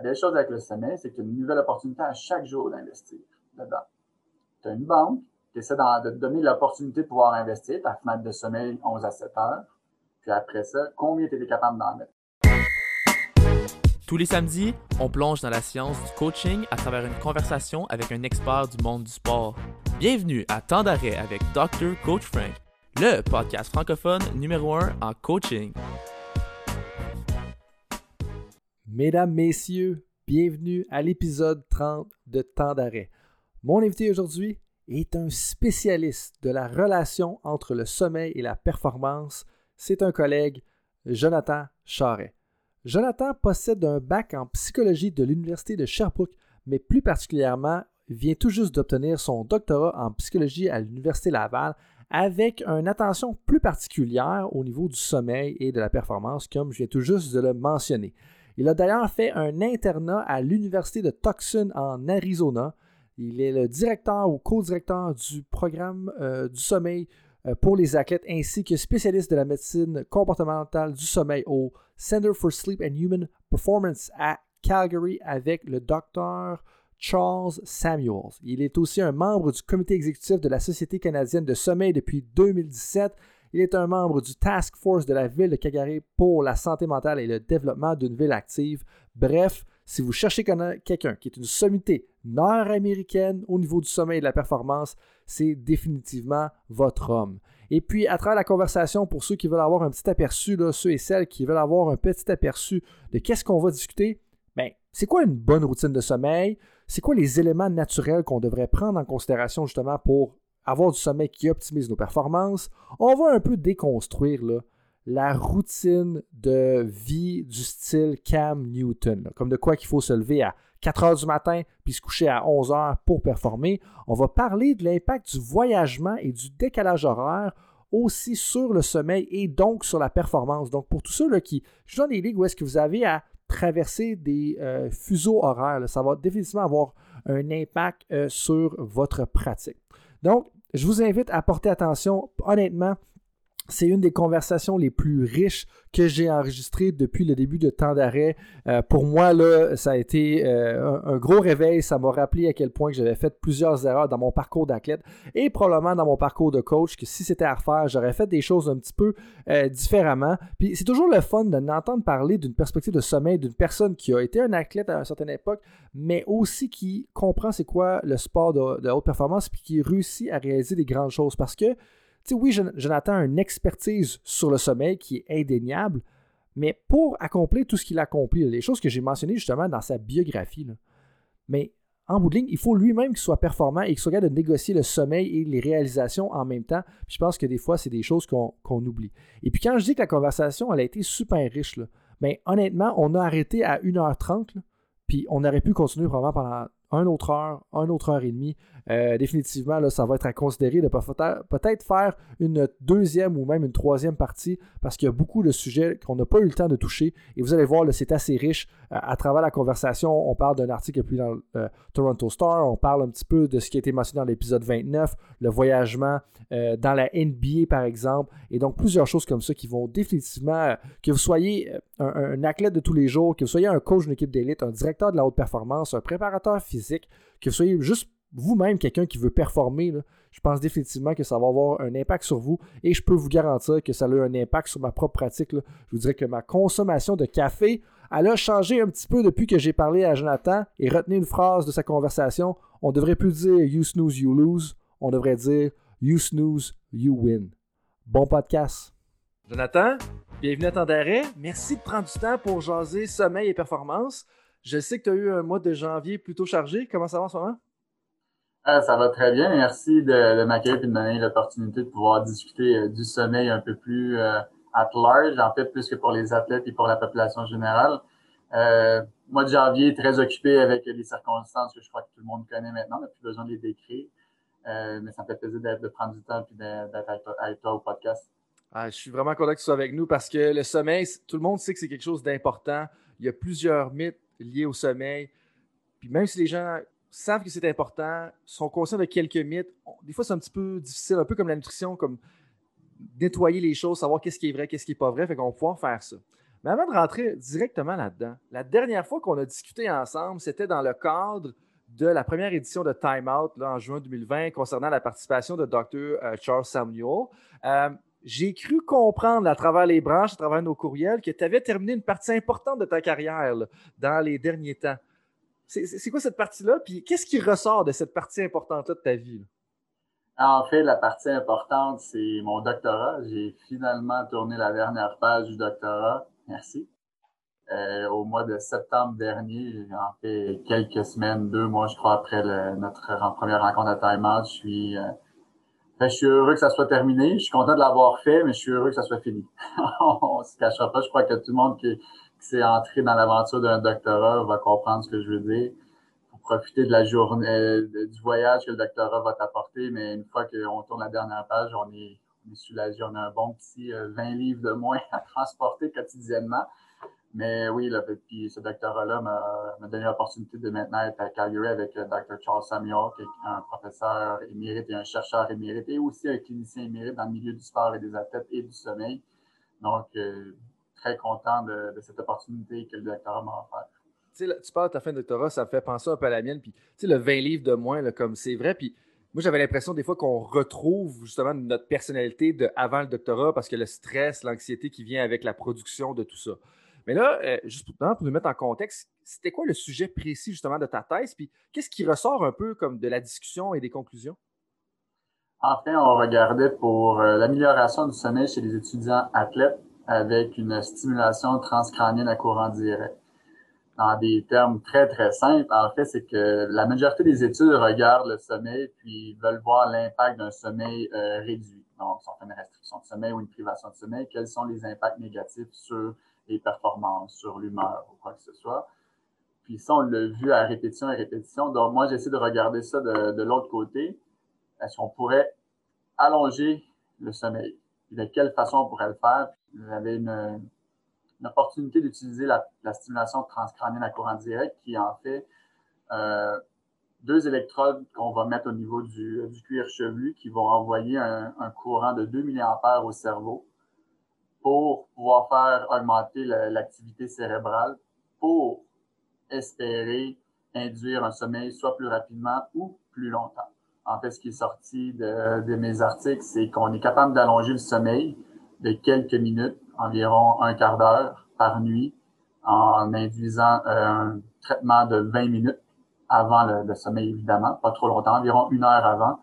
La belle chose avec le sommeil, c'est que tu as une nouvelle opportunité à chaque jour d'investir dedans. Tu as une banque qui essaie de te donner l'opportunité de pouvoir investir, ta fenêtre de sommeil 11 à 7 heures. Puis après ça, combien tu es capable d'en mettre? Tous les samedis, on plonge dans la science du coaching à travers une conversation avec un expert du monde du sport. Bienvenue à Temps d'arrêt avec Dr. Coach Frank, le podcast francophone numéro 1 en coaching. Mesdames, Messieurs, bienvenue à l'épisode 30 de Temps d'arrêt. Mon invité aujourd'hui est un spécialiste de la relation entre le sommeil et la performance. C'est un collègue, Jonathan Charret. Jonathan possède un bac en psychologie de l'Université de Sherbrooke, mais plus particulièrement vient tout juste d'obtenir son doctorat en psychologie à l'Université Laval avec une attention plus particulière au niveau du sommeil et de la performance, comme je viens tout juste de le mentionner. Il a d'ailleurs fait un internat à l'Université de Tucson en Arizona. Il est le directeur ou co-directeur du programme euh, du sommeil euh, pour les athlètes ainsi que spécialiste de la médecine comportementale du sommeil au Center for Sleep and Human Performance à Calgary avec le docteur Charles Samuels. Il est aussi un membre du comité exécutif de la Société canadienne de sommeil depuis 2017 il est un membre du Task Force de la ville de Calgary pour la santé mentale et le développement d'une ville active. Bref, si vous cherchez quelqu'un qui est une sommité nord-américaine au niveau du sommeil et de la performance, c'est définitivement votre homme. Et puis, à travers la conversation, pour ceux qui veulent avoir un petit aperçu, ceux et celles qui veulent avoir un petit aperçu de qu'est-ce qu'on va discuter, ben, c'est quoi une bonne routine de sommeil? C'est quoi les éléments naturels qu'on devrait prendre en considération justement pour avoir du sommeil qui optimise nos performances, on va un peu déconstruire la routine de vie du style Cam Newton. comme de quoi qu'il faut se lever à 4 heures du matin puis se coucher à 11 heures pour performer. On va parler de l'impact du voyagement et du décalage horaire aussi sur le sommeil et donc sur la performance. Donc, pour tous ceux qui jouent dans des ligues où est-ce que vous avez à traverser des euh, fuseaux horaires, ça va définitivement avoir un impact euh, sur votre pratique. Donc, je vous invite à porter attention. Honnêtement, c'est une des conversations les plus riches que j'ai enregistrées depuis le début de temps d'arrêt. Euh, pour moi, là, ça a été euh, un, gros réveil. Ça m'a rappelé à quel point j'avais fait plusieurs erreurs dans mon parcours d'athlète et probablement dans mon parcours de coach, que si c'était à refaire, j'aurais fait des choses un petit peu euh, différemment. Puis c'est toujours le fun d'entendre parler d'une perspective de sommeil d'une personne qui a été un athlète à une certaine époque, mais aussi qui comprend c'est quoi le sport de, haute performance puis qui réussit à réaliser des grandes choses. Parce que oui, Jonathan a une expertise sur le sommeil qui est indéniable, mais pour accomplir tout ce qu'il accomplit, les choses que j'ai mentionnées justement dans sa biographie, mais en bout de ligne, il faut lui-même qu'il soit performant et qu'il soit capable de négocier le sommeil et les réalisations en même temps. je pense que des fois, c'est des choses qu'on oublie. Et puis quand je dis que la conversation, a été super riche, là, honnêtement, on a arrêté à 1h30, puis on aurait pu continuer vraiment pendant un autre heure, un autre heure et demie. Euh, définitivement, là, ça va être à considérer de peut-être faire une deuxième ou même une troisième partie parce qu'il y a beaucoup de sujets qu'on n'a pas eu le temps de toucher. Et vous allez voir, c'est assez riche. Euh, à travers la conversation, on parle d'un article plus dans euh, Toronto Star, on parle un petit peu de ce qui a été mentionné dans l'épisode 29, le voyagement dans la NBA par exemple, et donc plusieurs choses comme ça qui vont définitivement, que vous soyez un athlète de tous les jours, que vous soyez un coach d'une équipe d'élite, un directeur de la haute performance, un préparateur physique, que vous soyez juste vous-même quelqu'un qui veut performer, je pense définitivement que ça va avoir un impact sur vous et je peux vous garantir que ça a eu un impact sur ma propre pratique. Je vous dirais que ma consommation de café, elle a changé un petit peu depuis que j'ai parlé à Jonathan et retenu une phrase de sa conversation. On devrait plus dire You snooze, you lose. On devrait dire You snooze, you win. Bon podcast. Jonathan, bienvenue à d'arrêt. Merci de prendre du temps pour jaser sommeil et performance. Je sais que tu as eu un mois de janvier plutôt chargé. Comment ça va en ce moment? Ah, ça va très bien. Merci de, m'accueillir et de me donner l'opportunité de pouvoir discuter euh, du sommeil un peu plus euh, at large, en fait, plus que pour les athlètes et pour la population générale. Euh, mois de janvier, très occupé avec les circonstances que je crois que tout le monde connaît maintenant. On n'a plus besoin de les décrire. Euh, mais ça me fait plaisir de prendre du temps et d'être avec toi au podcast. Ah, je suis vraiment content que tu sois avec nous parce que le sommeil, tout le monde sait que c'est quelque chose d'important. Il y a plusieurs mythes liés au sommeil. Puis même si les gens savent que c'est important, sont conscients de quelques mythes. Des fois, c'est un petit peu difficile, un peu comme la nutrition, comme nettoyer les choses, savoir qu'est-ce qui est vrai, qu'est-ce qui n'est pas vrai. Fait qu'on va pouvoir faire ça. Mais avant de rentrer directement là-dedans, la dernière fois qu'on a discuté ensemble, c'était dans le cadre de la première édition de Time Out là, en juin 2020 concernant la participation de Dr. Euh, Charles Samuel. Euh, j'ai cru comprendre à travers les branches, à travers nos courriels, que tu avais terminé une partie importante de ta carrière dans les derniers temps. C'est quoi cette partie-là? Puis qu'est-ce qui ressort de cette partie importante-là de ta vie? En fait, la partie importante, c'est mon doctorat. J'ai finalement tourné la dernière page du doctorat. Merci. Euh, au mois de septembre dernier, en fait quelques semaines, deux mois, je crois, après notre première rencontre à Time Out, je suis, euh, ben, je suis heureux que ça soit terminé. Je suis content de l'avoir fait, mais je suis heureux que ça soit fini. On se cachera pas. Je crois que tout le monde qui s'est entré dans l'aventure d'un doctorat va comprendre ce que je veux dire. Pour profiter de la journée, euh, du voyage que le doctorat va t'apporter, mais une fois qu'on tourne la dernière page, on est, soulagé. On a un bon petit 20 livres de moins à transporter quotidiennement. Mais oui, là, puis ce doctorat-là m'a donné l'opportunité de maintenant être à Calgary avec le euh, Dr. Charles Samuel, qui est un professeur émérite et un chercheur émérite, et aussi un clinicien émérite dans le milieu du sport et des athlètes et du sommeil. Donc, euh, très content de, cette opportunité que le doctorat m'a offert. Tu, parles de ta fin de doctorat, ça me fait penser un peu à la mienne. Puis, tu sais, le 20 livres de moins, là, comme c'est vrai. Puis, moi, j'avais l'impression des fois qu'on retrouve justement notre personnalité de avant le doctorat parce que le stress, l'anxiété qui vient avec la production de tout ça. Mais là, euh, juste pour, pour nous mettre en contexte, c'était quoi le sujet précis justement de ta thèse? Puis qu'est-ce qui ressort un peu comme de la discussion et des conclusions? Enfin, on regardait pour euh, l'amélioration du sommeil chez les étudiants athlètes avec une stimulation transcrânienne à courant direct. En des termes très, très simples, en fait, c'est que la majorité des études regardent le sommeil puis veulent voir l'impact d'un sommeil euh, réduit. Donc, si on fait une restriction de sommeil ou une privation de sommeil, quels sont les impacts négatifs sur les performances, sur l'humeur ou quoi que ce soit? Puis ça, on l'a vu à répétition et répétition. Donc, moi, j'essaie de regarder ça de, l'autre côté. Est-ce qu'on pourrait allonger le sommeil? De quelle façon on pourrait le faire? J'avais une, une opportunité d'utiliser la, stimulation transcrânienne à courant direct qui en fait euh, deux électrodes qu'on va mettre au niveau du, cuir chevelu qui vont envoyer un, courant de 2 mA au cerveau pour pouvoir faire augmenter l'activité cérébrale pour espérer induire un sommeil soit plus rapidement ou plus longtemps. En fait, ce qui est sorti de mes articles, c'est qu'on est capable d'allonger le sommeil de quelques minutes, environ un quart d'heure par nuit, en induisant euh, un traitement de 20 minutes avant le, sommeil, évidemment, pas trop longtemps, environ une heure avant,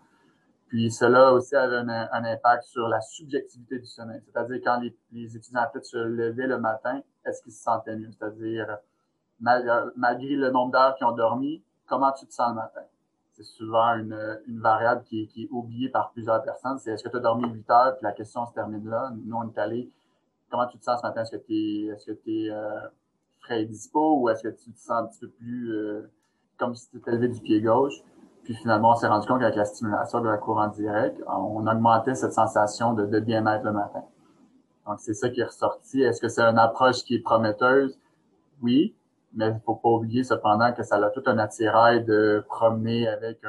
puis cela aussi avait un, impact sur la subjectivité du sommeil. C'est-à-dire quand les, étudiants se levaient le matin, est-ce qu'ils se sentaient mieux? C'est-à-dire, malgré le nombre d'heures qu'ils ont dormi, comment tu te sens le matin? C'est souvent une, variable qui est, oubliée par plusieurs personnes. C'est est-ce que tu as dormi 8 heures? Puis la question se termine là? Nous, on est allé, comment tu te sens ce matin? Est-ce que tu es, est-ce que euh, frais et dispo ou est-ce que tu te sens un petit peu plus euh, comme si tu t'étais levé du pied gauche? Puis finalement, on s'est rendu compte qu'avec la stimulation de la courant direct, on augmentait cette sensation de bien-être le matin. Donc, c'est ça qui est ressorti. Est-ce que c'est une approche qui est prometteuse? Oui, mais il faut pas oublier cependant que ça a tout un attirail de promener avec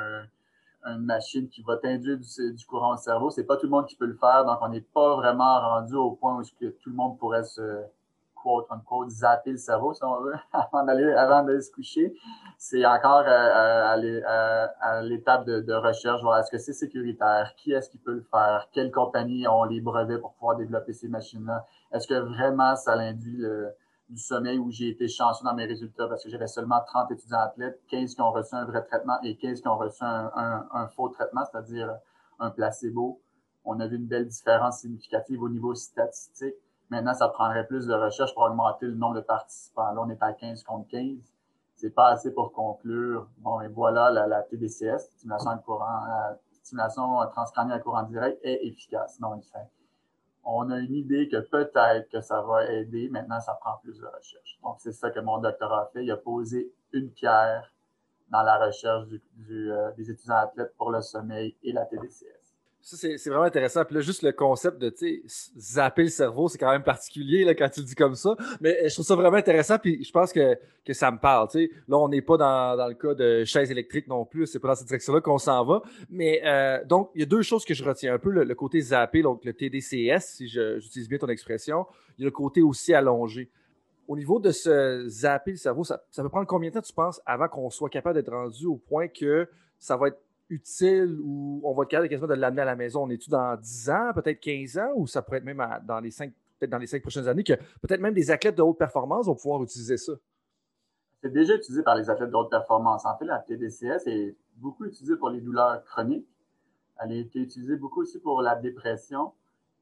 une machine qui va t'induire du, courant au cerveau. C'est pas tout le monde qui peut le faire, donc on n'est pas vraiment rendu au point où tout le monde pourrait se quote unquote zapper le cerveau si on veut avant d'aller se coucher c'est encore euh, euh, à, l'étape de, recherche voir est-ce que c'est sécuritaire qui est-ce qui peut le faire quelles compagnies ont les brevets pour pouvoir développer ces machines là est-ce que vraiment ça l'induit du sommeil où j'ai été chanceux dans mes résultats parce que j'avais seulement 30 étudiants athlètes 15 qui ont reçu un vrai traitement et 15 qui ont reçu un, faux traitement c'est-à-dire un placebo on a vu une belle différence significative au niveau statistique Maintenant, ça prendrait plus de recherche pour augmenter le nombre de participants. Là, on est à 15 contre 15. C'est pas assez pour conclure. Bon, et voilà, la, la TDCS, stimulation courant, euh, stimulation transcrânienne à courant direct, est efficace. Non, fait. On a une idée que peut-être que ça va aider. Maintenant, ça prend plus de recherche. Donc, c'est ça que mon doctorat a fait. Il a posé une pierre dans la recherche euh, des étudiants athlètes pour le sommeil et la TDCS. Ça, c'est vraiment intéressant. Puis là, juste le concept de zapper le cerveau, c'est quand même particulier là, quand tu le dis comme ça. Mais euh, je trouve ça vraiment intéressant. Puis je pense que, que ça me parle. Là, on n'est pas dans, dans, le cas de chaise électrique non plus. C'est pas dans cette direction-là qu'on s'en va. Mais euh, donc, il y a deux choses que je retiens. Un peu le, côté zappé, donc le TDCS, si j'utilise bien ton expression. Il y a le côté aussi allongé. Au niveau de se zapper le cerveau, ça, ça peut prendre combien de temps, tu penses, avant qu'on soit capable d'être rendu au point que ça va être utile ou on va être capable quasiment de l'amener à la maison? On est-tu dans 10 ans, peut-être 15 ans, ou ça pourrait être même dans les 5, peut-être dans les 5 prochaines années que peut-être même des athlètes de haute performance vont pouvoir utiliser ça? C'est déjà utilisé par les athlètes de haute performance. En fait, la TDCS est beaucoup utilisée pour les douleurs chroniques. Elle a été utilisée beaucoup aussi pour la dépression.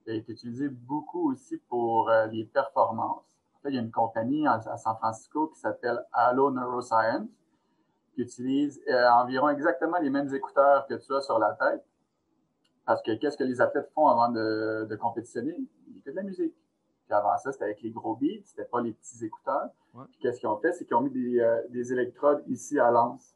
Elle a été utilisée beaucoup aussi pour euh, les performances. En fait, il y a une compagnie à San Francisco qui s'appelle Allo Neuroscience qui utilisent euh, environ exactement les mêmes écouteurs que tu as sur la tête. Parce que qu'est-ce que les athlètes font avant de, de compétitionner? Ils écoutent de la musique. Puis avant ça, c'était avec les gros beats, c'était pas les petits écouteurs. Puis qu'est-ce qu'ils ont fait? C'est qu'ils ont mis des, euh, des, électrodes ici à l'anse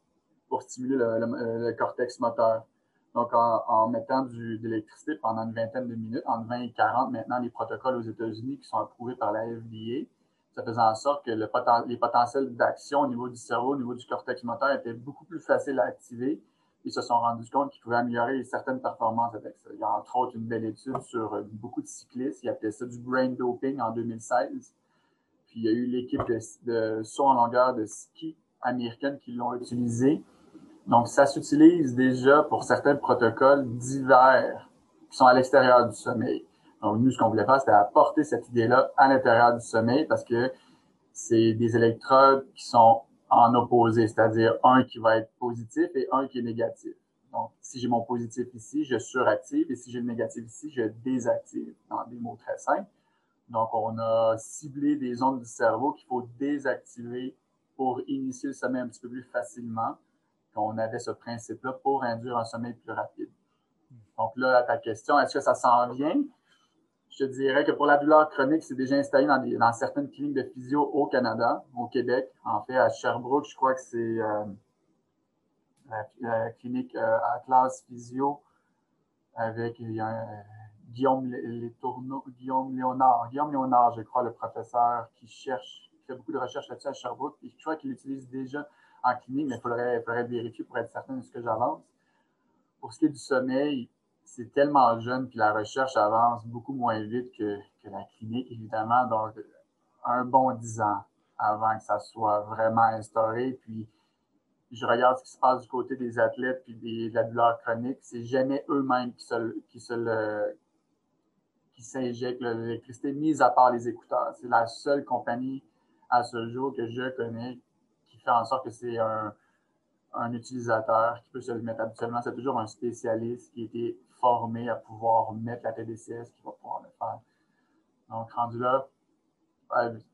pour stimuler le, le, cortex moteur. Donc, en, en mettant du, de l'électricité pendant une vingtaine de minutes, entre 20 et 40, maintenant, les protocoles aux États-Unis qui sont approuvés par la FDA, ça faisait en sorte que le les potentiels d'action au niveau du cerveau, au niveau du cortex moteur étaient beaucoup plus faciles à activer. Ils se sont rendus compte qu'ils pouvaient améliorer certaines performances avec ça. Il y a entre autres une belle étude sur euh, beaucoup de cyclistes. Ils appelaient ça du brain doping en 2016. Puis il y a eu l'équipe de, de saut en longueur de ski américaine qui l'ont utilisé. Donc, ça s'utilise déjà pour certains protocoles divers qui sont à l'extérieur du sommeil. Donc, nous, ce qu'on voulait faire, c'était apporter cette idée-là à l'intérieur du sommeil parce que c'est des électrodes qui sont en opposé, c'est-à-dire un qui va être positif et un qui est négatif. Donc, si j'ai mon positif ici, je suractive et si j'ai le négatif ici, je désactive, dans des mots très simples. Donc, on a ciblé des zones du cerveau qu'il faut désactiver pour initier le sommeil un petit peu plus facilement. On avait ce principe-là pour induire un sommeil plus rapide. Donc là, à ta question, est-ce que ça s'en vient? Je te dirais que pour la douleur chronique, c'est déjà installé dans, certaines cliniques de physio au Canada, au Québec. En fait, à Sherbrooke, je crois que c'est euh, la, clinique euh, Atlas Physio avec euh, Guillaume Guillaume Léonard, Guillaume Léonard, je crois, le professeur qui cherche, qui fait beaucoup de recherches là-dessus à Sherbrooke. Et je crois qu'il l'utilise déjà en clinique, mais il faudrait, faudrait vérifier pour être certain de ce que j'avance. Pour ce qui est du sommeil, c'est tellement jeune, puis la recherche avance beaucoup moins vite que, la clinique, évidemment. Donc, un bon dix ans avant que ça soit vraiment instauré. Puis, je regarde ce qui se passe du côté des athlètes puis des, de la douleur chronique. C'est jamais eux-mêmes qui se, qui se qui s'injectent l'électricité, mis à part les écouteurs. C'est la seule compagnie à ce jour que je connais qui fait en sorte que c'est un, un utilisateur qui peut se le mettre habituellement. C'est toujours un spécialiste qui a été formé à pouvoir mettre la TDCS qui va pouvoir le faire. Donc, rendu là,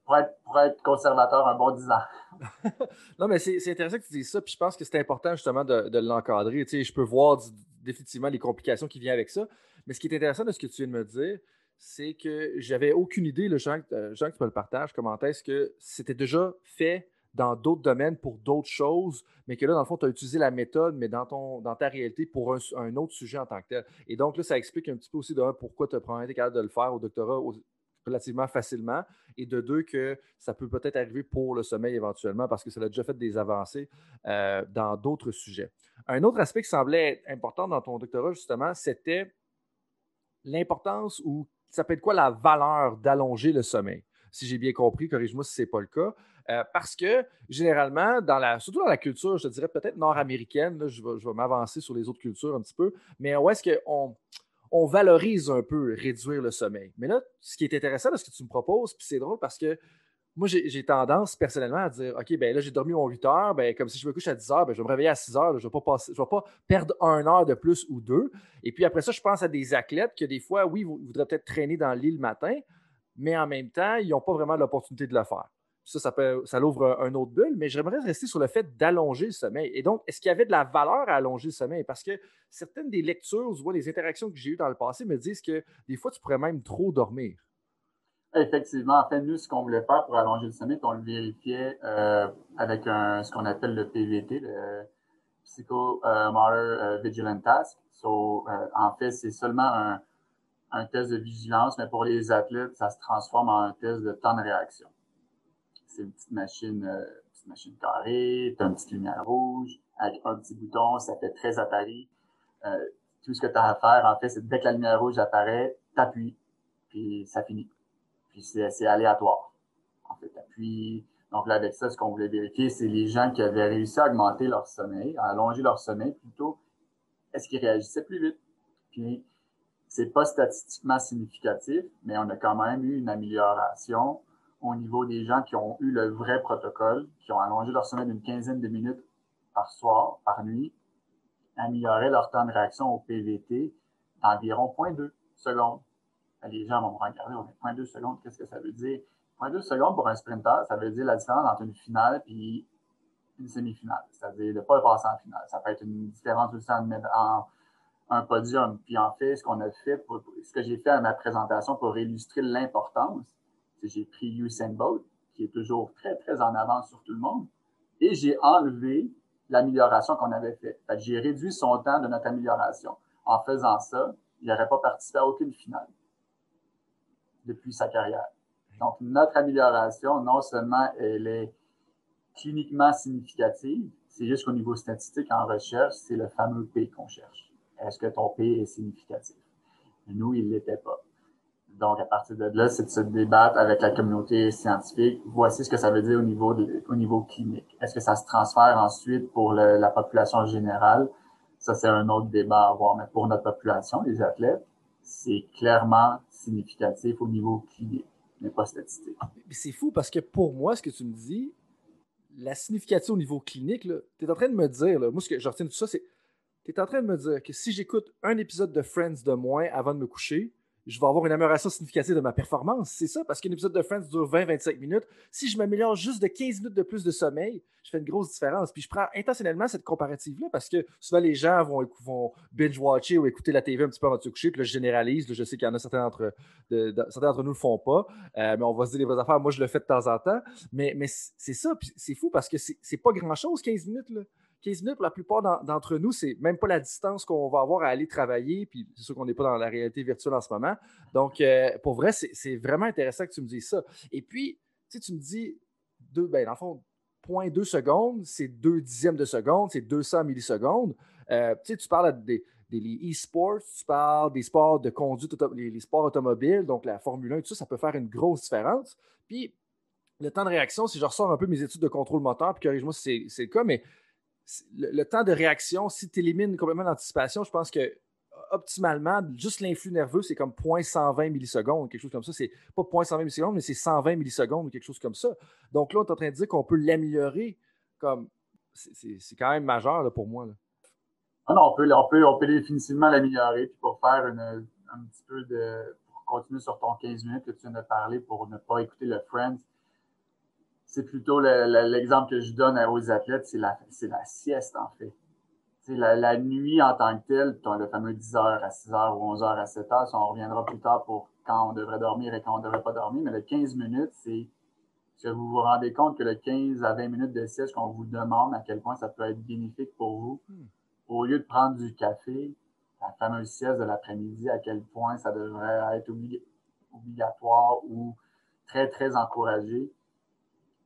pour être, conservateur, un bon 10 ans. non, mais c'est intéressant que tu dises ça, puis je pense que c'est important justement de, de l'encadrer. Tu sais, je peux voir définitivement les complications qui viennent avec ça, mais ce qui est intéressant de ce que tu viens de me dire, c'est que j'avais aucune idée, le Jean, euh, Jean, que tu me le partages, comment est-ce que c'était déjà fait dans d'autres domaines pour d'autres choses, mais que là, dans le fond, tu as utilisé la méthode, mais dans, ton, dans ta réalité pour un, autre sujet en tant que tel. Et donc, là, ça explique un petit peu aussi de pourquoi tu as été capable de le faire au doctorat relativement facilement, et de deux, que ça peut peut-être arriver pour le sommeil éventuellement, parce que ça a déjà fait des avancées euh, dans d'autres sujets. Un autre aspect qui semblait important dans ton doctorat, justement, c'était l'importance ou ça peut être quoi la valeur d'allonger le sommeil? Si j'ai bien compris, corrige-moi si ce n'est pas le cas. Euh, parce que généralement, dans la, surtout dans la culture, je dirais peut-être nord-américaine, je vais, m'avancer sur les autres cultures un petit peu, mais où est-ce qu'on on valorise un peu réduire le sommeil? Mais là, ce qui est intéressant de ce que tu me proposes, puis c'est drôle parce que moi, j'ai tendance personnellement à dire OK, ben là, j'ai dormi mon 8 heures, ben, comme si je me couche à 10 heures, ben, je vais me réveiller à 6 heures, je ne vais, pas vais pas perdre un heure de plus ou deux. Et puis après ça, je pense à des athlètes que des fois, oui, vous voudraient peut-être traîner dans le lit le matin, mais en même temps, ils n'ont pas vraiment l'opportunité de le faire. Ça, ça, peut, ça l'ouvre un autre bulle, mais j'aimerais rester sur le fait d'allonger le sommeil. Et donc, est-ce qu'il y avait de la valeur à allonger le sommeil? Parce que certaines des lectures, ou des interactions que j'ai eues dans le passé me disent que des fois, tu pourrais même trop dormir. Effectivement, en fait, nous, ce qu'on voulait faire pour allonger le sommeil, on le vérifiait euh, avec un, ce qu'on appelle le PVT, le Psychomotor Vigilant Task. en fait, c'est seulement un test de vigilance, mais pour les athlètes, ça se transforme en un test de temps de réaction. C'est une petite machine, euh, petite machine carrée, tu as une petite lumière rouge, avec un petit bouton, ça fait très Atari. Euh, tout ce que tu as à faire, en fait, c'est dès que la lumière rouge apparaît, t'appuies, puis ça finit. Puis c'est aléatoire. En fait, t'appuies. Donc là, avec ça, ce qu'on voulait vérifier, c'est les gens qui avaient réussi à augmenter leur sommeil, à allonger leur sommeil plutôt, est-ce qu'ils réagissaient plus vite? Puis c'est pas statistiquement significatif, mais on a quand même eu une amélioration au niveau des gens qui ont eu le vrai protocole, qui ont allongé leur sommeil d'une quinzaine de minutes par soir, par nuit, amélioré leur temps de réaction au PVT d'environ 0.2 secondes. Les gens vont me regarder, on est 0.2 secondes, qu'est-ce que ça veut dire? 0.2 secondes pour un sprinter, ça veut dire la différence entre une finale et une semi-finale, c'est-à-dire ne pas passer en finale. Ça peut être une différence aussi en, en un podium. Puis en fait, ce qu'on a fait, ce que j'ai fait à ma présentation pour illustrer l'importance, j'ai pris Usain Bolt, qui est toujours très, très en avance sur tout le monde, et j'ai enlevé l'amélioration qu'on avait faite. Fait j'ai réduit son temps de notre amélioration. En faisant ça, il n'aurait pas participé à aucune finale depuis sa carrière. Donc, notre amélioration, non seulement elle est cliniquement significative, c'est juste qu'au niveau statistique en recherche, c'est le fameux P qu'on cherche est-ce que ton P est significatif? Nous, il ne l'était pas. Donc, à partir de là, c'est de se débattre avec la communauté scientifique. Voici ce que ça veut dire au niveau, au niveau clinique. Est-ce que ça se transfère ensuite pour la population générale? Ça, c'est un autre débat à avoir. Mais pour notre population, les athlètes, c'est clairement significatif au niveau clinique, mais pas statistique. C'est fou parce que pour moi, ce que tu me dis, la signification au niveau clinique, tu es en train de me dire, moi, ce que je retiens de tout ça, c'est tu es en train de me dire que si j'écoute un épisode de Friends de moins avant de me coucher, je vais avoir une amélioration significative de ma performance. C'est ça, parce qu'un épisode de Friends dure 20-25 minutes. Si je m'améliore juste de 15 minutes de plus de sommeil, je fais une grosse différence. Puis je prends intentionnellement cette comparative-là parce que souvent les gens vont, binge-watcher ou écouter la TV un petit peu avant de se coucher. Puis là, je généralise. je sais qu'il y en a certains d'entre nous ne le font pas. Euh, mais on va se dire les vraies affaires. Moi, je le fais de temps en temps. Mais, c'est ça. Puis c'est fou parce que c'est pas grand-chose, 15 minutes. Là. 15 minutes, pour la plupart d'entre nous, c'est même pas la distance qu'on va avoir à aller travailler. Puis c'est sûr qu'on n'est pas dans la réalité virtuelle en ce moment. Donc, euh, pour vrai, c'est vraiment intéressant que tu me dises ça. Et puis, tu tu me dis, deux, ben, dans le fond, 0.2 secondes, c'est 2 dixièmes de seconde, c'est 200 millisecondes. Euh, tu parles des, e-sports, tu parles des sports de conduite, les, sports automobiles, donc la Formule 1, tout ça, ça peut faire une grosse différence. Puis, le temps de réaction, si je ressors un peu mes études de contrôle moteur, puis corrige-moi si c'est le cas, mais le, temps de réaction, si tu élimines complètement l'anticipation, je pense que optimalement, juste l'influx nerveux, c'est comme 0.120 millisecondes, quelque chose comme ça. C'est pas 0.120 millisecondes, mais c'est 120 millisecondes ou quelque chose comme ça. Donc là, on est en train de dire qu'on peut l'améliorer comme. C'est quand même majeur pour moi. Ah non, on peut, on peut, on peut définitivement l'améliorer. Puis pour faire un petit peu de. pour continuer sur ton 15 minutes que tu viens de parler, pour ne pas écouter le Friends, c'est plutôt l'exemple que je donne aux athlètes, c'est la, la sieste, en fait. La, la, nuit en tant que telle, le fameux 10h à 6h ou 11h à 7h, ça on reviendra plus tard pour quand on devrait dormir et quand on ne devrait pas dormir, mais le 15 minutes, c'est que vous vous rendez compte que le 15 à 20 minutes de sieste qu'on vous demande, à quel point ça peut être bénéfique pour vous, hmm. au lieu de prendre du café, la fameuse sieste de l'après-midi, à quel point ça devrait être obligatoire ou très, très encouragé.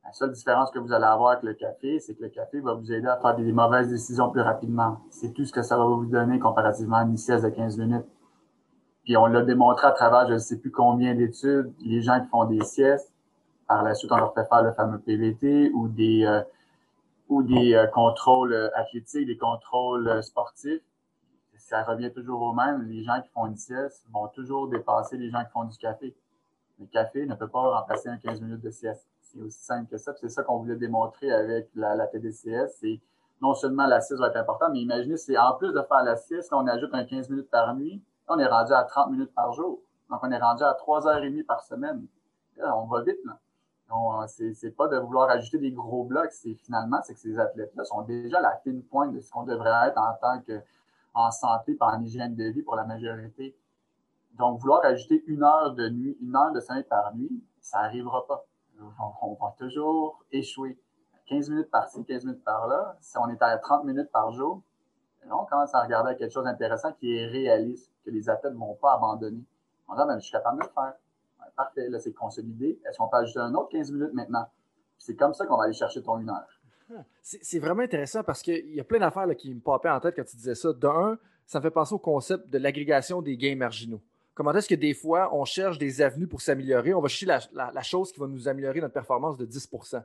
La seule différence que vous allez avoir avec le café, c'est que le café va vous aider à faire des mauvaises décisions plus rapidement. C'est tout ce que ça va vous donner comparativement à une sieste de 15 minutes. Puis on l'a démontré à travers je ne sais plus combien d'études, les gens qui font des siestes, par la suite on leur fait faire le fameux PVT ou des euh, ou des euh, contrôles euh, athlétiques, des contrôles sportifs. Ça revient toujours au même. Les gens qui font une sieste vont toujours dépasser les gens qui font du café. Le café ne peut pas remplacer un 15 minutes de sieste c'est aussi simple que ça. C'est ça qu'on voulait démontrer avec la, TDCS. Non seulement la 6 va être importante, mais imaginez, c'est en plus de faire la 6, on ajoute un 15 minutes par nuit, on est rendu à 30 minutes par jour. Donc, on est rendu à 3h30 par semaine. on va vite, là. C'est pas de vouloir ajouter des gros blocs, c'est finalement, c'est que ces athlètes-là sont déjà la fine pointe de ce qu'on devrait être en tant que en santé par en hygiène de vie pour la majorité. Donc, vouloir ajouter une heure de nuit, une heure de sommeil par nuit, ça n'arrivera pas on, va toujours échouer. 15 minutes par-ci, 15 minutes par-là, si on est à 30 minutes par jour, là, on commence à regarder quelque chose d'intéressant qui est réaliste, que les athlètes ne vont pas abandonner. On dit, ben, je suis capable de le faire. parfait, là, c'est consolidé. Est-ce qu'on peut ajouter un autre 15 minutes maintenant? C'est comme ça qu'on va aller chercher ton une heure. Ah, c'est vraiment intéressant parce qu'il y a plein d'affaires qui me papaient en tête quand tu disais ça. D'un, ça me fait penser au concept de l'agrégation des gains marginaux. Comment est-ce que des fois, on cherche des avenues pour s'améliorer? On va chercher la, chose qui va nous améliorer notre performance de 10%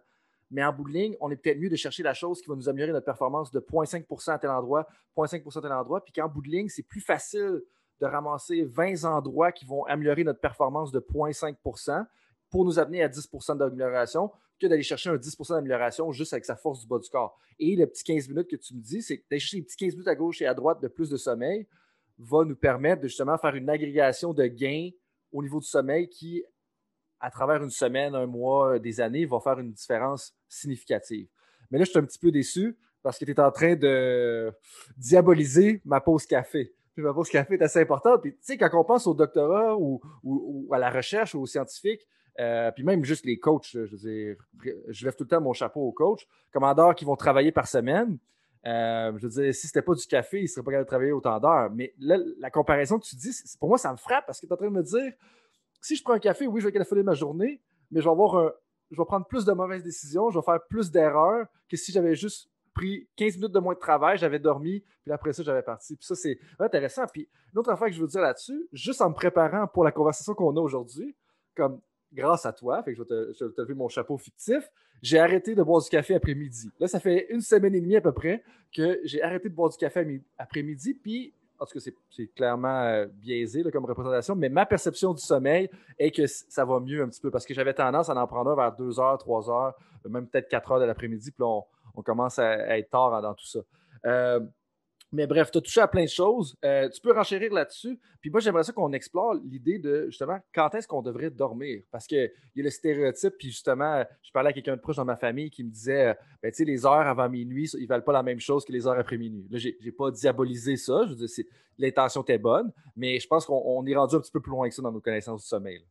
Mais en bout de ligne, on est peut-être mieux de chercher la chose qui va nous améliorer notre performance de 0,5% à tel endroit, 0,5% à tel endroit, puis qu'en bout de ligne, c'est plus facile de ramasser 20 endroits qui vont améliorer notre performance de 0,5% pour nous amener à 10% d'amélioration que d'aller chercher un 10% d'amélioration juste avec sa force du bas du corps. Et le petit 15 minutes que tu me dis, c'est d'aller chercher les petits 15 minutes à gauche et à droite de plus de sommeil va nous permettre de justement faire une agrégation de gains au niveau du sommeil qui, à travers une semaine, un mois, des années, va faire une différence significative. Mais là, je suis un petit peu déçu parce que tu es en train de diaboliser ma pause café. Ma pause café est assez importante. Puis, tu sais, quand on pense au doctorat ou, ou à la recherche ou aux scientifiques, euh, puis même juste les coachs, je veux dire, je lève tout le temps mon chapeau aux coachs, commandeurs qui vont travailler par semaine. Euh, je veux dire, si c'était pas du café, ils ne seraient pas capables de travailler autant d'heures. Mais là, la comparaison que tu dis, pour moi, ça me frappe parce que tu es en train de me dire si je prends un café, oui, je vais calculer ma journée, mais je vais avoir un, je vais prendre plus de mauvaises décisions, je vais faire plus d'erreurs que si j'avais juste pris 15 minutes de moins de travail, j'avais dormi, puis après ça, j'avais parti. Puis ça, c'est intéressant. Puis une autre affaire que je veux dire là-dessus, juste en me préparant pour la conversation qu'on a aujourd'hui, comme grâce à toi, fait que je vais te, lever mon chapeau fictif, j'ai arrêté de boire du café après-midi. Là, ça fait une semaine et demie à peu près que j'ai arrêté de boire du café après-midi, puis en tout cas, c'est clairement euh, biaisé comme représentation, mais ma perception du sommeil est que ça va mieux un petit peu parce que j'avais tendance à en prendre un vers 2 h 3 heures, même peut-être 4 heures de l'après-midi, puis là, on, commence à, être tard dans tout ça. Euh, mais bref, tu as touché à plein de choses. Euh, tu peux renchérir là-dessus. Puis moi, j'aimerais ça qu'on explore l'idée de justement quand est-ce qu'on devrait dormir? Parce qu'il y a le stéréotype, puis justement, je parlais à quelqu'un de proche dans ma famille qui me disait ben, tu sais, les heures avant minuit, ils valent pas la même chose que les heures après minuit. Là, je n'ai pas diabolisé ça. Je veux dire, l'intention était bonne, mais je pense qu'on est rendu un petit peu plus loin que ça dans nos connaissances du sommeil.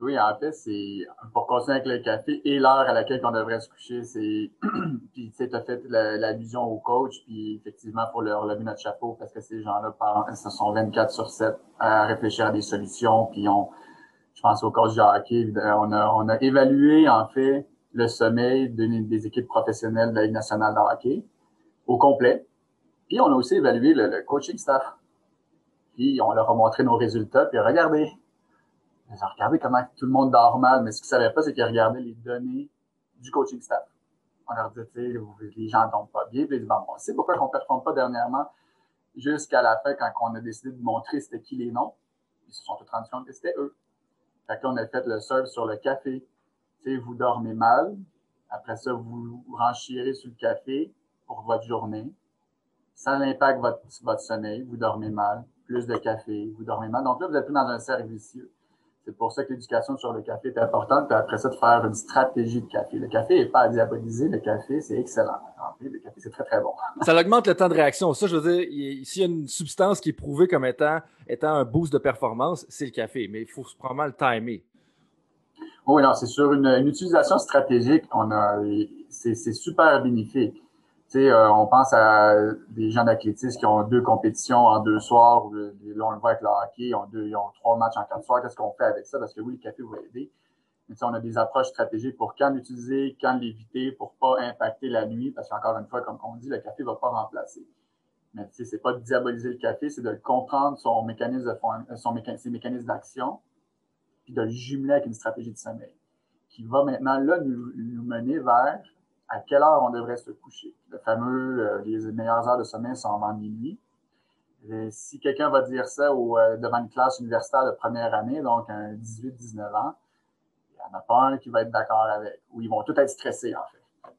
Oui, en fait, c'est pour continuer avec le café et l'heure à laquelle on devrait se coucher, c'est puis tu sais, as fait l'allusion au coach, puis effectivement, pour leur lever notre chapeau parce que ces gens-là, ce sont 24 sur 7 à réfléchir à des solutions, puis on, je pense au coach de hockey, on a, on a évalué en fait le sommeil des équipes professionnelles de la Ligue nationale de hockey au complet. Puis on a aussi évalué le, le coaching staff. Puis on leur a montré nos résultats, puis regardez, ont regardé comment tout le monde dort mal, mais ce qu'ils ne savaient pas, c'est qu'ils regardaient les données du coaching staff. On leur disait, les gens ne dorment pas bien. Puis ils disaient, bon, on sait pourquoi on ne performe pas dernièrement, jusqu'à la fin, quand on a décidé de montrer c'était qui les noms. Ils se sont tous rendus compte que c'était eux. Fait que là, on a fait le surf sur le café. Tu sais, vous dormez mal. Après ça, vous renchirez sur le café pour votre journée. Ça impacte votre, votre sommeil. Vous dormez mal. Plus de café, vous dormez mal. Donc là, vous êtes plus dans un cercle vicieux. C'est pour ça que l'éducation sur le café est importante. Puis après ça, de faire une stratégie de café. Le café n'est pas à diaboliser. Le café, c'est excellent. Le café, c'est très, très bon. Ça augmente le temps de réaction. Ça, je veux dire, s'il y a une substance qui est prouvée comme étant, étant un boost de performance, c'est le café. Mais il faut probablement le timer. Oui, non, c'est sur une, une, utilisation stratégique, on a, c'est super bénéfique. Euh, on pense à des gens d'athlétisme qui ont deux compétitions en deux soirs, ou là, on le voit avec le hockey, ils ont, deux, ils ont trois matchs en quatre soirs. Qu'est-ce qu'on fait avec ça? Parce que oui, le café va aider. Mais on a des approches stratégiques pour quand l'utiliser, quand l'éviter, pour pas impacter la nuit, parce qu'encore une fois, comme on dit, le café va pas remplacer. Mais tu sais, c'est pas de diaboliser le café, c'est de comprendre son mécanisme de son ses mécanismes d'action, puis de le jumeler avec une stratégie de sommeil, qui va maintenant là nous mener vers à quelle heure on devrait se coucher. Le fameux, euh, les meilleures heures de sommeil sont avant minuit. si quelqu'un va dire ça euh, devant une classe universitaire de première année, donc un 18-19 ans, il n'y en a pas un qui va être d'accord avec, ou ils vont tous être stressés en fait,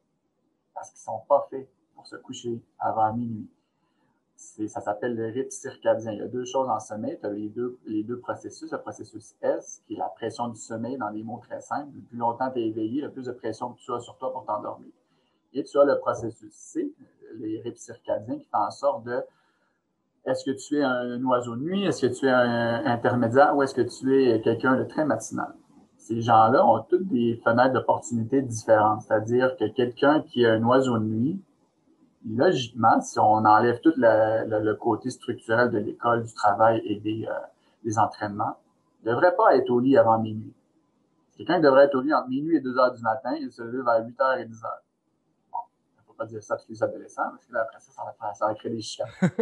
parce qu'ils ne sont pas faits pour se coucher avant minuit ça s'appelle le rythme circadien. Il y a deux choses en sommeil. Tu as les deux, les deux processus. Le processus S, qui est la pression du sommeil dans des mots très simples. Le plus longtemps tu es éveillé, le plus de pression que tu as sur toi pour t'endormir. Et tu as le processus C, les rythmes circadiens, qui fait en sorte de est-ce que tu es un oiseau de nuit, est-ce que tu es un intermédiaire? Ou est-ce que tu es quelqu'un de très matinal? ces gens-là ont toutes des fenêtres d'opportunité différentes. C'est-à-dire que quelqu'un qui est un oiseau de nuit, logiquement, si on enlève tout le, côté structurel de l'école, du travail et des, euh, entraînements, ne devrait pas être au lit avant minuit. Quelqu'un devrait être au lit entre minuit et 2 heures du matin, il se lève à 8 heures et 10 heures. Bon, il ne faut dire ça à tous les adolescents, parce que là, après ça, ça va, créer des chiens.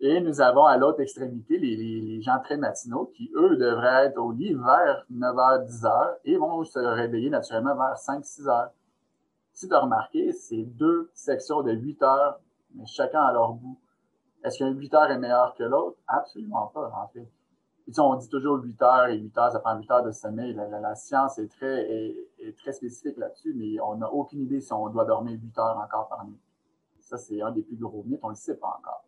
Et nous avons à l'autre extrémité les, gens très matinaux qui, eux, devraient être au lit vers 9h, 10h et vont se réveiller naturellement vers 5, 6 heures. Si tu as remarqué, c'est deux sections de 8 heures, mais chacun à leur bout. Est-ce qu'un 8 heures est meilleur que l'autre? Absolument pas, en fait. On dit toujours 8 heures et 8 heures, ça prend 8 heures de sommeil. La, science est très, est très spécifique là-dessus, mais on n'a aucune idée si on doit dormir 8 heures encore par nuit. Ça, c'est un des plus gros mythes, on ne le sait pas encore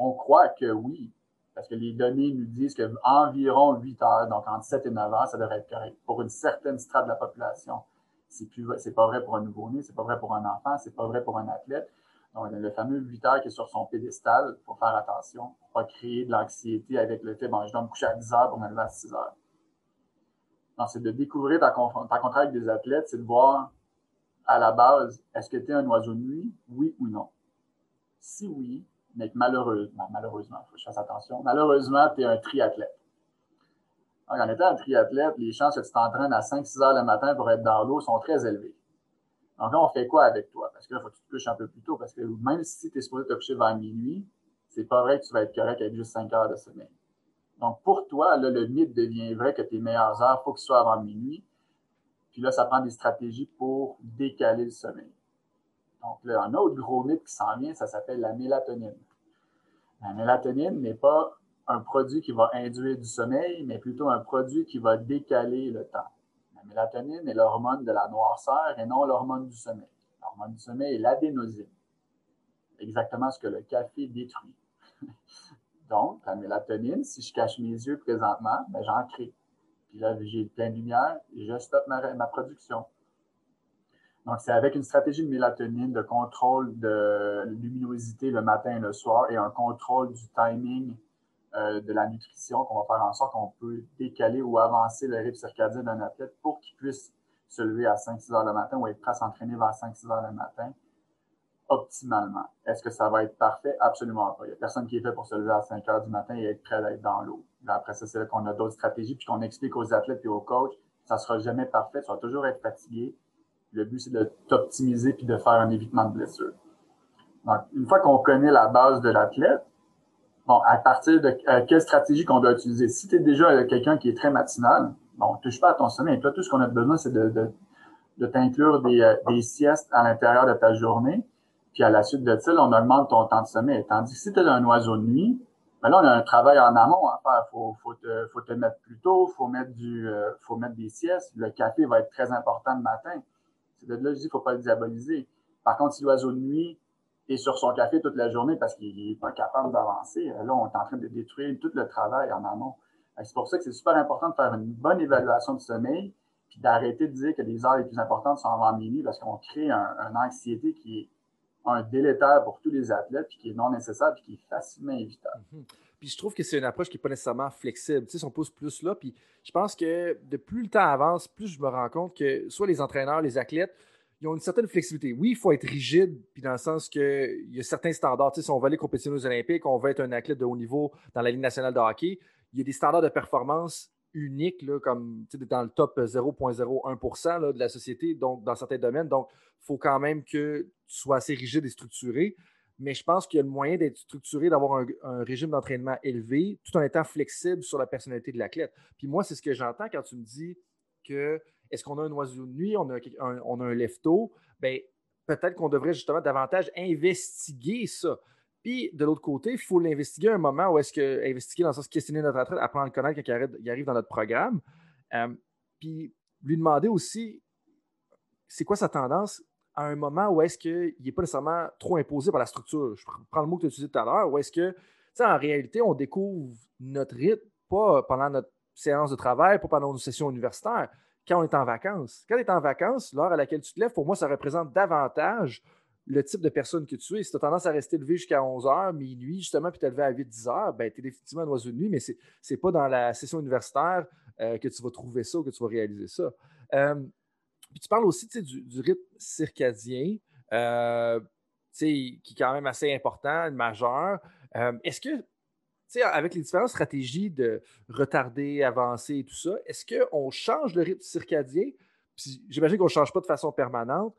on croit que oui, parce que les données nous disent qu'environ 8 heures, donc entre 7 et 9 heures, ça devrait être correct pour une certaine strate de la population. C'est plus, c'est pas vrai pour un nouveau-né, c'est pas vrai pour un enfant, c'est pas vrai pour un athlète. Donc, le fameux 8 heures qui est sur son pédestal, pour faire attention, pour pas créer de l'anxiété avec le fait, bon, je dois me coucher à 10 heures pour me lever à 6 heures. Donc, c'est de découvrir ta, ta contact avec des athlètes, c'est de voir à la base, est-ce que tu es un oiseau de nuit, oui ou non? Si oui, mais malheureusement, malheureusement, il faut que je fasse attention, malheureusement, tu es un triathlète. Donc, en étant un triathlète, les chances que tu t'entraînes à 5-6 heures le matin pour être dans l'eau sont très élevées. Donc là, on fait quoi avec toi? Parce que là, il faut que tu te couches un peu plus tôt, parce que même si tu es supposé te coucher vers minuit, c'est pas vrai que tu vas être correct avec juste 5 heures de sommeil. Donc, pour toi, là, le mythe devient vrai que tes meilleures heures, il faut que ce soit avant minuit. Puis là, ça prend des stratégies pour décaler le sommeil. Donc, là, un autre gros mythe qui s'en vient, ça s'appelle la mélatonine. La mélatonine n'est pas un produit qui va induire du sommeil, mais plutôt un produit qui va décaler le temps. La mélatonine est l'hormone de la noirceur et non l'hormone du sommeil. L'hormone du sommeil est l'adénosine. Exactement ce que le café détruit. Donc, la mélatonine, si je cache mes yeux présentement, ben, j'en crée. Puis là, j'ai plein de lumière et je stoppe ma production. Donc, c'est avec une stratégie de mélatonine, de contrôle de luminosité le matin et le soir et un contrôle du timing euh, de la nutrition qu'on va faire en sorte qu'on peut décaler ou avancer le rythme circadien d'un athlète pour qu'il puisse se lever à 5-6 heures le matin ou être prêt à s'entraîner vers 5-6 heures le matin optimalement. Est-ce que ça va être parfait? Absolument pas. Il n'y a personne qui est fait pour se lever à 5 heures du matin et être prêt à être dans l'eau. Après ça, c'est là qu'on a d'autres stratégies, puis qu'on explique aux athlètes et aux coachs, ça ne sera jamais parfait, ça va toujours être fatigué, le but, c'est de t'optimiser puis de faire un évitement de blessure. Donc, une fois qu'on connaît la base de l'athlète, bon, à partir de quelle stratégie qu'on doit utiliser? Si tu es déjà quelqu'un qui est très matinal, bon, touche pas à ton sommeil. Toi, tout ce qu'on a besoin, c'est de, t'inclure des, euh, des siestes à l'intérieur de ta journée. Puis à la suite de ça, on augmente ton temps de sommeil. Tandis que si tu es un oiseau de nuit, ben là, on a un travail en amont à faire. Faut, faut te, faut te mettre plus tôt, faut euh, faut mettre des siestes. Le café va être très important le matin. C'est de là je dis faut pas le diaboliser. Par contre, si l'oiseau de nuit est sur son café toute la journée parce qu'il n'est pas capable d'avancer, là, on est en train de détruire tout le travail en amont. C'est pour ça que c'est super important de faire une bonne évaluation de sommeil, puis d'arrêter de dire que les heures les plus importantes sont avant minuit parce qu'on crée un, une anxiété qui est un délétère pour tous les athlètes, puis qui est non nécessaire, puis qui est facilement évitable. Mm-hmm. Puis je trouve que c'est une approche qui n'est pas nécessairement flexible. Tu sais, si on pousse plus là, puis je pense que de plus le temps avance, plus je me rends compte que soit les entraîneurs, les athlètes, ils ont une certaine flexibilité. Oui, il faut être rigide, puis dans le sens qu'il y a certains standards. Si on va aller compétitionner aux Olympiques, on va être un athlète de haut niveau dans la Ligue nationale de hockey, il y a des standards de performance uniques, là, comme dans le top 0,01% de la société, donc dans certains domaines. Donc, il faut quand même que tu sois assez rigide et structuré mais je pense qu'il y a le moyen d'être structuré, d'avoir un, régime d'entraînement élevé, tout en étant flexible sur la personnalité de l'athlète. Puis moi, c'est ce que j'entends quand tu me dis que est-ce qu'on a un oiseau de nuit, on a un, on a un lefto, bien, peut-être qu'on devrait justement davantage investiguer ça. Puis de l'autre côté, il faut l'investiguer à un moment où est-ce que, investiguer dans le sens questionner notre athlète, apprendre à le connaître quand il arrive, dans notre programme. Euh, puis lui demander aussi, c'est quoi sa tendance, à un moment où est-ce qu'il n'est pas nécessairement trop imposé par la structure? Je prends le mot que tu as utilisé tout à l'heure, où est-ce que, en réalité, on découvre notre rythme pas pendant notre séance de travail, pas pendant nos sessions universitaires, quand on est en vacances. Quand tu es en vacances, l'heure à laquelle tu te lèves, pour moi, ça représente davantage le type de personne que tu es. Si tu as tendance à rester levé jusqu'à 11 h, minuit, justement, puis te lever à 8-10 h, ben, tu es définitivement un oiseau de nuit, mais ce n'est pas dans la session universitaire que tu vas trouver ça ou que tu vas réaliser ça. puis tu parles aussi du, du, rythme circadien, qui est quand même assez important, majeur. Est-ce que avec les différentes stratégies de retarder, avancer et tout ça, est-ce qu'on change le rythme circadien? Puis j'imagine qu'on ne change pas de façon permanente.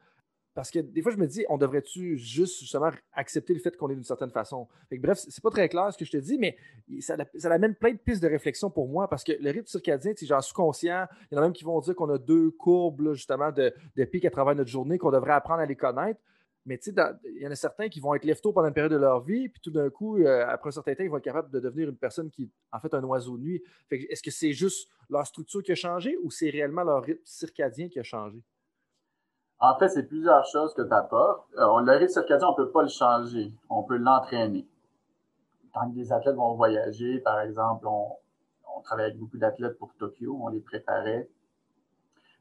Parce que des fois, je me dis, on devrait-tu juste justement accepter le fait qu'on est d'une certaine façon? Fait que, bref, c'est pas très clair ce que je te dis, mais ça, ça, amène plein de pistes de réflexion pour moi parce que le rythme circadien, j'en suis conscient. Il y en a même qui vont dire qu'on a deux courbes justement de, de pics à travers notre journée, qu'on devrait apprendre à les connaître. Mais tu sais, il y en a certains qui vont être lève pendant une période de leur vie, puis tout d'un coup, euh, après un certain temps, ils vont être capables de devenir une personne qui est en fait un oiseau de nuit. Est-ce que c'est juste leur structure qui a changé ou c'est réellement leur rythme circadien qui a changé? En fait, c'est plusieurs choses que tu apportes. Euh, le rythme circadien, on ne peut pas le changer. On peut l'entraîner. Tant que des athlètes vont voyager, par exemple, on, on travaille avec beaucoup d'athlètes pour Tokyo, on les préparait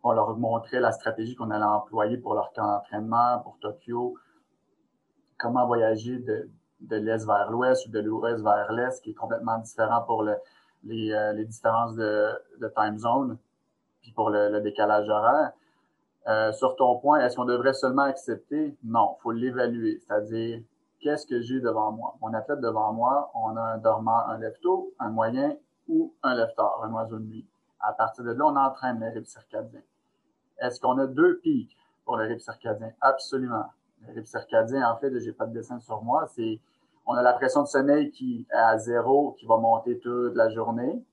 on leur montrait la stratégie qu'on allait employer pour leur camp d'entraînement, pour Tokyo, comment voyager de, l'Est vers l'Ouest ou de l'Ouest vers l'Est, qui est complètement différent pour euh, les, différences de, time zone, puis pour le, décalage horaire. Euh, sur ton point, est-ce qu'on devrait seulement accepter? Non, il faut l'évaluer, c'est-à-dire qu'est-ce que j'ai devant moi? Mon athlète devant moi, on a un dormant, un lefto, un moyen ou un lefteur, un oiseau de nuit. À partir de là, on entraîne les rythmes circadiens. Est-ce qu'on a deux pics pour le rythme circadien? Absolument. Le rythme circadien, en fait, je n'ai pas de dessin sur moi, c'est on a la pression de sommeil qui est à zéro, qui va monter toute la journée.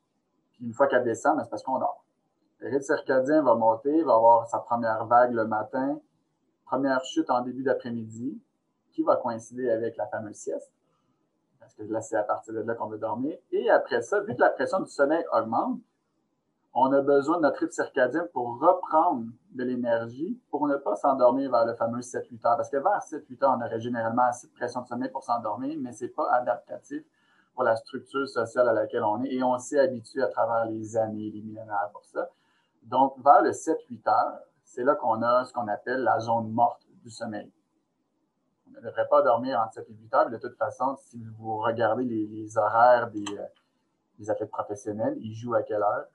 Puis une fois qu'elle descend, ben, c'est parce qu'on dort. Le rythme circadien va monter, va avoir sa première vague le matin, première chute en début d'après-midi, qui va coïncider avec la fameuse sieste. Parce que là, c'est à partir de là qu'on veut dormir. Et après ça, vu que la pression du sommeil augmente, on a besoin de notre rythme circadien pour reprendre de l'énergie pour ne pas s'endormir vers le fameux 7-8 heures. Parce que vers 7-8 heures, on aurait généralement assez de pression de sommeil pour s'endormir, mais ce n'est pas adaptatif pour la structure sociale à laquelle on est et on s'est habitué à travers les années, les millénaires pour ça. Donc, vers le 7-8 heures, c'est là qu'on a ce qu'on appelle la zone morte du sommeil. On ne devrait pas dormir entre 7 et 8 heures. De toute façon, si vous regardez les, horaires des, euh, des athlètes professionnels, ils jouent à quelle heure?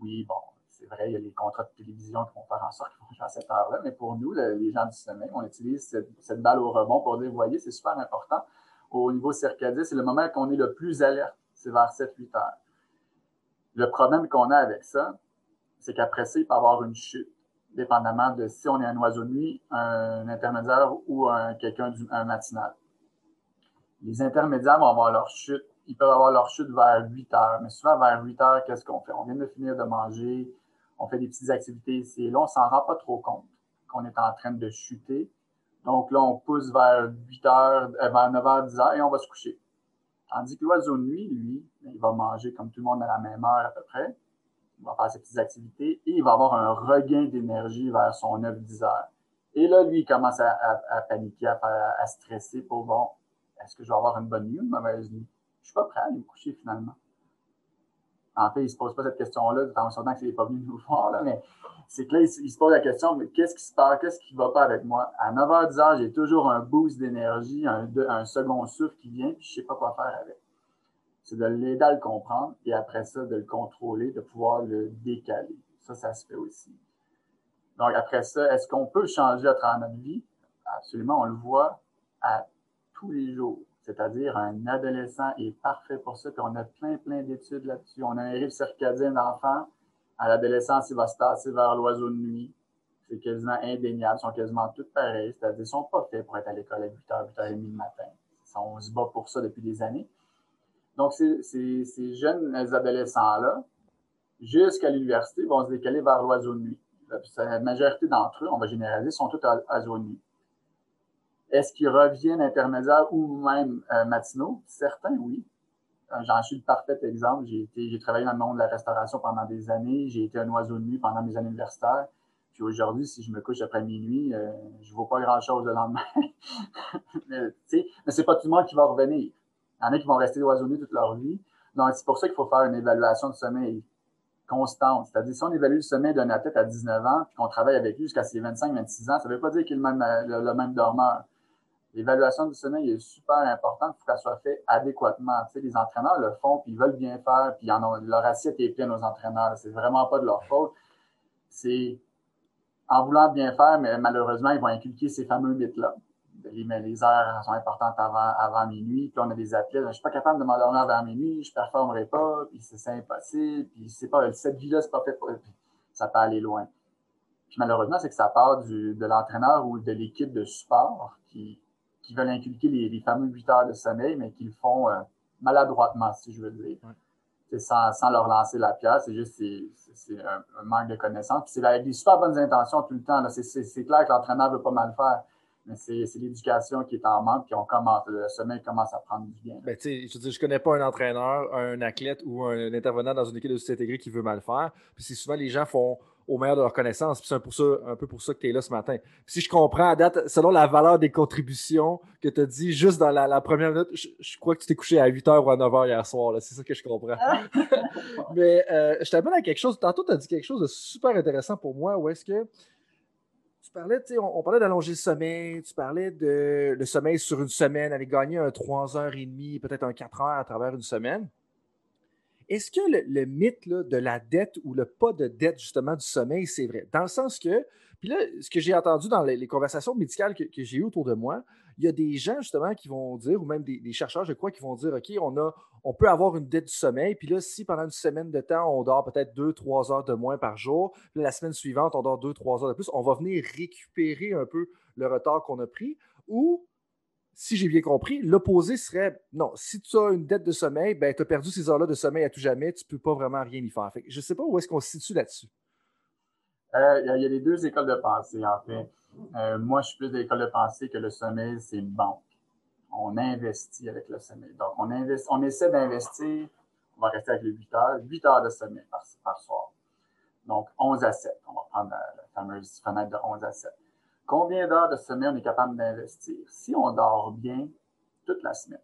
Oui, bon, c'est vrai, il y a les contrats de télévision qui vont faire en sorte qu'ils vont jouer à cette heure-là, mais pour nous, les gens du sommeil, on utilise cette, balle au rebond pour dire, voyez, c'est super important. Au niveau circadien, c'est le moment qu'on est le plus alerte, c'est vers 7-8 heures. Le problème qu'on a avec ça, c'est qu'après ça, il peut y avoir une chute, dépendamment de si on est un oiseau de nuit, un intermédiaire ou un, quelqu'un un matinal. Les intermédiaires vont avoir leur chute ils peuvent avoir leur chute vers 8 heures. Mais souvent, vers 8 heures, qu'est-ce qu'on fait? On vient de finir de manger, on fait des petites activités ici et là, on s'en rend pas trop compte qu'on est en train de chuter. Donc là, on pousse vers 8 heures, euh, vers 9 heures, 10 heures et on va se coucher. Tandis que l'oiseau de nuit, lui, ben, il va manger comme tout le monde à la même heure à peu près. Il va faire ses petites activités et il va avoir un regain d'énergie vers son 9-10 heures. Et là, lui, il commence à, paniquer, à, à, stresser pour, bon, est-ce que je vais avoir une bonne nuit ou une mauvaise nuit? Je suis pas prêt à aller me coucher finalement. En fait, il ne se pose pas cette question-là, en sortant qu'il n'est pas venu nous voir, là, mais c'est que là, il, se pose la question, mais qu'est-ce qui se passe, qu'est-ce qui ne va pas avec moi? À 9h, 10h, j'ai toujours un boost d'énergie, un, un, second souffle qui vient, puis je ne sais pas quoi faire avec. C'est de l'aider à le comprendre, et après ça, de le contrôler, de pouvoir le décaler. Ça, ça se fait aussi. Donc, après ça, est-ce qu'on peut changer à travers notre vie? Absolument, on le voit à tous les jours. C'est-à-dire, un adolescent est parfait pour ça, puis on a plein, plein d'études là-dessus. On a un rythme circadien d'enfant. À l'adolescence, il va se passer vers l'oiseau de nuit. C'est quasiment indéniable. Ils sont quasiment tous pareils. C'est-à-dire, ils ne sont pas faits pour être à l'école à 8h, 8h30 le matin. On se bat pour ça depuis des années. Donc, ces, jeunes adolescents-là, jusqu'à l'université, vont se décaler vers l'oiseau de nuit. La majorité d'entre eux, on va généraliser, sont tous à l'oiseau de nuit. Est-ce qu'ils reviennent intermédiaires ou même euh, matinaux? Certains, oui. Euh, j'en suis le parfait exemple. J'ai travaillé dans le monde de la restauration pendant des années. J'ai été un oiseau de nuit pendant mes années universitaires. Puis aujourd'hui, si je me couche après minuit, euh, je ne vois pas grand-chose le lendemain. mais, mais c'est pas tout le monde qui va revenir. Il y en a qui vont rester oiseaux de toute leur vie. Donc, c'est pour ça qu'il faut faire une évaluation de sommeil constante. C'est-à-dire, si on évalue le sommeil d'un athlète à 19 ans, qu'on travaille avec lui jusqu'à ses 25-26 ans, ça ne veut pas dire qu'il est le même dormeur L'évaluation du sommeil est super importante. Il faut qu'elle soit faite adéquatement. Tu sais, les entraîneurs le font, puis ils veulent bien faire, puis leur assiette est pleine aux entraîneurs. C'est vraiment pas de leur faute. C'est en voulant bien faire, mais malheureusement, ils vont inculquer ces fameux mythes-là. Les, les heures sont importantes avant, avant minuit, puis on a des athlètes, je suis pas capable de m'endormir vers minuit, je performerai pas, puis c'est impossible, puis c'est pas, cette vie-là, c'est pas fait pour, ça peut aller loin. Puis malheureusement, c'est que ça part de l'entraîneur ou de l'équipe de support qui, qui veulent inculquer les, fameux 8 heures de sommeil, mais qui le font euh, maladroitement, si je veux dire. Sans, sans, leur lancer la pièce, c'est juste c'est, un, manque de connaissance. Puis c'est avec des super bonnes intentions tout le temps. C'est, clair que l'entraîneur veut pas mal faire. Mais c'est, l'éducation qui est en manque, puis on commence, le sommeil commence à prendre du bien. Ben, je ne je connais pas un entraîneur, un athlète ou un intervenant dans une équipe de société intégrée qui veut mal faire. Puis c'est souvent les gens font au meilleur de leur connaissance. c'est un, pour ça, un peu pour ça que tu es là ce matin. si je comprends à date, selon la valeur des contributions que tu as dit juste dans la, première minute, je, crois que tu t'es couché à 8h ou à 9h hier soir. C'est ça que je comprends. Ah. Mais euh, je t'amène à quelque chose. Tantôt, tu as dit quelque chose de super intéressant pour moi. Où est-ce que tu parlais, tu sais, on, parlait d'allonger le sommeil, tu parlais de le sommeil sur une semaine, aller gagner un 3h30, peut-être un 4h à travers une semaine. Est-ce que le, mythe de la dette ou le pas de dette, justement, du sommeil, c'est vrai? Dans le sens que, puis là, ce que j'ai entendu dans les, conversations médicales que, j'ai eues autour de moi, il y a des gens, justement, qui vont dire, ou même des, chercheurs, je crois, qui vont dire, OK, on, a, on peut avoir une dette du sommeil, puis là, si pendant une semaine de temps, on dort peut-être deux, trois heures de moins par jour, puis la semaine suivante, on dort deux, trois heures de plus, on va venir récupérer un peu le retard qu'on a pris, ou si j'ai bien compris, l'opposé serait non, si tu as une dette de sommeil, ben, tu as perdu ces heures-là de sommeil à tout jamais, tu ne peux pas vraiment rien y faire. je ne sais pas où est-ce qu'on se situe là-dessus. Euh, il y, a les deux écoles de pensée, en fait. Euh, moi, je suis plus de l'école de pensée que le sommeil, c'est une banque. On investit avec le sommeil. Donc, on, invest, on essaie d'investir, on va rester avec les 8 heures, 8 heures de sommeil par, par soir. Donc, 11 à 7. On va prendre la, la fameuse fenêtre de 11 à 7 combien d'heures de sommeil on est capable d'investir? Si on dort bien toute la semaine,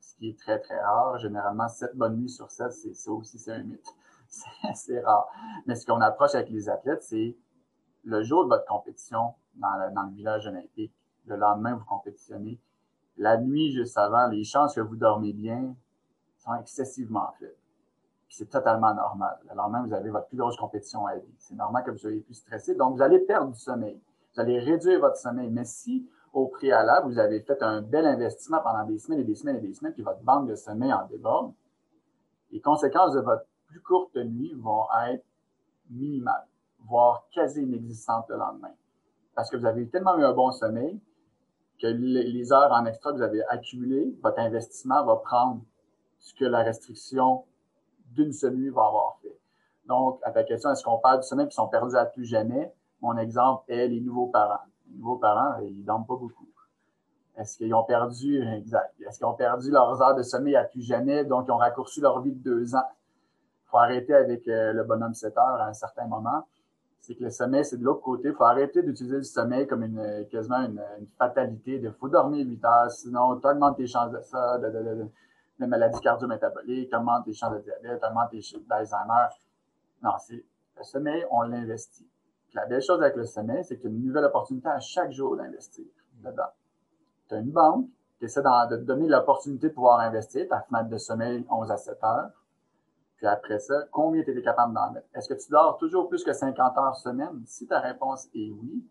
ce qui est très, très rare, généralement 7 bonnes nuits sur 7, c'est ça aussi, c'est un mythe. C'est rare. Mais ce qu'on approche avec les athlètes, c'est le jour de votre compétition dans, le village olympique, le lendemain, vous compétitionnez. La nuit, juste avant, les chances que vous dormez bien sont excessivement faibles. C'est totalement normal. Le lendemain, vous avez votre plus grosse compétition à vie. C'est normal que vous soyez plus stressé. Donc, vous allez perdre du sommeil. Vous allez réduire votre sommeil. Mais si, au préalable, vous avez fait un bel investissement pendant des semaines et des semaines et des semaines, puis votre banque de sommeil en déborde, les conséquences de votre plus courte nuit vont être minimales, voire quasi inexistantes le lendemain. Parce que vous avez tellement eu un bon sommeil que les heures en extra que vous avez accumulées, votre investissement va prendre ce que la restriction d'une seule nuit va avoir fait. Donc, à ta question, est-ce qu'on parle du sommeil qui sont perdus à plus jamais? Mon exemple est les nouveaux parents. Les nouveaux parents, ils dorment pas beaucoup. Est-ce qu'ils ont perdu, exact, est-ce qu'ils ont perdu leurs heures de sommeil à plus jamais, donc ils ont raccourci leur vie de deux ans? Il faut arrêter avec euh, le bonhomme 7 heures à un certain moment. C'est que le sommeil, c'est de l'autre côté. Il faut arrêter d'utiliser le sommeil comme une, quasiment une, fatalité Il faut dormir 8 heures, sinon tu augmentes tes chances de ça, de, de, de, maladies cardio-métaboliques, augmente tes chances de diabète, augmente tes chances d'Alzheimer. Non, c'est le sommeil, on l'investit la belle chose avec le sommeil, c'est que tu as une nouvelle opportunité à chaque jour d'investir dedans. Tu as une banque qui essaie de te donner l'opportunité de pouvoir investir, ta fenêtre de sommeil 11 à 7 heures. Puis après ça, combien tu es capable d'en mettre? Est-ce que tu dors toujours plus que 50 heures semaine? Si ta réponse est oui,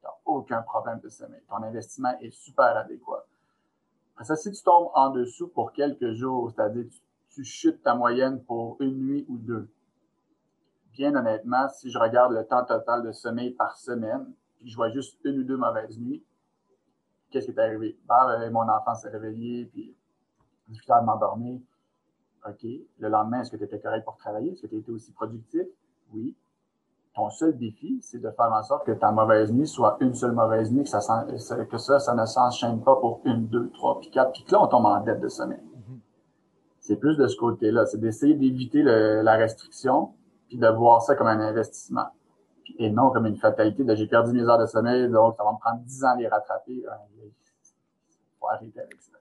tu n'as aucun problème de sommeil. Ton investissement est super adéquat. Après ça, si tu tombes en dessous pour quelques jours, c'est-à-dire tu, tu chutes ta moyenne pour une nuit ou deux, bien honnêtement, si je regarde le temps total de sommeil par semaine, puis je vois juste une ou deux mauvaises nuits, qu'est-ce qui est arrivé? Ben, mon enfant s'est réveillé, puis difficile de m'endormir. OK. Le lendemain, est-ce que tu étais correct pour travailler? Est-ce que tu étais aussi productif? Oui. Ton seul défi, c'est de faire en sorte que ta mauvaise nuit soit une seule mauvaise nuit, que ça, que ça, ça ne s'enchaîne pas pour une, deux, trois, puis quatre, puis que là, on tombe en dette de sommeil. Mm-hmm. C'est plus de ce côté-là. C'est d'essayer d'éviter la restriction, puis de voir ça comme un investissement. Et non comme une fatalité de j'ai perdu mes heures de sommeil, donc ça va me prendre 10 ans à les rattraper. Il faut arrêter avec ça.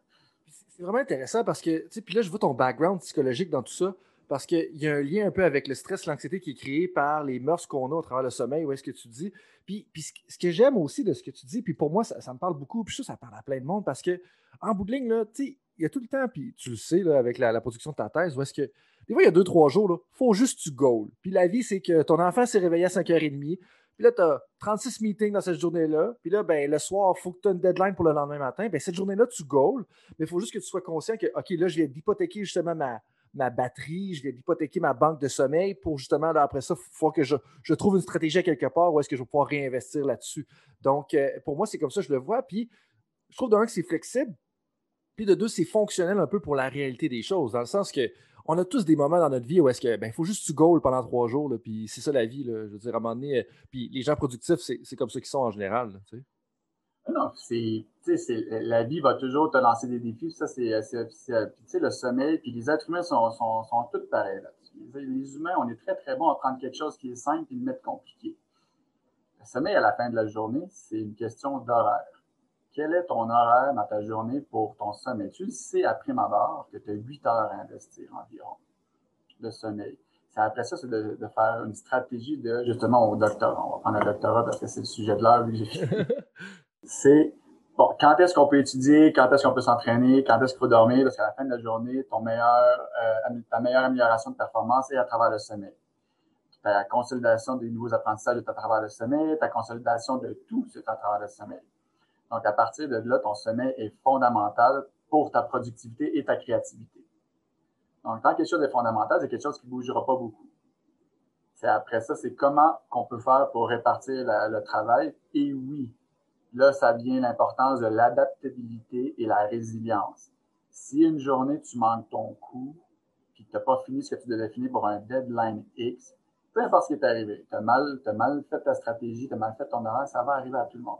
C'est vraiment intéressant parce que, tu sais, puis là, je vois ton background psychologique dans tout ça. parce qu'il y a un lien un peu avec le stress, l'anxiété qui est créé par les mœurs qu'on a au travers le sommeil, où est-ce que tu dis. Puis, ce que j'aime aussi de ce que tu dis, puis pour moi, ça, me parle beaucoup, puis ça, ça parle à plein de monde, parce que en bout de ligne, là, il y a tout le temps, puis tu le sais là, avec la, production de ta thèse, où est-ce que des fois, il y a deux, trois jours, il faut juste que tu goal. Puis la vie, c'est que ton enfant s'est réveillé à 5h30, puis là, tu as 36 meetings dans cette journée-là. Puis là, ben, le soir, il faut que tu aies une deadline pour le lendemain matin. Ben, cette journée-là, tu goal. Mais il faut juste que tu sois conscient que, OK, là, je viens d'hypothéquer justement ma, ma batterie, je viens d'hypothéquer ma banque de sommeil pour justement, après ça, il faut que je, trouve une stratégie à quelque part où est-ce que je vais pouvoir réinvestir là-dessus. Donc, euh, pour moi, c'est comme ça je le vois. Puis, je trouve d'un que c'est flexible, puis de deux, c'est fonctionnel un peu pour la réalité des choses, dans le sens que on a tous des moments dans notre vie où est-ce que ben, il faut juste tu goal pendant trois jours, puis c'est ça la vie. Là, je veux dire, à un moment donné, euh, puis les gens productifs, c'est comme ça qu'ils sont en général. tu sais. Non, c'est, la vie va toujours te lancer des défis. Ça, c'est, c'est, le sommeil. Puis les êtres humains sont, sont, sont tous pareils là Les humains, on est très, très bon à prendre quelque chose qui est simple et le mettre compliqué. Le sommeil à la fin de la journée, c'est une question d'horaire. Quel est ton horaire dans ta journée pour ton sommeil? Tu le sais à prime abord que tu as 8 heures à investir environ de sommeil. après ça, c'est de, de, faire une stratégie de, justement, au doctorat. On va prendre un doctorat parce que c'est le sujet de l'heure. c'est bon, quand est-ce qu'on peut étudier, quand est-ce qu'on peut s'entraîner, quand est-ce qu'il faut dormir, parce qu'à la fin de la journée, ton meilleur, euh, ta meilleure amélioration de performance est à travers le sommeil. Ta consolidation des nouveaux apprentissages est à travers le sommeil, ta consolidation de tout, c'est à travers le sommeil. Donc, à partir de là, ton sommeil est fondamental pour ta productivité et ta créativité. Donc, tant quelque chose est fondamental, c'est quelque chose qui ne bougera pas beaucoup. C'est après ça, c'est comment qu'on peut faire pour répartir le travail. Et oui, Là, ça vient l'importance de l'adaptabilité et la résilience. Si une journée, tu manques ton coup, puis tu n'as pas fini ce que tu devais finir pour un deadline X, peu importe ce qui est arrivé, tu as mal, as mal fait ta stratégie, tu as mal fait ton horaire, ça va arriver à tout le monde.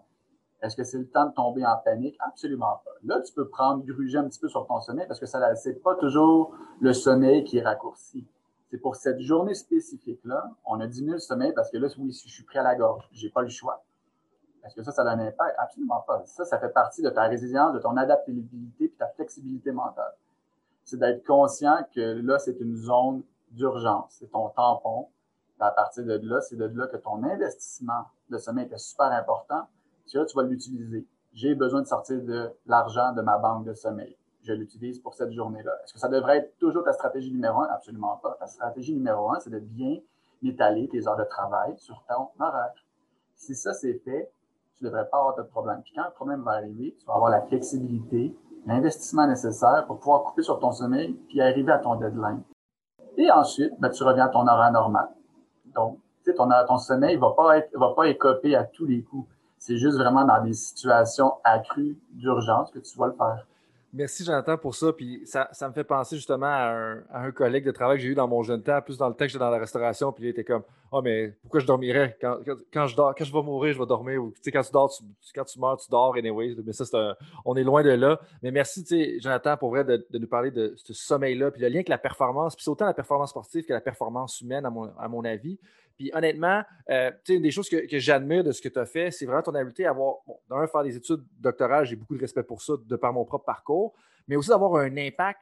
Est-ce que c'est le temps de tomber en panique? Absolument pas. Là, tu peux prendre, gruger un petit peu sur ton sommeil parce que ça, c'est pas toujours le sommeil qui est raccourci. C'est pour cette journée spécifique-là, on a diminué le sommeil parce que là, oui, je suis pris à la gorge, j'ai pas le choix. Est-ce que ça, ça a un impact? Absolument pas. Ça, ça fait partie de ta résilience, de ton adaptabilité puis ta flexibilité mentale. C'est d'être conscient que là, c'est une zone d'urgence. C'est ton tampon. à partir de là, c'est de là que ton investissement de sommeil est super important. Tu là, tu vas l'utiliser. J'ai besoin de sortir de l'argent de ma banque de sommeil. Je l'utilise pour cette journée-là. Est-ce que ça devrait être toujours ta stratégie numéro un? Absolument pas. Ta stratégie numéro un, c'est de bien étaler tes heures de travail sur ton horaire. Si ça, c'est fait, tu ne devrais pas avoir de problème. Puis quand le problème va arriver, tu vas avoir la flexibilité, l'investissement nécessaire pour pouvoir couper sur ton sommeil puis arriver à ton deadline. Et ensuite, ben, tu reviens à ton horaire normal. Donc, tu sais, ton, sommeil va pas être, va pas écoper à tous les coups. C'est juste vraiment dans des situations accrues d'urgence que tu vas le faire. Merci, Jonathan, pour ça. Puis ça, ça me fait penser justement à un, collègue de travail que j'ai eu dans mon jeune temps, plus dans le temps que j'étais dans la restauration. Puis il était comme oh, mais pourquoi je dormirais? Quand, je dors, quand je vais mourir, je vais dormir. Ou, tu sais, quand tu dors, tu, quand tu meurs, tu dors, anyway. Mais ça, on est loin de là. Mais merci, Jonathan, pour vrai, de, nous parler de ce sommeil-là. Puis le lien avec la performance. Puis c'est autant la performance sportive que la performance humaine, à mon, à mon avis. Puis honnêtement, euh, une des choses que, j'admire de ce que tu as fait, c'est vraiment ton habileté à avoir, bon, d'un, faire des études doctorales, j'ai beaucoup de respect pour ça de par mon propre parcours, mais aussi d'avoir un impact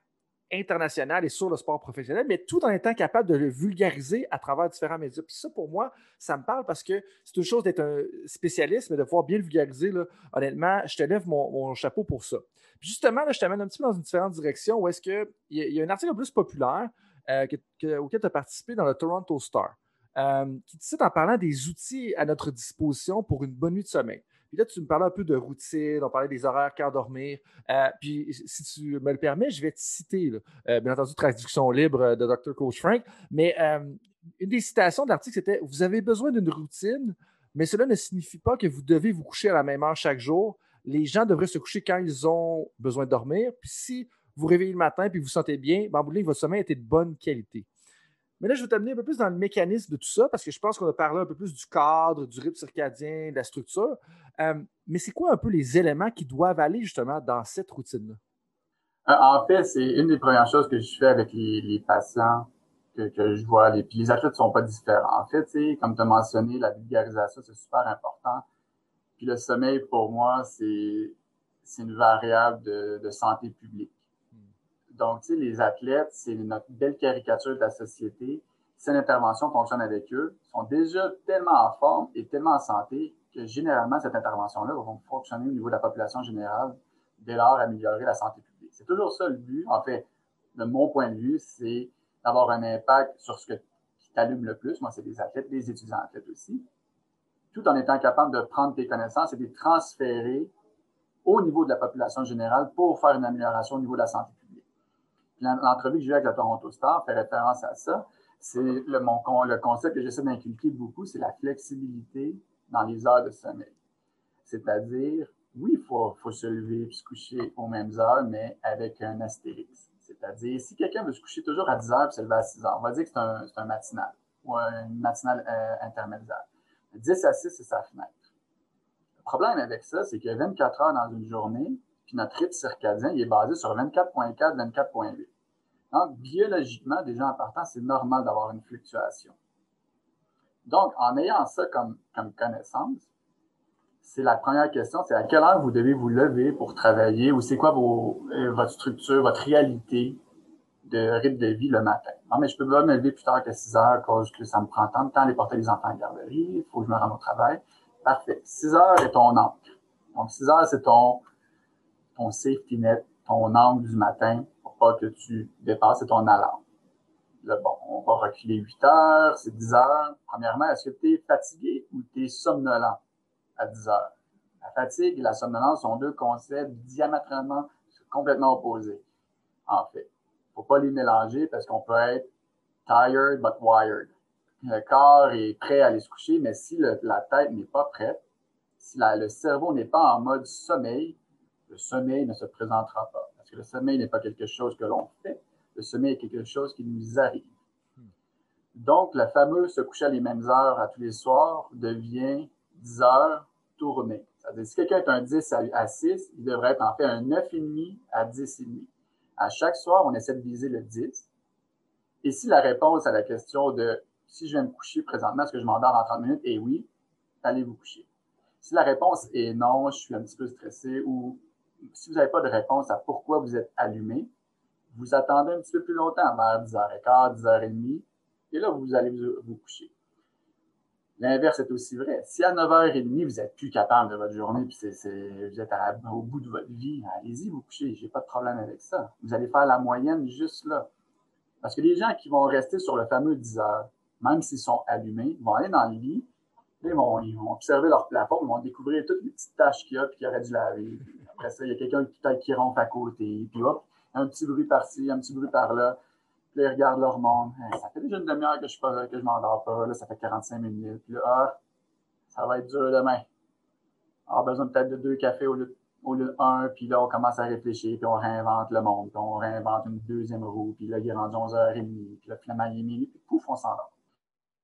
international et sur le sport professionnel, mais tout en étant capable de le vulgariser à travers différents médias. Puis ça, pour moi, ça me parle parce que c'est une chose d'être un spécialiste, mais de pouvoir bien le vulgariser, honnêtement, je te lève mon, chapeau pour ça. Puis justement, là, je t'amène un petit peu dans une différente direction où est-ce qu'il y, y, a un article plus populaire euh, auquel tu as participé dans le Toronto Star. Euh, qui te cite en parlant des outils à notre disposition pour une bonne nuit de sommeil. Puis là, tu me parlais un peu de routine, on parlait des horaires, quand dormir. Euh, puis, si tu me le permets, je vais te citer, euh, bien entendu, traduction libre de Dr. Coach Frank, mais une des citations de l'article, c'était Vous avez besoin d'une routine, mais cela ne signifie pas que vous devez vous coucher à la même heure chaque jour. Les gens devraient se coucher quand ils ont besoin de dormir. Puis, si vous réveillez le matin et vous vous sentez bien, ben, votre sommeil était de bonne qualité. Mais là, je vais t'amener un peu plus dans le mécanisme de tout ça, parce que je pense qu'on a parlé un peu plus du cadre, du rythme circadien, de la structure. Euh, mais c'est quoi un peu les éléments qui doivent aller justement dans cette routine-là? Euh, en fait, c'est une des premières choses que je fais avec les, patients que, je vois. Les, puis les athlètes ne sont pas différents. En fait, comme tu as mentionné, la vulgarisation, c'est super important. Puis le sommeil, pour moi, c'est une variable de santé publique. Donc, tu sais, les athlètes, c'est notre belle caricature de la société. Si l'intervention fonctionne avec eux, ils sont déjà tellement en forme et tellement en santé que généralement, cette intervention-là va fonctionner au niveau de la population générale, dès lors améliorer la santé publique. C'est toujours ça le but. En fait, de mon point de vue, c'est d'avoir un impact sur ce qui t'allume le plus. Moi, c'est des athlètes, des étudiants athlètes aussi. Tout en étant capable de prendre tes connaissances et de les transférer au niveau de la population générale pour faire une amélioration au niveau de la santé publique. L'entrevue que j'ai avec la Toronto Star fait référence à ça. C'est le, le concept que j'essaie d'inculquer beaucoup, c'est la flexibilité dans les heures de sommeil. C'est-à-dire, oui, il faut, se lever et se coucher aux mêmes heures, mais avec un astérix. C'est-à-dire, si quelqu'un veut se coucher toujours à 10 heures et se lever à 6 heures, on va dire que c'est un, un, matinal ou un matinal euh, intermédiaire. 10 à 6, c'est sa fenêtre. Le problème avec ça, c'est qu'il y a 24 heures dans une journée, puis notre rythme circadien, il est basé sur 24.4, 24.8. Donc, biologiquement, déjà en partant, c'est normal d'avoir une fluctuation. Donc, en ayant ça comme, comme connaissance, c'est la première question, c'est à quelle heure vous devez vous lever pour travailler ou c'est quoi euh, votre structure, votre réalité de rythme de vie le matin? Non, mais je peux pas me lever plus tard que 6 heures cause que ça me prend tant de temps de porter les enfants à la garderie, il faut que je me rende au travail. Parfait. 6 heures est ton ancre. Donc, 6 heures, c'est ton, ton safety net, ton angle du matin pour pas que tu dépasses, ton alarme. Là, bon, on va reculer 8 heures, c'est 10 heures. Premièrement, est-ce que tu es fatigué ou tu es somnolent? à 10 heures? La fatigue et la somnolence sont deux concepts diamétralement complètement opposés, en fait. Il ne faut pas les mélanger parce qu'on peut être tired but wired. Le corps est prêt à aller se coucher, mais si la tête n'est pas prête, si le cerveau n'est pas en mode sommeil, le sommeil ne se présentera pas. Parce que le sommeil n'est pas quelque chose que l'on fait, le sommeil est quelque chose qui nous arrive. Donc, le fameux se coucher à les mêmes heures à tous les soirs devient 10 heures tourner. C'est-à-dire, si quelqu'un est un 10 à, 6, il devrait être en fait un 9,5 à 10,5. À chaque soir, on essaie de viser le 10. Et si la réponse à la question de si je viens me coucher présentement, est-ce que je m'endors en 30 minutes? Et oui, allez vous coucher. Si la réponse est non, je suis un petit peu stressé ou si vous n'avez pas de réponse à pourquoi vous êtes allumé, vous attendez un petit peu plus longtemps, vers 10h15, 10h30, et là, vous allez vous coucher. L'inverse est aussi vrai. Si à 9h30, vous n'êtes plus capable de votre journée, puis vous êtes au bout de votre vie, allez-y, vous couchez. J'ai pas de problème avec ça. Vous allez faire la moyenne juste là. Parce que les gens qui vont rester sur le fameux 10 heures, même s'ils sont allumés, vont aller dans le lit, ils vont, ils vont observer leur plafond, ils vont découvrir toutes les petites taches qu'il y a, puis qu'il aurait dû laver. Il y a quelqu'un qui, qui rentre à côté, puis hop, un petit bruit par-ci, un petit bruit par-là. Puis ils regardent leur monde. ça fait déjà une demi-heure que je ne que je m'endors pas. Là, ça fait 45 minutes. Puis là, ah, ça va être dur demain. On a besoin peut-être de deux cafés au lieu, au lieu d'un. Puis là, on commence à réfléchir. Puis on réinvente le monde. Puis on réinvente une deuxième roue. Puis là, il est rendu 11h30. Puis là, finalement, il est minuit. Puis pouf, on s'endort.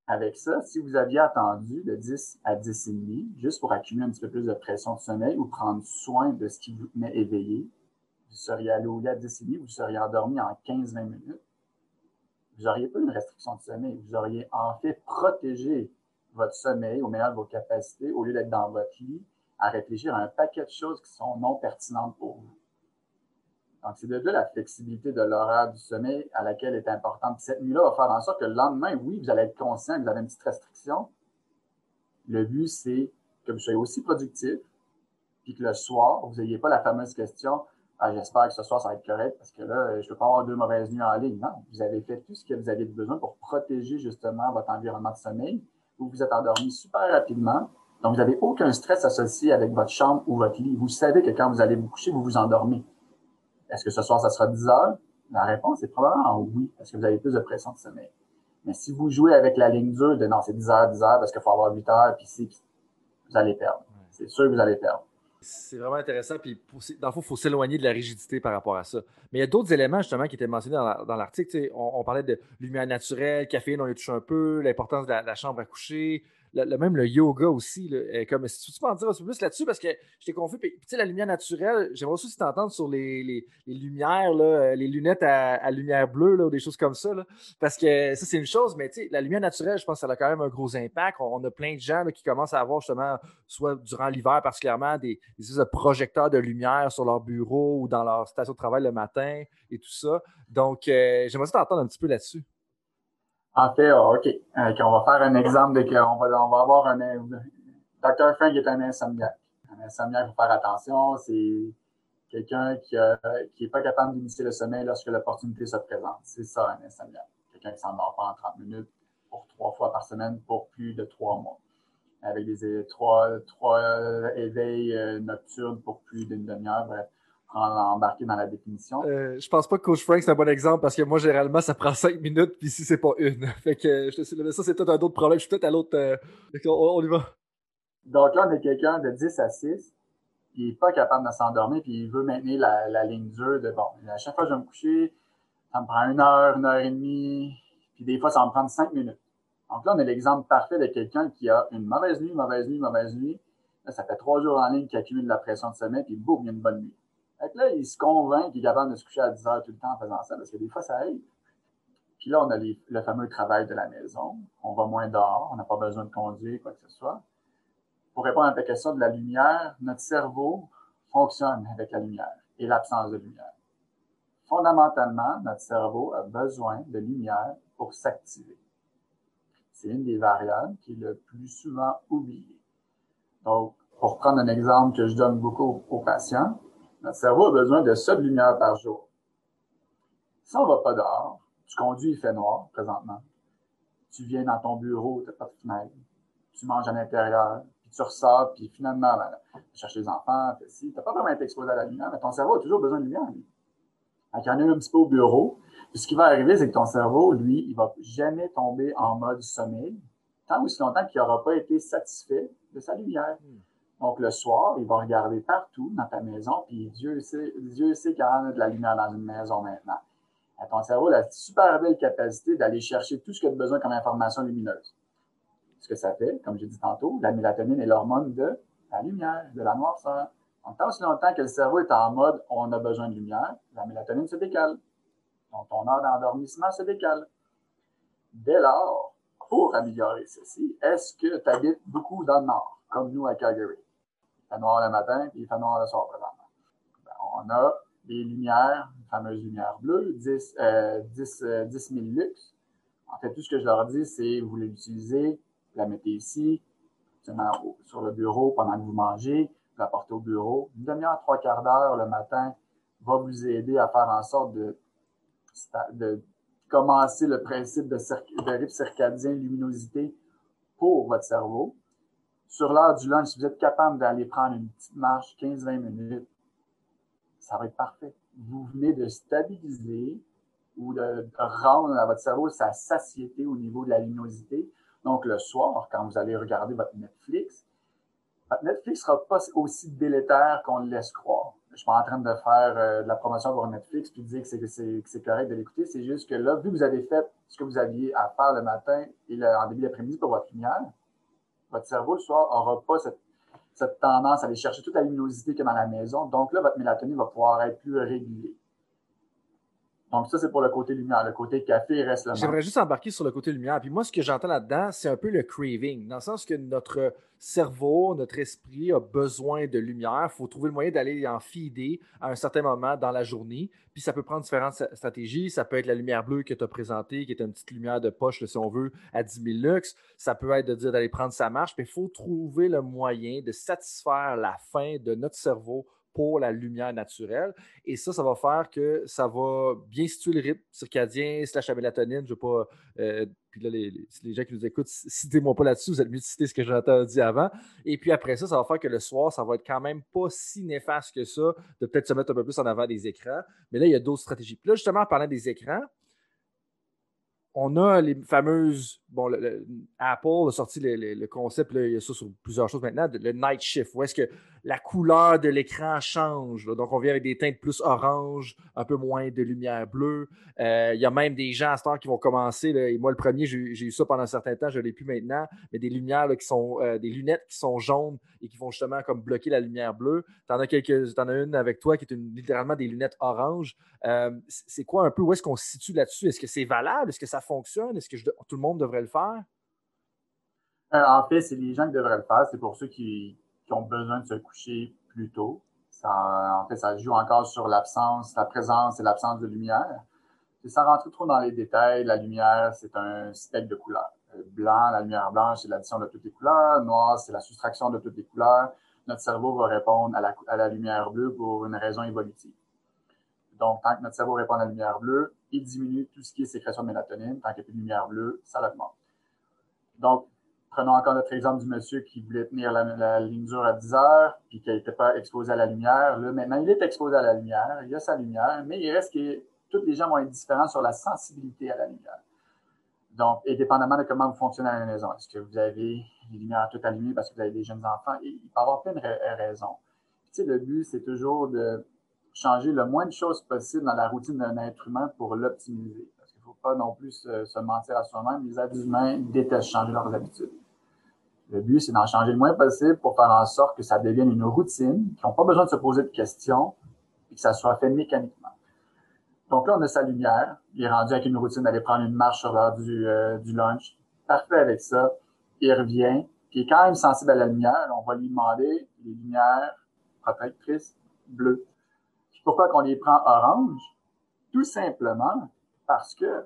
Avec ça, si vous aviez attendu de 10 à 10,5, juste pour accumuler un petit peu plus de pression de sommeil ou prendre soin de ce qui vous tenait éveillé, vous seriez allé au lit à 10,5, vous seriez endormi en 15-20 minutes vous n'auriez pas une restriction de sommeil. Vous auriez en fait protégé votre sommeil au meilleur de vos capacités au lieu d'être dans votre lit à réfléchir à un paquet de choses qui sont non pertinentes pour vous. Donc, c'est de là la flexibilité de l'horaire du sommeil à laquelle est importante. cette nuit-là va faire en sorte que le lendemain, oui, vous allez être conscient vous avez une petite restriction. Le but, c'est que vous soyez aussi productif, puis que le soir, vous n'ayez pas la fameuse question ah, j'espère que ce soir, ça va être correct parce que là, je ne peux pas avoir deux mauvaises nuits en ligne. Non, vous avez fait tout ce que vous avez besoin pour protéger justement votre environnement de sommeil. Vous vous êtes endormi super rapidement. Donc, vous n'avez aucun stress associé avec votre chambre ou votre lit. Vous savez que quand vous allez vous coucher, vous vous endormez. Est-ce que ce soir, ça sera 10 heures? La réponse est probablement oui, parce que vous avez plus de pression de sommeil. Mais si vous jouez avec la ligne dure de non, c'est 10 heures, 10 heures, parce qu'il faut avoir 8 heures, puis si, vous allez perdre. C'est sûr que vous allez perdre. C'est vraiment intéressant. Puis, dans le fond, il faut s'éloigner de la rigidité par rapport à ça. Mais il y a d'autres éléments, justement, qui étaient mentionnés dans l'article. On, on, parlait de lumière naturelle, caféine, on y touche un peu, l'importance de, la chambre à coucher, le, même le yoga aussi. Là, comme, si tu peux en dire un peu plus là-dessus? Parce que j'étais confus. Puis, tu sais, la lumière naturelle, j'aimerais aussi t'entendre sur les, les, lumières, là, les lunettes à, lumière bleue là, ou des choses comme ça. Là, parce que ça, c'est une chose, mais tu sais, la lumière naturelle, je pense que a quand même un gros impact. On, a plein de gens qui commencent à avoir justement, soit durant l'hiver particulièrement, des, des projecteurs de lumière sur leur bureau ou dans leur station de travail le matin et tout ça. Donc, euh, j'aimerais t'entendre un petit peu là-dessus. En fait, ah, OK. Euh, on va faire un exemple de qu'on on va avoir un. Dr. Frank est un insomniaque. Un insomniaque, il faut faire attention. C'est quelqu'un qui n'est pas capable d'initier le sommeil lorsque l'opportunité se présente. C'est ça, un insomniaque. Quelqu'un qui s'endort pas en 30 minutes pour trois fois par semaine pour plus de trois mois. Avec des trois, trois éveils euh, nocturnes pour plus d'une demi-heure. Bref embarquer dans la définition. Euh, je pense pas que Coach Frank c'est un bon exemple parce que moi, généralement, ça prend cinq minutes, puis si c'est pas une. Fait que je te ça, c'est peut-être un autre problème. Je suis peut-être à l'autre. Euh, on, y va. Donc là, on est quelqu'un de 10 à 6, il n'est pas capable de s'endormir, puis il veut maintenir la, ligne dure de bon, à chaque fois que je vais me coucher, ça me prend une heure, une heure et demie, puis des fois, ça va me prendre cinq minutes. Donc là, on a l'exemple parfait de quelqu'un qui a une mauvaise nuit, mauvaise nuit, mauvaise nuit. Là, ça fait trois jours en ligne qu'il accumule de la pression de sommeil, puis boum, il y a une bonne nuit. Fait là, il se convainc qu'il est capable de se coucher à 10 heures tout le temps en faisant ça, parce que des fois, ça aide. Puis là, on a le fameux travail de la maison. On va moins dehors, on n'a pas besoin de conduire, quoi que ce soit. Pour répondre à ta question de la lumière, notre cerveau fonctionne avec la lumière et l'absence de lumière. Fondamentalement, notre cerveau a besoin de lumière pour s'activer. C'est une des variables qui est le plus souvent oubliée. Donc, pour prendre un exemple que je donne beaucoup aux patients, notre cerveau a besoin de seule lumière par jour. Si on ne va pas dehors, tu conduis, il fait noir présentement. Tu viens dans ton bureau, tu n'as pas de fenêtre. Tu manges à l'intérieur, puis tu ressors, puis finalement, ben, tu cherches les enfants, tu n'as pas vraiment été exposé à la lumière, mais ton cerveau a toujours besoin de lumière. Lui. il y en a un petit peu au bureau. Puis ce qui va arriver, c'est que ton cerveau, lui, il va jamais tomber en mode sommeil, tant aussi longtemps qu'il n'aura pas été satisfait de sa lumière. Donc, le soir, il va regarder partout dans ta maison, puis Dieu sait, Dieu sait qu'il y a de la lumière dans une maison maintenant. ton cerveau a la super belle capacité d'aller chercher tout ce qu'il a besoin comme information lumineuse. Ce que ça fait, comme j'ai dit tantôt, la mélatonine est l'hormone de la lumière, de la noirceur. Donc, tant aussi longtemps que le cerveau est en mode on a besoin de lumière, la mélatonine se décale. Donc, ton heure d'endormissement se décale. Dès lors, pour améliorer ceci, est-ce que tu habites beaucoup dans le nord, comme nous à Calgary? Fait noir le matin, puis il fait noir le soir présentement. Ben, on a des lumières, les fameuses lumières bleues, 10, euh, 10, 10 000 lux. En fait, tout ce que je leur dis, c'est vous l'utilisez, vous la mettez ici, sur le bureau pendant que vous mangez, vous la portez au bureau. Une demi-heure, trois quarts d'heure le matin va vous aider à faire en sorte de, de commencer le principe de, de rythme circadien, luminosité pour votre cerveau sur l'heure du lunch, si vous êtes capable d'aller prendre une petite marche 15-20 minutes, ça va être parfait. Vous venez de stabiliser ou de rendre à votre cerveau sa satiété au niveau de la luminosité. Donc, le soir, quand vous allez regarder votre Netflix, votre Netflix sera pas aussi délétère qu'on le laisse croire. Je suis pas en train de faire euh, de la promotion pour Netflix puis de dire que c'est correct de l'écouter. C'est juste que là, vu que vous avez fait ce que vous aviez à faire le matin et en début d'après-midi pour votre lumière, votre cerveau, le soir, n'aura pas cette, tendance à aller chercher toute la luminosité qu'il y a dans la maison. Donc là, votre mélatonine va pouvoir être plus régulée. Donc, ça, c'est pour le côté lumière. Le côté café reste le même. J'aimerais juste embarquer sur le côté lumière. Puis moi, ce que j'entends là-dedans, c'est un peu le craving, dans le sens que notre cerveau, notre esprit a besoin de lumière. Il faut trouver le moyen d'aller en feeder à un certain moment dans la journée. Puis ça peut prendre différentes stratégies. Ça peut être la lumière bleue que tu as présentée, qui est une petite lumière de poche, si on veut, à 10 000 lux. Ça peut être de dire d'aller prendre sa marche. Mais il faut trouver le moyen de satisfaire la faim de notre cerveau pour la lumière naturelle. Et ça, ça va faire que ça va bien situer le rythme circadien, slash la mélatonine. Je veux pas. Euh, puis là, les, les, gens qui nous écoutent, citez-moi pas là-dessus, vous êtes mieux de citer ce que j'ai entendu avant. Et puis après ça, ça va faire que le soir, ça va être quand même pas si néfaste que ça, de peut-être se mettre un peu plus en avant des écrans. Mais là, il y a d'autres stratégies. Puis là, justement, en parlant des écrans, on a les fameuses. Bon, Apple a sorti le, concept, il y a ça sur plusieurs choses maintenant, le night shift, où est-ce que la couleur de l'écran change. Donc, on vient avec des teintes plus orange, un peu moins de lumière bleue. Euh, il y a même des gens à ce temps qui vont commencer, et moi le premier, j'ai eu ça pendant un certain temps, je ne l'ai plus maintenant, mais des lumières qui sont, euh, des lunettes qui sont jaunes et qui vont justement comme bloquer la lumière bleue. Tu en as quelques, en as une avec toi qui est littéralement des lunettes orange. Euh, c'est quoi un peu, où est-ce qu'on se situe là-dessus? Est-ce que c'est valable? Est-ce que ça fonctionne? Est-ce que tout le monde devrait le faire? en fait, c'est les gens qui devraient le faire. C'est pour ceux qui, qui ont besoin de se coucher plus tôt. Ça, en fait, ça joue encore sur l'absence, la présence et l'absence de lumière. Et sans rentrer trop dans les détails, la lumière, c'est un spectre de couleurs. Euh, blanc, la lumière blanche, c'est l'addition de toutes les couleurs. Noir, c'est la soustraction de toutes les couleurs. Notre cerveau va répondre à la, à la lumière bleue pour une raison évolutive. Donc, tant que notre cerveau répond à la lumière bleue, il diminue tout ce qui est sécrétion de mélatonine. Tant qu'il n'y a plus de lumière bleue, ça l'augmente. Donc, prenons encore notre exemple du monsieur qui voulait tenir la, ligne dure à 10 heures, puis qui n'était pas exposé à la lumière. Là, maintenant, il est exposé à la lumière, il a sa lumière, mais il reste que tous les gens vont être différents sur la sensibilité à la lumière. Donc, et dépendamment de comment vous fonctionnez à la maison, est-ce que vous avez les lumières toutes allumées parce que vous avez des jeunes enfants? il peut y avoir plein de raisons. tu sais, le but, c'est toujours de changer le moins de choses possible dans la routine d'un être humain pour l'optimiser. Parce qu'il ne faut pas non plus se, mentir à soi-même. Les êtres humains détestent changer leurs habitudes. Le but, c'est d'en changer le moins possible pour faire en sorte que ça devienne une routine, qu'ils n'ont pas besoin de se poser de questions et que ça soit fait mécaniquement. Donc là, on a sa lumière. Il est rendu avec une routine d'aller prendre une marche sur l'heure du, euh, du lunch. Parfait avec ça. Il revient. Il est quand même sensible à la lumière. On va lui demander les lumières protectrices bleues. Pourquoi qu'on les prend orange? Tout simplement parce que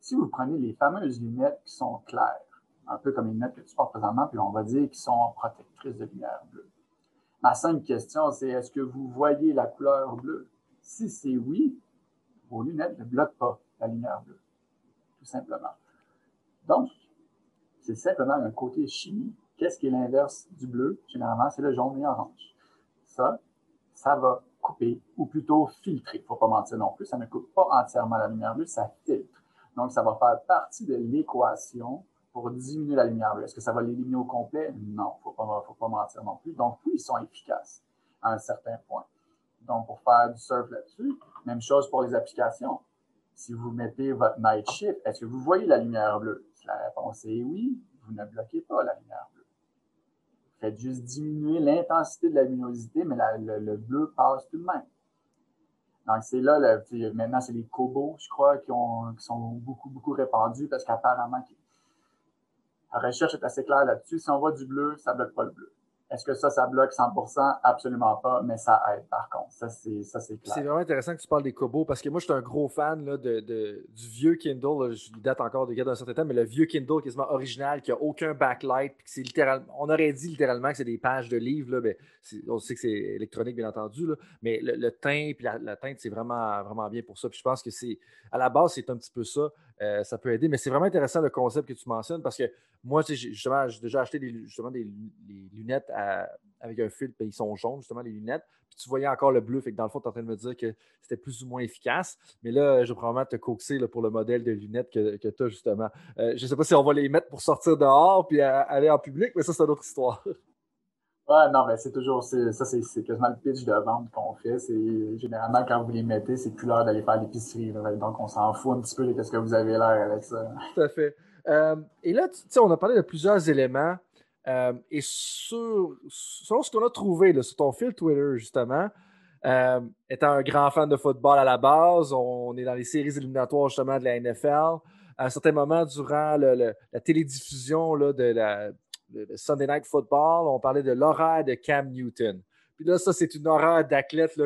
si vous prenez les fameuses lunettes qui sont claires, un peu comme les lunettes que tu portes présentement, puis on va dire qu'ils sont protectrices de lumière bleue. Ma simple question, c'est est-ce que vous voyez la couleur bleue? Si c'est oui, vos lunettes ne bloquent pas la lumière bleue, tout simplement. Donc, c'est simplement un côté chimie. Qu'est-ce qui est l'inverse du bleu? Généralement, c'est le jaune et orange. Ça, ça va couper, ou plutôt filtrer. Il ne faut pas mentir non plus, ça ne coupe pas entièrement la lumière bleue, ça filtre. Donc, ça va faire partie de l'équation pour diminuer la lumière bleue. Est-ce que ça va l'éliminer au complet? Non, il ne faut pas, mentir non plus. Donc, oui, ils sont efficaces à un certain point. Donc, pour faire du surf là-dessus, même chose pour les applications. Si vous mettez votre night shift, est-ce que vous voyez la lumière bleue? Si la réponse est oui, vous ne bloquez pas la lumière bleue. Faites juste diminuer l'intensité de la luminosité, mais le, bleu passe tout de même. Donc, c'est là, maintenant, c'est les cobos, je crois, qui, ont, qui sont beaucoup, beaucoup répandus parce qu'apparemment, la recherche est assez claire là-dessus. Si on voit du bleu, ça ne bloque pas le bleu. Est-ce que ça, ça bloque 100%? Absolument pas, mais ça aide par contre. Ça, c'est, ça, c'est clair. C'est vraiment intéressant que tu parles des Kobo parce que moi, je suis un gros fan de, du vieux Kindle. je date encore de d'un certain temps, mais le vieux Kindle quasiment original qui n'a aucun backlight. Puis c'est littéralement, on aurait dit littéralement que c'est des pages de livres. Là, mais on sait que c'est électronique, bien entendu. Mais le, teint puis la, teinte, c'est vraiment, vraiment bien pour ça. Puis je pense que c'est, à la base, c'est un petit peu ça. Euh, ça peut aider. Mais c'est vraiment intéressant le concept que tu mentionnes parce que moi, justement, j'ai déjà acheté des, justement des, lunettes avec un filtre, ils sont jaunes, justement, les lunettes. Puis tu voyais encore le bleu, fait que dans le fond, tu es en train de me dire que c'était plus ou moins efficace. Mais là, je vais probablement te coaxer pour le modèle de lunettes que, que tu as, justement. Euh, je ne sais pas si on va les mettre pour sortir dehors puis aller en public, mais ça, c'est une autre histoire. Ouais, non, mais c'est toujours, ça, c'est quasiment le pitch de vente qu'on fait. C'est généralement quand vous les mettez, c'est plus l'heure d'aller faire l'épicerie. Donc, on s'en fout un petit peu de ce que vous avez l'air avec ça. Tout à fait. Euh, et là, tu sais, on a parlé de plusieurs éléments. Euh, et sur, ce qu'on a trouvé sur ton fil Twitter, justement, euh, étant un grand fan de football à la base, on est dans les séries éliminatoires justement de la NFL. À un certain moment, durant le, la télédiffusion là, de la, le, Sunday Night Football, on parlait de l'horaire de Cam Newton. Puis là, ça, c'est une horaire d'athlète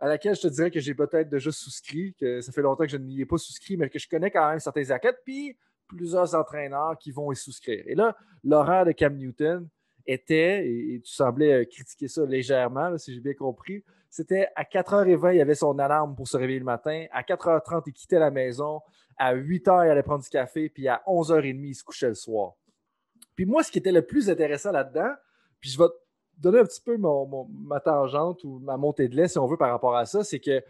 à laquelle je te dirais que j'ai peut-être déjà souscrit, que ça fait longtemps que je n'y ai pas souscrit, mais que je connais quand même certains athlètes, puis plusieurs entraîneurs qui vont y souscrire. Et là, l'horaire de Cam Newton était, et, tu semblais euh, critiquer ça légèrement, si j'ai bien compris, c'était à 4h20, il avait son alarme pour se réveiller le matin. À 4h30, il quittait la maison. À 8h, il allait prendre du café. Puis à 11h30, il se couchait le soir. Puis moi, ce qui était le plus intéressant là-dedans, puis je vais te donner un petit peu ma tangente ou ma montée de lait, si on veut, par rapport à ça, c'est que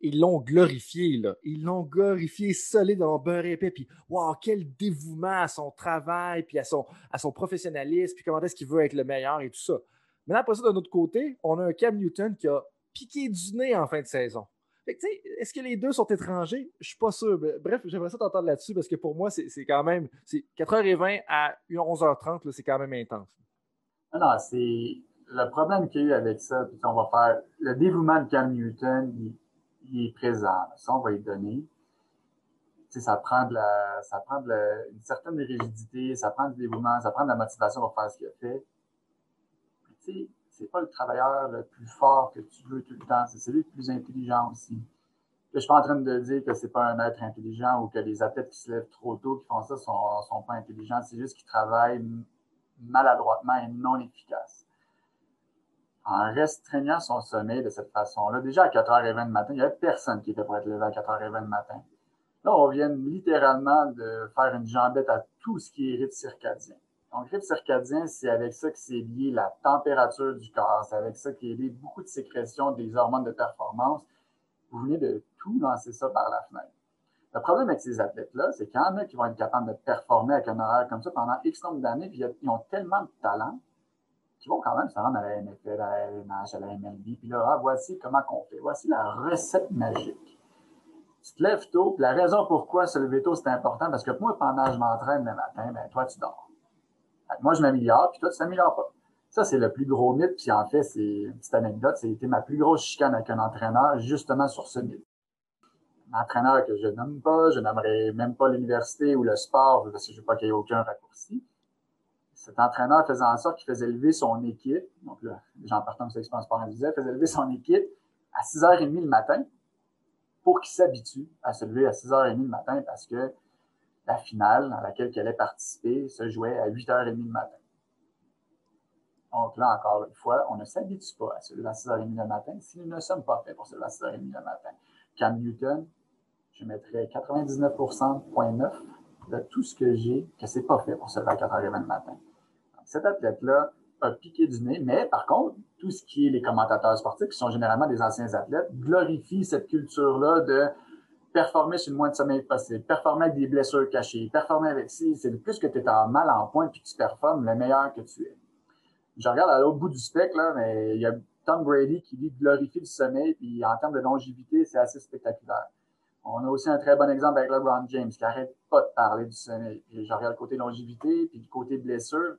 ils l'ont glorifié, là. Ils l'ont glorifié solide dans beurre épais. Puis, wow, quel dévouement à son travail, puis à son, à professionnalisme, puis comment est-ce qu'il veut être le meilleur et tout ça. Mais après ça, d'un autre côté, on a un Cam Newton qui a piqué du nez en fin de saison. Est-ce que les deux sont étrangers? Je suis pas sûr. Bref, j'aimerais ça t'entendre là-dessus parce que pour moi, c'est quand même. 4h20 à 11h30, c'est quand même intense. Non, non, c'est. Le problème qu'il y a eu avec ça, puis on va faire. Le dévouement de Cam Newton, il, est présent. Ça, on va y donner. ça prend, de la, ça prend une certaine rigidité, ça prend du dévouement, ça prend de la motivation pour faire ce qu'il a fait. C'est pas le travailleur le plus fort que tu veux tout le temps, c'est celui le plus intelligent aussi. Je suis pas en train de dire que c'est pas un être intelligent ou que les athlètes qui se lèvent trop tôt, qui font ça, sont, sont pas intelligents. C'est juste qu'ils travaillent maladroitement et non efficaces. En restreignant son sommeil de cette façon-là, déjà à 4h20 le matin, il n'y avait personne qui était pour être levé à 4h20 le matin. Là, on vient littéralement de faire une jambette à tout ce qui est rythme circadien. Donc, rythme circadien, c'est avec ça que c'est lié la température du corps, c'est avec ça qu'il est lié beaucoup de sécrétions des hormones de performance. Vous venez de tout lancer ça par la fenêtre. Le problème avec ces athlètes-là, c'est qu'il y en a qui vont être capables de performer avec un horaire comme ça pendant X nombre d'années, puis ils ont tellement de talent qu'ils vont quand même se rendre à la NFL, à la LNH, à la MLB, puis là, ah, voici comment on fait. Voici la recette magique. Tu te lèves tôt, puis la raison pourquoi se lever tôt, c'est important, parce que moi, pendant que je m'entraîne le matin, ben, toi, tu dors. Moi, je m'améliore, puis toi, tu t'améliores pas. Ça, c'est le plus gros mythe, puis en fait, c'est une petite anecdote, c'était ma plus grosse chicane avec un entraîneur, justement sur ce mythe. Un entraîneur que je nomme pas, je n'aimerais même pas l'université ou le sport, parce que je veux pas qu'il y ait aucun raccourci. Cet entraîneur faisait en sorte qu'il faisait lever son équipe, donc là, les gens partant de cette expérience sport individuel, faisait lever son équipe à 6h30 le matin pour qu'il s'habitue à se lever à 6h30 le matin parce que la finale à laquelle elle allait participer se jouait à 8h30 le matin. Donc là, encore une fois, on ne s'habitue pas à se lever à 6h30 le matin si nous ne sommes pas faits pour lever à 6h30 le matin. Cam Newton, je mettrais 99,9 de tout ce que j'ai que c'est pas fait pour se lever à 4h30 le matin. Cet athlète-là a piqué du nez, mais par contre, tout ce qui est les commentateurs sportifs, qui sont généralement des anciens athlètes, glorifient cette culture-là de performer sur le moins de sommeil possible, performer avec des blessures cachées, performer avec si, c'est le plus que tu es en mal en point puis que tu performes, le meilleur que tu es. Je regarde à l'autre bout du spectre, mais il y a Tom Brady qui dit glorifier le sommeil, puis en termes de longévité, c'est assez spectaculaire. On a aussi un très bon exemple avec LeBron James qui arrête pas de parler du sommeil. Puis je regarde le côté longévité, puis du côté blessure,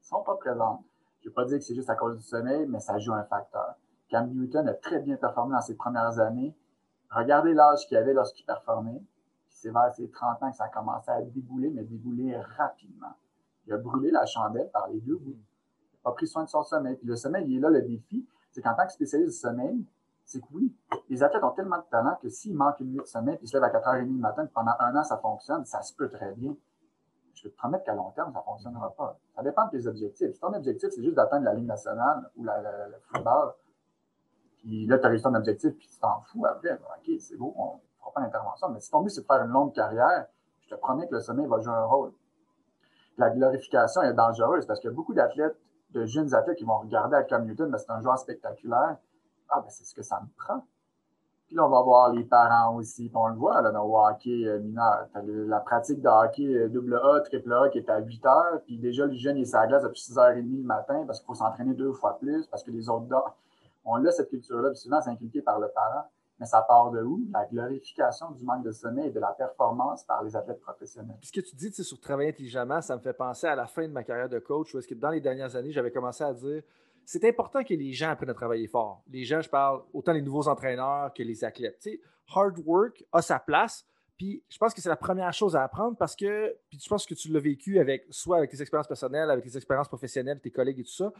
ils sont pas présents. Je ne vais pas dire que c'est juste à cause du sommeil, mais ça joue un facteur. Cam Newton a très bien performé dans ses premières années. Regardez l'âge qu'il avait lorsqu'il performait. C'est vers ses 30 ans que ça a commencé à débouler, mais débouler rapidement. Il a brûlé la chandelle par les deux bouts. Il n'a pas pris soin de son sommeil. Puis le sommeil, il est là le défi. C'est qu'en tant que spécialiste du sommeil, c'est que oui, les athlètes ont tellement de talent que s'ils manquent une nuit de sommeil puis ils se lèvent à 4h30 le matin, pendant un an, ça fonctionne, ça se peut très bien. Je peux te promettre qu'à long terme, ça ne fonctionnera pas. Ça dépend de tes objectifs. Si ton objectif, c'est juste d'atteindre la ligne nationale ou la, le football, puis là, tu as réussi ton objectif, puis tu t'en fous après. OK, c'est beau, on ne fera pas l'intervention. Mais si ton but, c'est de faire une longue carrière, je te promets que le sommeil va jouer un rôle. La glorification est dangereuse parce qu'il y a beaucoup d'athlètes, de jeunes athlètes qui vont regarder à Cam Newton, mais c'est un joueur spectaculaire. Ah, ben c'est ce que ça me prend. Puis là, on va voir les parents aussi. Puis on le voit là, dans le hockey euh, mineur. La pratique de hockey euh, double A, triple A qui est à 8 heures. Puis déjà, le jeune, il est sur la glace depuis 6h30 le matin parce qu'il faut s'entraîner deux fois plus, parce que les autres dorment on a cette culture-là, puis souvent c'est inculqué par le parent, mais ça part de où? La glorification du manque de sommeil et de la performance par les athlètes professionnels. Puis ce que tu dis sur travailler intelligemment, ça me fait penser à la fin de ma carrière de coach, où est-ce que dans les dernières années, j'avais commencé à dire c'est important que les gens apprennent à travailler fort. Les gens, je parle autant les nouveaux entraîneurs que les athlètes. Tu sais, hard work a sa place, puis je pense que c'est la première chose à apprendre parce que, puis je pense que tu l'as vécu avec, soit avec tes expériences personnelles, avec tes expériences professionnelles, tes collègues et tout ça.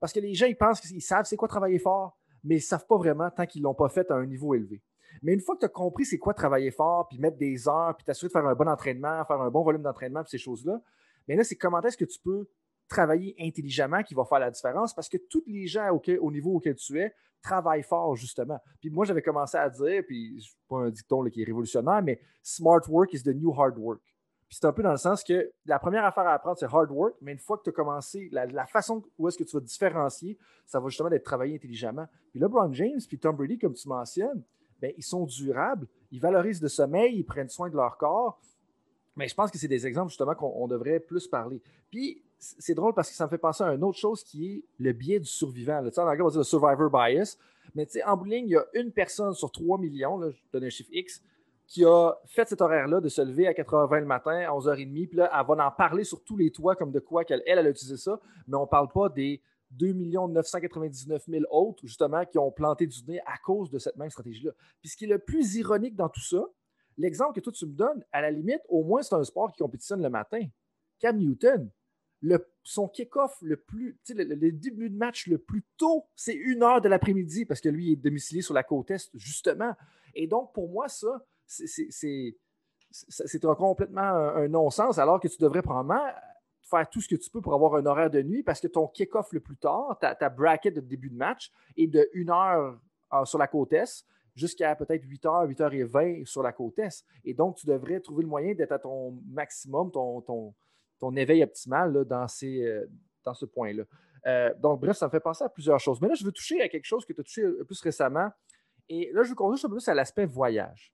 Parce que les gens, ils pensent qu'ils savent c'est quoi travailler fort, mais ils ne savent pas vraiment tant qu'ils ne l'ont pas fait à un niveau élevé. Mais une fois que tu as compris c'est quoi travailler fort, puis mettre des heures, puis t'assurer de faire un bon entraînement, faire un bon volume d'entraînement, puis ces choses-là, mais là, c'est comment est-ce que tu peux travailler intelligemment qui va faire la différence? Parce que tous les gens au niveau auquel tu es travaillent fort, justement. Puis moi, j'avais commencé à dire, puis c'est pas un dicton qui est révolutionnaire, mais smart work is the new hard work. Puis c'est un peu dans le sens que la première affaire à apprendre, c'est hard work, mais une fois que tu as commencé, la, façon où est-ce que tu vas différencier, ça va justement être travaillé intelligemment. Puis LeBron James, puis Tom Brady, comme tu mentionnes, ben, ils sont durables, ils valorisent le sommeil, ils prennent soin de leur corps. Mais je pense que c'est des exemples justement qu'on devrait plus parler. Puis c'est drôle parce que ça me fait penser à une autre chose qui est le biais du survivant. en anglais, on va dire le survivor bias. Mais en bout il y a une personne sur 3 millions, là, je donne un chiffre X, qui a fait cet horaire-là de se lever à 4h20 le matin, à 11h30, puis là, elle va en parler sur tous les toits comme de quoi qu'elle elle, a utilisé ça, mais on ne parle pas des 2 999 000 autres, justement, qui ont planté du nez à cause de cette même stratégie-là. Puis ce qui est le plus ironique dans tout ça, l'exemple que toi tu me donnes, à la limite, au moins c'est un sport qui compétitionne le matin. Cam Newton, son kick-off le plus, le, le, début de match le plus tôt, c'est une heure de l'après-midi parce que lui est domicilié sur la côte est, justement. Et donc, pour moi, ça, c'est complètement un, non-sens, alors que tu devrais probablement faire tout ce que tu peux pour avoir un horaire de nuit parce que ton kick-off le plus tard, ta, ta, bracket de début de match est de 1 heure euh, sur la côte est jusqu'à peut-être 8 h 8 h 20 sur la côte est. Et donc, tu devrais trouver le moyen d'être à ton maximum, ton, éveil optimal là, dans, ces, euh, dans ce point-là. Euh, donc, bref, ça me fait penser à plusieurs choses. Mais là, je veux toucher à quelque chose que tu as touché plus récemment. Et là, je qu'on touche un peu plus à l'aspect voyage.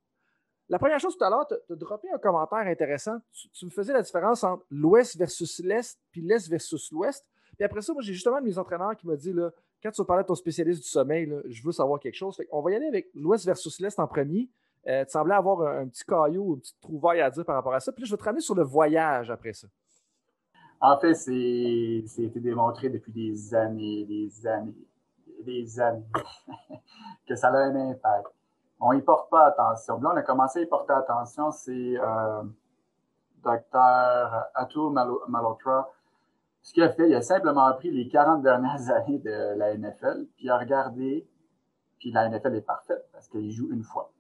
La première chose tout à l'heure, tu as, droppé un commentaire intéressant. Tu, me faisais la différence entre l'ouest versus l'est, puis l'est versus l'ouest. Puis après ça, moi, j'ai justement un de mes entraîneurs qui m'a dit là, quand tu parler de ton spécialiste du sommeil, je veux savoir quelque chose. On va y aller avec l'ouest versus l'est en premier. Euh, tu semblais avoir un, petit caillou, une petite trouvaille à dire par rapport à ça. Puis là, je vais te ramener sur le voyage après ça. En fait, c'est été démontré depuis des années, des années, des années que ça a un impact. On n'y porte pas attention. Là, on a commencé à y porter attention, c'est euh, Dr. Atul Malhotra. Ce qu'il a fait, il a simplement pris les 40 dernières années de la NFL, puis il a regardé, puis la NFL est parfaite parce qu'il joue une fois.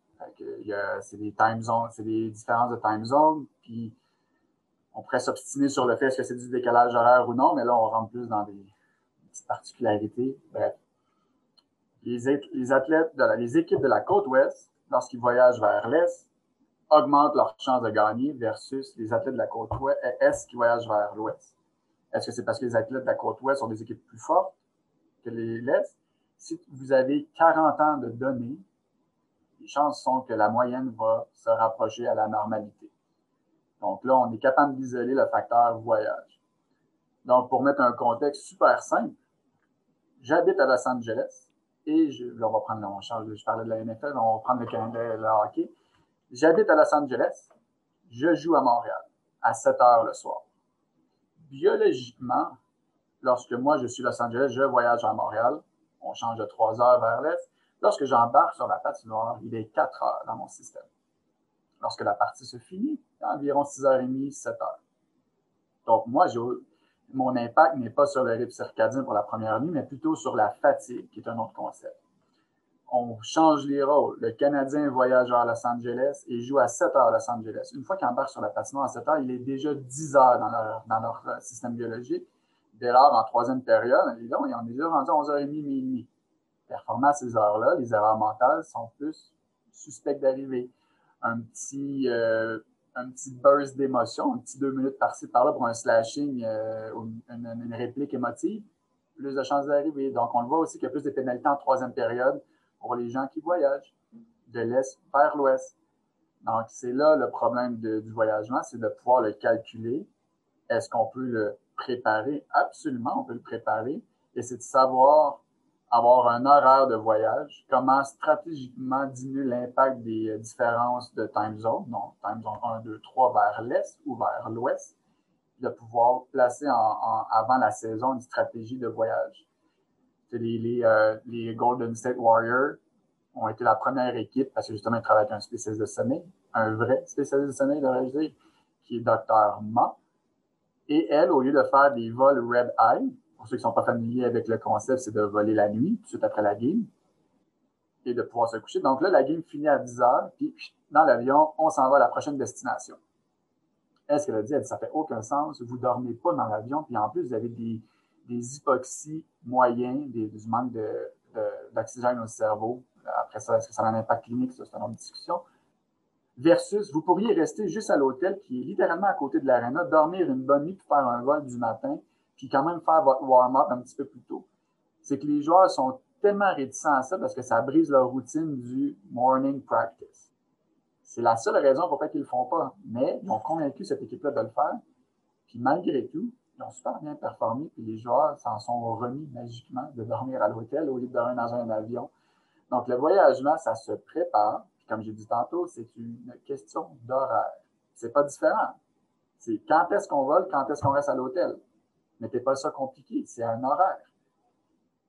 C'est des time zones, c'est des différences de time zone, puis on pourrait s'obstiner sur le fait est-ce que c'est du décalage horaire ou non, mais là, on rentre plus dans des petites particularités. Bref. Les, athlètes, de équipes de la côte ouest, lorsqu'ils voyagent vers l'est, augmentent leur chance de gagner versus les athlètes de la côte ouest est qui voyagent vers l'ouest? Est-ce que c'est parce que les athlètes de la côte ouest sont des équipes plus fortes que les l'est? Si vous avez 40 ans de données, les chances sont que la moyenne va se rapprocher à la normalité. Donc là, on est capable d'isoler le facteur voyage. Donc, pour mettre un contexte super simple, j'habite à Los Angeles et je, là, on va prendre, je parlais de la NFL, on va prendre le Canada, le hockey. J'habite à Los Angeles, je joue à Montréal à 7 heures le soir. Biologiquement, lorsque moi je suis à Los Angeles, je voyage à Montréal, on change de 3 heures vers l'est. Lorsque j'embarque sur la patinoire, il est 4 heures dans mon système. Lorsque la partie se finit, environ 6h30, 7h. Donc, moi, mon impact n'est pas sur le rythme circadien pour la première nuit, mais plutôt sur la fatigue, qui est un autre concept. On change les rôles. Le Canadien voyage à Los Angeles et joue à 7 h à Los Angeles. Une fois qu'il embarque sur la patinoire à 7 h, il est déjà 10 h dans leur, euh, système biologique. Dès lors, en troisième période, ils ont déjà rendu à 11h30, minuit. Performant à ces heures-là, les erreurs mentales sont plus suspectes d'arriver. Un petit, euh, un petit burst d'émotion, un petit deux minutes par-ci, par-là pour un slashing euh, une, réplique émotive, plus de chances d'arriver. Donc, on le voit aussi qu'il y a plus de pénalités en troisième période pour les gens qui voyagent de l'Est vers l'Ouest. Donc, c'est là le problème du voyagement, c'est de pouvoir le calculer. Est-ce qu'on peut le préparer? Absolument, on peut le préparer. Et c'est de savoir avoir un horaire de voyage, comment stratégiquement diminuer l'impact des euh, différences de time zone, donc time zone 1, 2, 3 vers l'est ou vers l'ouest, de pouvoir placer en, avant la saison une stratégie de voyage. Euh, les, Golden State Warriors ont été la première équipe, parce que justement, ils travaillent avec un spécialiste de sommeil, un vrai spécialiste de sommeil, devrais-je dire, qui est Dr. Ma. Et elle, au lieu de faire des vols Red Eye, pour ceux qui ne sont pas familiers avec le concept, c'est de voler la nuit, tout de suite après la game, et de pouvoir se coucher. Donc là, la game finit à 10 heures, puis dans l'avion, on s'en va à la prochaine destination. Est-ce qu'elle a dit? Elle dit, ça fait aucun sens, vous ne dormez pas dans l'avion, puis en plus, vous avez des, hypoxies moyens, des, du manque d'oxygène au cerveau. Après ça, est-ce que ça a un impact clinique? Ça, c'est une autre discussion. Versus, vous pourriez rester juste à l'hôtel, qui est littéralement à côté de l'aréna, dormir une bonne nuit, pour faire un vol du matin, puis quand même faire votre warm-up un petit peu plus tôt. C'est que les joueurs sont tellement réticents à ça parce que ça brise leur routine du morning practice. C'est la seule raison pour laquelle ils ne le font pas. Mais ils ont convaincu cette équipe-là de le faire. Puis malgré tout, ils ont super bien performé. Puis les joueurs s'en sont remis magiquement de dormir à l'hôtel au lieu de dormir dans un avion. Donc le voyagement, ça se prépare. Puis comme j'ai dit tantôt, c'est une question d'horaire. C'est pas différent. C'est quand est-ce qu'on vole, quand est-ce qu'on reste à l'hôtel. Mettez pas ça compliqué, c'est un horaire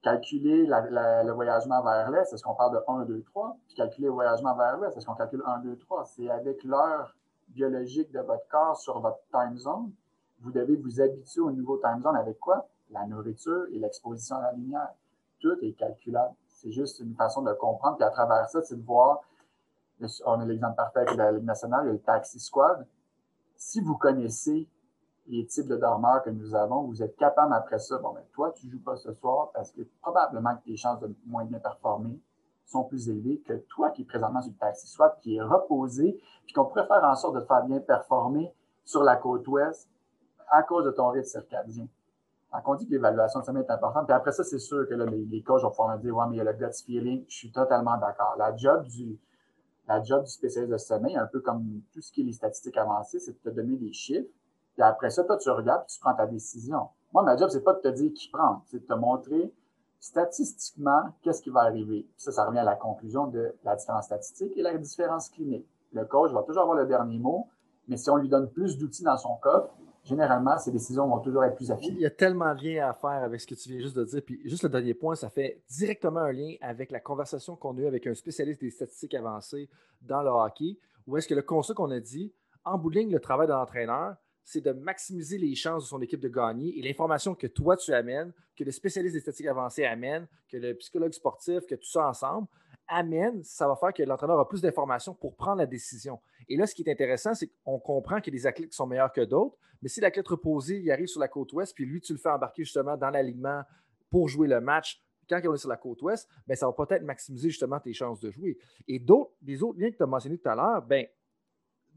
calculer le voyagement vers l'est, c'est ce qu'on parle de 1, 2, 3. Puis calculer le voyagement vers l'ouest, c'est ce qu'on calcule 1, 2, 3. C'est avec l'heure biologique de votre corps sur votre time zone. Vous devez vous habituer au nouveau time zone avec quoi? La nourriture et l'exposition à la lumière. Tout est calculable. C'est juste une façon de comprendre. Puis à travers ça, c'est de voir, on a l'exemple parfait avec la Ligue nationale, le Taxi Squad. Si vous connaissez les types de dormeurs que nous avons, vous êtes capable après ça, bon, ben, toi, tu ne joues pas ce soir parce que probablement que tes chances de moins bien performer sont plus élevées que toi qui es présentement sur le taxi, soit qui est reposé, puis qu'on pourrait faire en sorte de te faire bien performer sur la côte ouest à cause de ton rythme circadien. Donc, on dit que l'évaluation de sommeil est importante. Puis après ça, c'est sûr que les coachs vont pouvoir me dire, ouais, mais il y a le gut feeling. Je suis totalement d'accord. La job du, la job du spécialiste de sommeil, un peu comme tout ce qui est les statistiques avancées, c'est de te donner des chiffres puis après ça, toi, tu regardes et tu prends ta décision. Moi, ma job, c'est pas de te dire qui prendre, c'est de te montrer statistiquement qu'est-ce qui va arriver. ça, ça revient à la conclusion de la différence statistique et la différence clinique. Le coach va toujours avoir le dernier mot, mais si on lui donne plus d'outils dans son coffre, généralement, ses décisions vont toujours être plus affinées. Il y a tellement de liens à faire avec ce que tu viens juste de dire. Puis juste le dernier point, ça fait directement un lien avec la conversation qu'on a eue avec un spécialiste des statistiques avancées dans le hockey, où est-ce que le constat qu'on a dit, en bout de ligne, le travail de l'entraîneur, c'est de maximiser les chances de son équipe de gagner et l'information que toi tu amènes, que le spécialiste des statistiques avancées amène, que le psychologue sportif, que tout ça ensemble amène, ça va faire que l'entraîneur a plus d'informations pour prendre la décision. Et là, ce qui est intéressant, c'est qu'on comprend a des athlètes sont meilleurs que d'autres, mais si l'athlète reposé, il arrive sur la côte ouest, puis lui, tu le fais embarquer justement dans l'alignement pour jouer le match, quand il est sur la côte ouest, ben, ça va peut-être maximiser justement tes chances de jouer. Et d'autres, les autres liens que tu as mentionnés tout à l'heure, ben,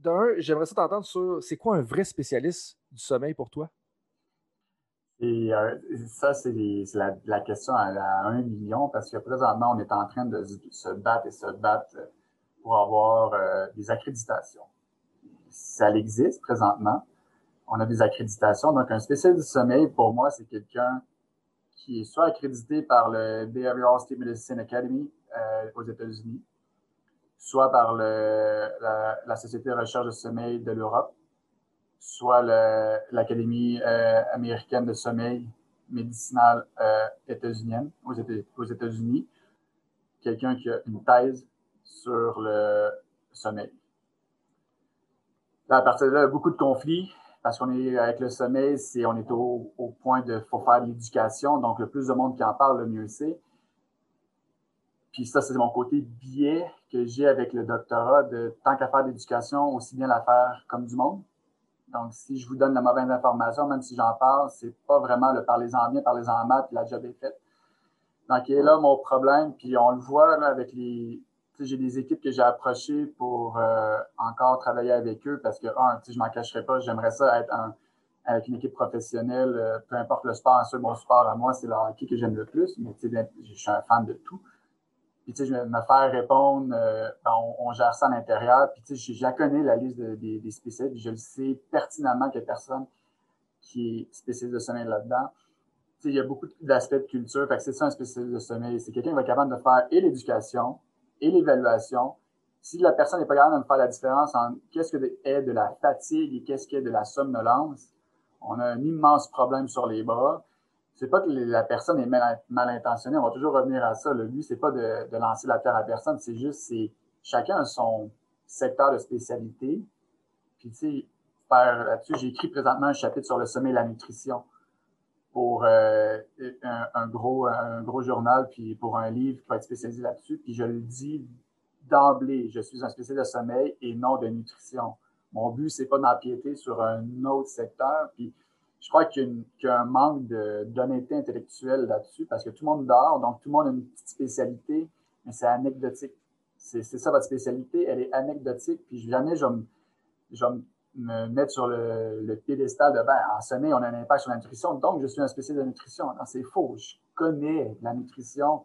d'un, j'aimerais ça t'entendre sur c'est quoi un vrai spécialiste du sommeil pour toi? Et euh, ça, c'est la, question à, un million parce que présentement, on est en train de se battre et se battre pour avoir euh, des accréditations. Ça existe présentement. On a des accréditations. Donc, un spécialiste du sommeil, pour moi, c'est quelqu'un qui est soit accrédité par le Behavioral Stimulation Academy euh, aux États-Unis, soit par la, Société de recherche de sommeil de l'Europe, soit l'Académie euh, américaine de sommeil médicinal euh, aux, États-Unis, quelqu'un qui a une thèse sur le sommeil. à partir de là, beaucoup de conflits parce qu'on est avec le sommeil, c'est on est au, au point de faut faire de l'éducation, donc le plus de monde qui en parle, le mieux c'est. Puis ça, c'est mon côté biais que j'ai avec le doctorat de tant qu'à faire d'éducation, aussi bien la faire comme du monde. Donc, si je vous donne la mauvaise information, même si j'en parle, c'est pas vraiment le parlez-en bien, parlez-en mal, puis la job est faite. Donc, il est là mon problème, puis on le voit là, avec les. J'ai des équipes que j'ai approchées pour euh, encore travailler avec eux parce que, un, je m'en cacherai pas, j'aimerais ça être avec une équipe professionnelle, euh, peu importe le sport, un mon sport à moi, c'est le hockey que j'aime le plus, mais je suis un fan de tout. Puis, tu sais, je vais me faire répondre, euh, ben, on, gère ça à l'intérieur. Puis, tu sais, je, connais la liste des, spécialistes. Je le sais pertinemment qu'il y a personne qui est spécialiste de sommeil là-dedans. Tu sais, il y a beaucoup d'aspects de culture. C'est ça un spécialiste de sommeil. C'est quelqu'un qui va être capable de faire et l'éducation et l'évaluation. Si la personne n'est pas capable de me faire la différence entre qu'est-ce que est de la fatigue et qu'est-ce qui est de la somnolence, on a un immense problème sur les bras c'est pas que la personne est mal, intentionnée, on va toujours revenir à ça. Le but, c'est pas de, lancer la terre à personne, c'est juste, c'est chacun a son secteur de spécialité. Puis, tu sais, là-dessus, j'ai écrit présentement un chapitre sur le sommeil et la nutrition pour euh, un, gros, un gros journal, puis pour un livre qui va être spécialisé là-dessus. Puis je le dis d'emblée, je suis un spécialiste de sommeil et non de nutrition. Mon but, c'est pas d'empiéter sur un autre secteur. Puis je crois qu'il y, a un manque d'honnêteté intellectuelle là-dessus parce que tout le monde dort, donc tout le monde a une petite spécialité, mais c'est anecdotique. C'est ça votre spécialité, elle est anecdotique, puis jamais je vais me, mettre sur le, piédestal de ben, en sommeil, on a un impact sur la nutrition, donc je suis un spécialiste de nutrition. Non, c'est faux. Je connais la nutrition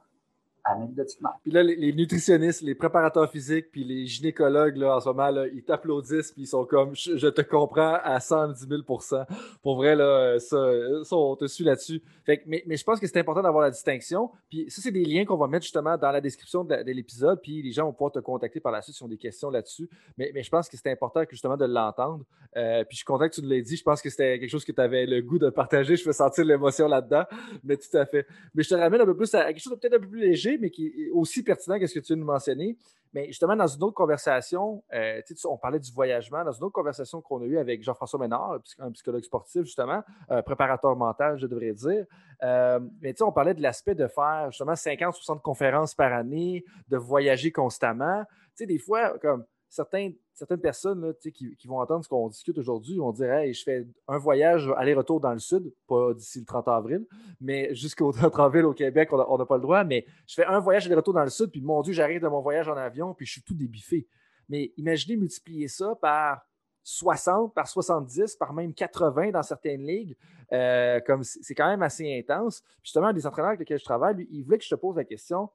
anecdotiquement. Puis là, les, nutritionnistes, les préparateurs physiques, puis les gynécologues, là, en ce moment, là, ils t'applaudissent, puis ils sont comme je, te comprends à 110 000% Pour vrai, là, ça, ça on te suit là-dessus. mais, mais je pense que c'est important d'avoir la distinction. Puis ça, c'est des liens qu'on va mettre justement dans la description de, l'épisode, puis les gens vont pouvoir te contacter par la suite si ont des questions là-dessus. Mais, je pense que c'est important justement de l'entendre. Euh, puis je suis content que tu nous l'aies dit. Je pense que c'était quelque chose que tu avais le goût de partager. Je peux sentir l'émotion là-dedans. Mais tout à fait. Mais je te ramène un peu plus à quelque chose de peut-être un peu plus léger, mais qui est aussi pertinent que ce que tu viens de mentionner. Mais justement, dans une autre conversation, euh, on parlait du voyagement, dans une autre conversation qu'on a eue avec Jean-François Ménard, un psychologue sportif, justement, un préparateur mental, je devrais dire. Euh, mais on parlait de l'aspect de faire justement 50-60 conférences par année, de voyager constamment. Tu sais, des fois, comme certaines personnes qui, vont entendre ce qu'on discute aujourd'hui vont dire je fais un voyage aller-retour dans le sud, pas d'ici le 30 avril, mais jusqu'au 30 avril au Québec, on n'a pas le droit, mais je fais un voyage aller-retour dans le sud, puis mon Dieu, j'arrive de mon voyage en avion, puis je suis tout débiffé. Mais imaginez multiplier ça par 60, par 70, par même 80 dans certaines ligues. Euh, comme c'est quand même assez intense. justement, des entraîneurs avec lesquels je travaille, lui, il voulait que je te pose la question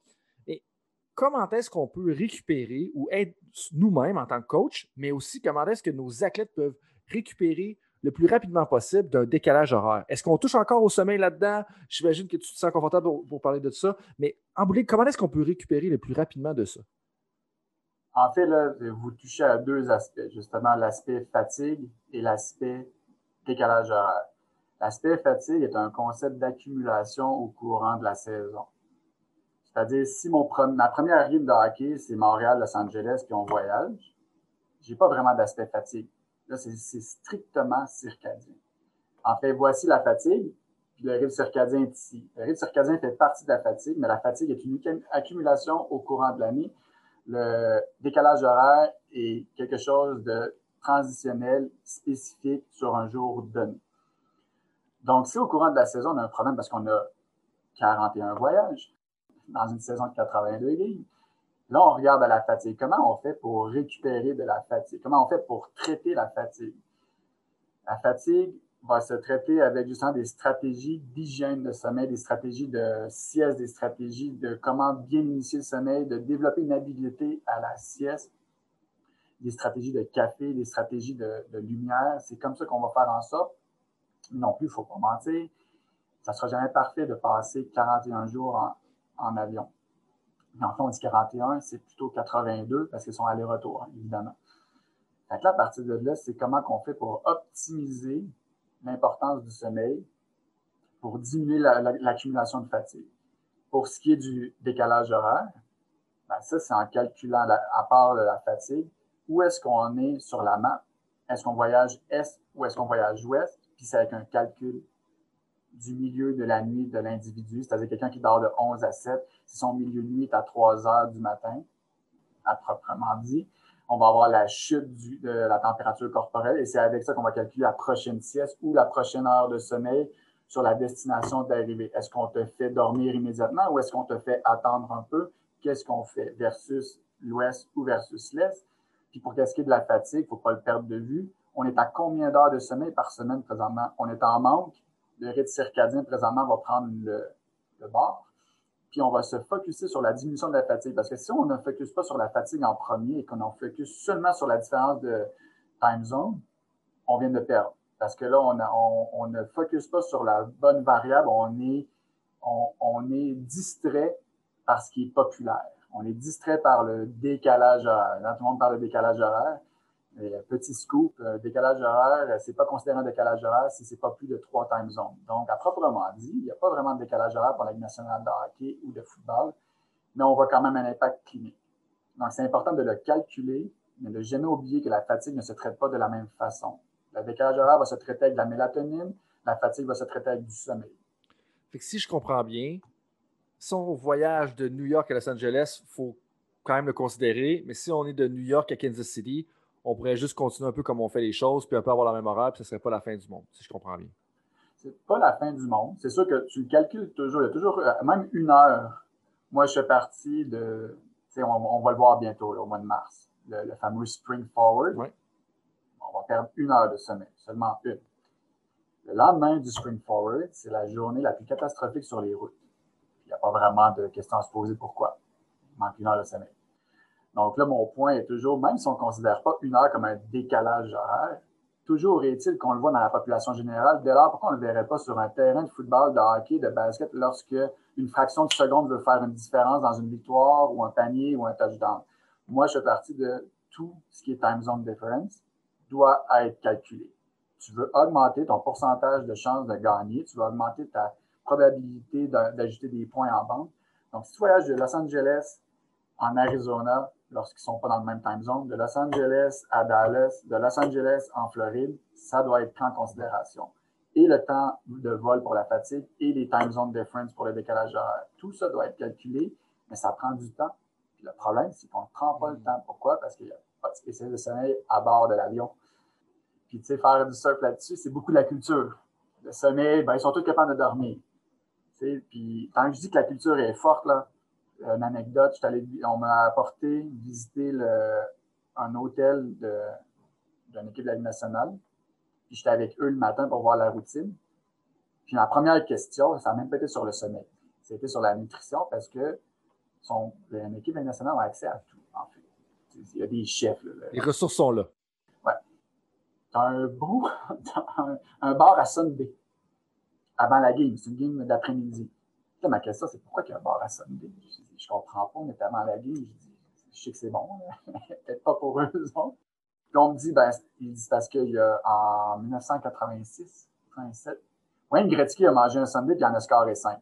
comment est-ce qu'on peut récupérer ou être nous-mêmes en tant que coach, mais aussi comment est-ce que nos athlètes peuvent récupérer le plus rapidement possible d'un décalage horaire. Est-ce qu'on touche encore au sommeil là-dedans? J'imagine que tu te sens confortable pour, parler de ça, mais en bout comment est-ce qu'on peut récupérer le plus rapidement de ça? En fait, là, vous touchez à deux aspects, justement l'aspect fatigue et l'aspect décalage horaire. L'aspect fatigue est un concept d'accumulation au courant de la saison. C'est-à-dire, si mon, ma première rime de hockey, c'est Montréal, Los Angeles, puis on voyage, j'ai pas vraiment d'aspect fatigue. Là, c'est strictement circadien. En fait, voici la fatigue, puis le rythme circadien est ici. Le rythme circadien fait partie de la fatigue, mais la fatigue est une accumulation au courant de l'année. Le décalage horaire est quelque chose de transitionnel, spécifique sur un jour donné. Donc, si au courant de la saison, on a un problème parce qu'on a 41 voyages, dans une saison de 82 games. Là, on regarde à la fatigue. Comment on fait pour récupérer de la fatigue? Comment on fait pour traiter la fatigue? La fatigue va se traiter avec justement des stratégies d'hygiène de sommeil, des stratégies de sieste, des stratégies de comment bien initier le sommeil, de développer une habileté à la sieste, des stratégies de café, des stratégies de, lumière. C'est comme ça qu'on va faire en sorte. Non plus, il ne faut pas mentir. Ça ne sera jamais parfait de passer 41 jours en, en avion. Mais en fait, on dit 41, c'est plutôt 82 parce qu'ils sont aller-retour, hein, évidemment. Fait là, à partir de là, c'est comment qu'on fait pour optimiser l'importance du sommeil pour diminuer l'accumulation de fatigue. Pour ce qui est du décalage horaire, ben ça, c'est en calculant, à part la fatigue, où est-ce qu'on est sur la map? Est-ce qu'on voyage est ou est-ce qu'on voyage ouest? Puis c'est avec un calcul du milieu de la nuit de l'individu, c'est-à-dire quelqu'un qui dort de 11 à 7, si son milieu de nuit est à 3 heures du matin, à proprement dit, on va avoir la chute de la température corporelle et c'est avec ça qu'on va calculer la prochaine sieste ou la prochaine heure de sommeil sur la destination d'arrivée. Est-ce qu'on te fait dormir immédiatement ou est-ce qu'on te fait attendre un peu? Qu'est-ce qu'on fait versus l'ouest ou versus l'est? Puis pour qu'est-ce qui est de la fatigue, il ne faut pas le perdre de vue. On est à combien d'heures de sommeil par semaine présentement? On est en manque le rythme circadien présentement va prendre le, bord. Puis on va se focuser sur la diminution de la fatigue. Parce que si on ne focus pas sur la fatigue en premier et qu'on en focus seulement sur la différence de time zone, on vient de perdre. Parce que là, on, ne focus pas sur la bonne variable, on est, on, est distrait par ce qui est populaire. On est distrait par le décalage horaire. Tout le monde parle de décalage horaire. Euh, petit scoop, euh, décalage horaire, euh, c'est pas considéré un décalage horaire si c'est pas plus de trois time zones. Donc, à proprement dit, il n'y a pas vraiment de décalage horaire pour la Ligue nationale de hockey ou de football, mais on voit quand même un impact clinique. Donc, c'est important de le calculer, mais de jamais oublier que la fatigue ne se traite pas de la même façon. Le décalage horaire va se traiter avec de la mélatonine, la fatigue va se traiter avec du sommeil. Que si je comprends bien, son voyage de New York à Los Angeles, il faut quand même le considérer, mais si on est de New York à Kansas City, on pourrait juste continuer un peu comme on fait les choses, puis un peu avoir la même horaire, puis ce ne serait pas la fin du monde, si je comprends bien. C'est pas la fin du monde. C'est sûr que tu le calcules toujours. Il y a toujours, euh, même une heure. Moi, je fais partie de, on, on va le voir bientôt, au mois de mars, le, fameux Spring Forward. On va perdre une heure de sommeil, seulement une. Le lendemain du Spring Forward, c'est la journée la plus catastrophique sur les routes. n'y a pas vraiment de questions à se poser pourquoi. Il manque une heure de sommeil. Donc là, mon point est toujours, même si on ne considère pas une heure comme un décalage horaire, toujours est-il qu'on le voit dans la population générale. Dès lors, pourquoi on ne le verrait pas sur un terrain de football, de hockey, de basket, lorsque une fraction de seconde veut faire une différence dans une victoire ou un panier ou un touchdown? Moi, je fais partie de tout ce qui est time zone difference doit être calculé. Tu veux augmenter ton pourcentage de chances de gagner, tu veux augmenter ta probabilité d'ajouter des points en banque. Donc, si tu voyages de Los Angeles en Arizona, lorsqu'ils ne sont pas dans le même time zone, de Los Angeles à Dallas, de Los Angeles en Floride, ça doit être pris en considération. Et le temps de vol pour la fatigue et les time zone difference pour le décalage horaire. Tout ça doit être calculé, mais ça prend du temps. le problème, c'est qu'on ne prend pas le mm. temps. Pourquoi? Parce qu'il n'y a pas de spécialiste de sommeil à bord de l'avion. Puis, tu sais, faire du surf là-dessus, c'est beaucoup de la culture. Le sommeil, ben, ils sont tous capables de dormir. Tu sais, puis, tant que je dis que la culture est forte, là, une anecdote, on m'a apporté visiter un hôtel d'une équipe de la Ligue nationale. Puis j'étais avec eux le matin pour voir la routine. Puis ma première question, ça n'a même pas été sur le sommeil. C'était sur la nutrition parce que son, l'équipe nationale a accès à tout, en fait. Il y a des chefs. Les ressources sont là. Ouais. T'as un beau, un, bar à Sunday avant la game. C'est une game d'après-midi. Là, ma question, c'est pourquoi il y a un bar à Sunday? Je comprends pas, notamment la vie. Je dis, je sais que c'est bon, peut-être pas pour eux Puis on me dit, ben, il dit parce qu'il y a en 1986, 87, Wayne Gretzky a mangé un Sunday puis il en a scoré 5.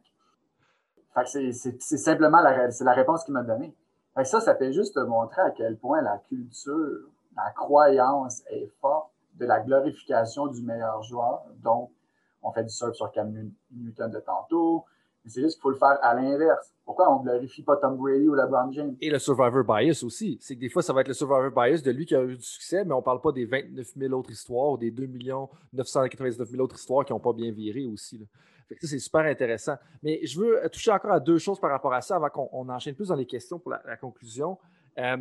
Fait que c'est simplement la, la réponse qu'il m'a donnée. Ça, ça fait juste montrer à quel point la culture, la croyance est forte de la glorification du meilleur joueur. Donc, on fait du surf sur Cam Newton de tantôt, c'est juste qu'il faut le faire à l'inverse. Pourquoi on ne glorifie pas Tom Brady ou LeBron James? Et le survivor bias aussi. C'est que des fois, ça va être le survivor bias de lui qui a eu du succès, mais on ne parle pas des 29 000 autres histoires ou des 2 999 000 autres histoires qui n'ont pas bien viré aussi. c'est super intéressant. Mais je veux toucher encore à deux choses par rapport à ça avant qu'on enchaîne plus dans les questions pour la, conclusion. Euh,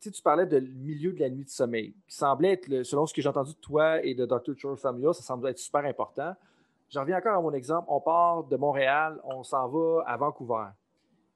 tu parlais de milieu de la nuit de sommeil, qui semblait être, selon ce que j'ai entendu de toi et de Dr. Charles Samuel, ça semble être super important. J'en reviens encore à mon exemple. On part de Montréal, on s'en va à Vancouver.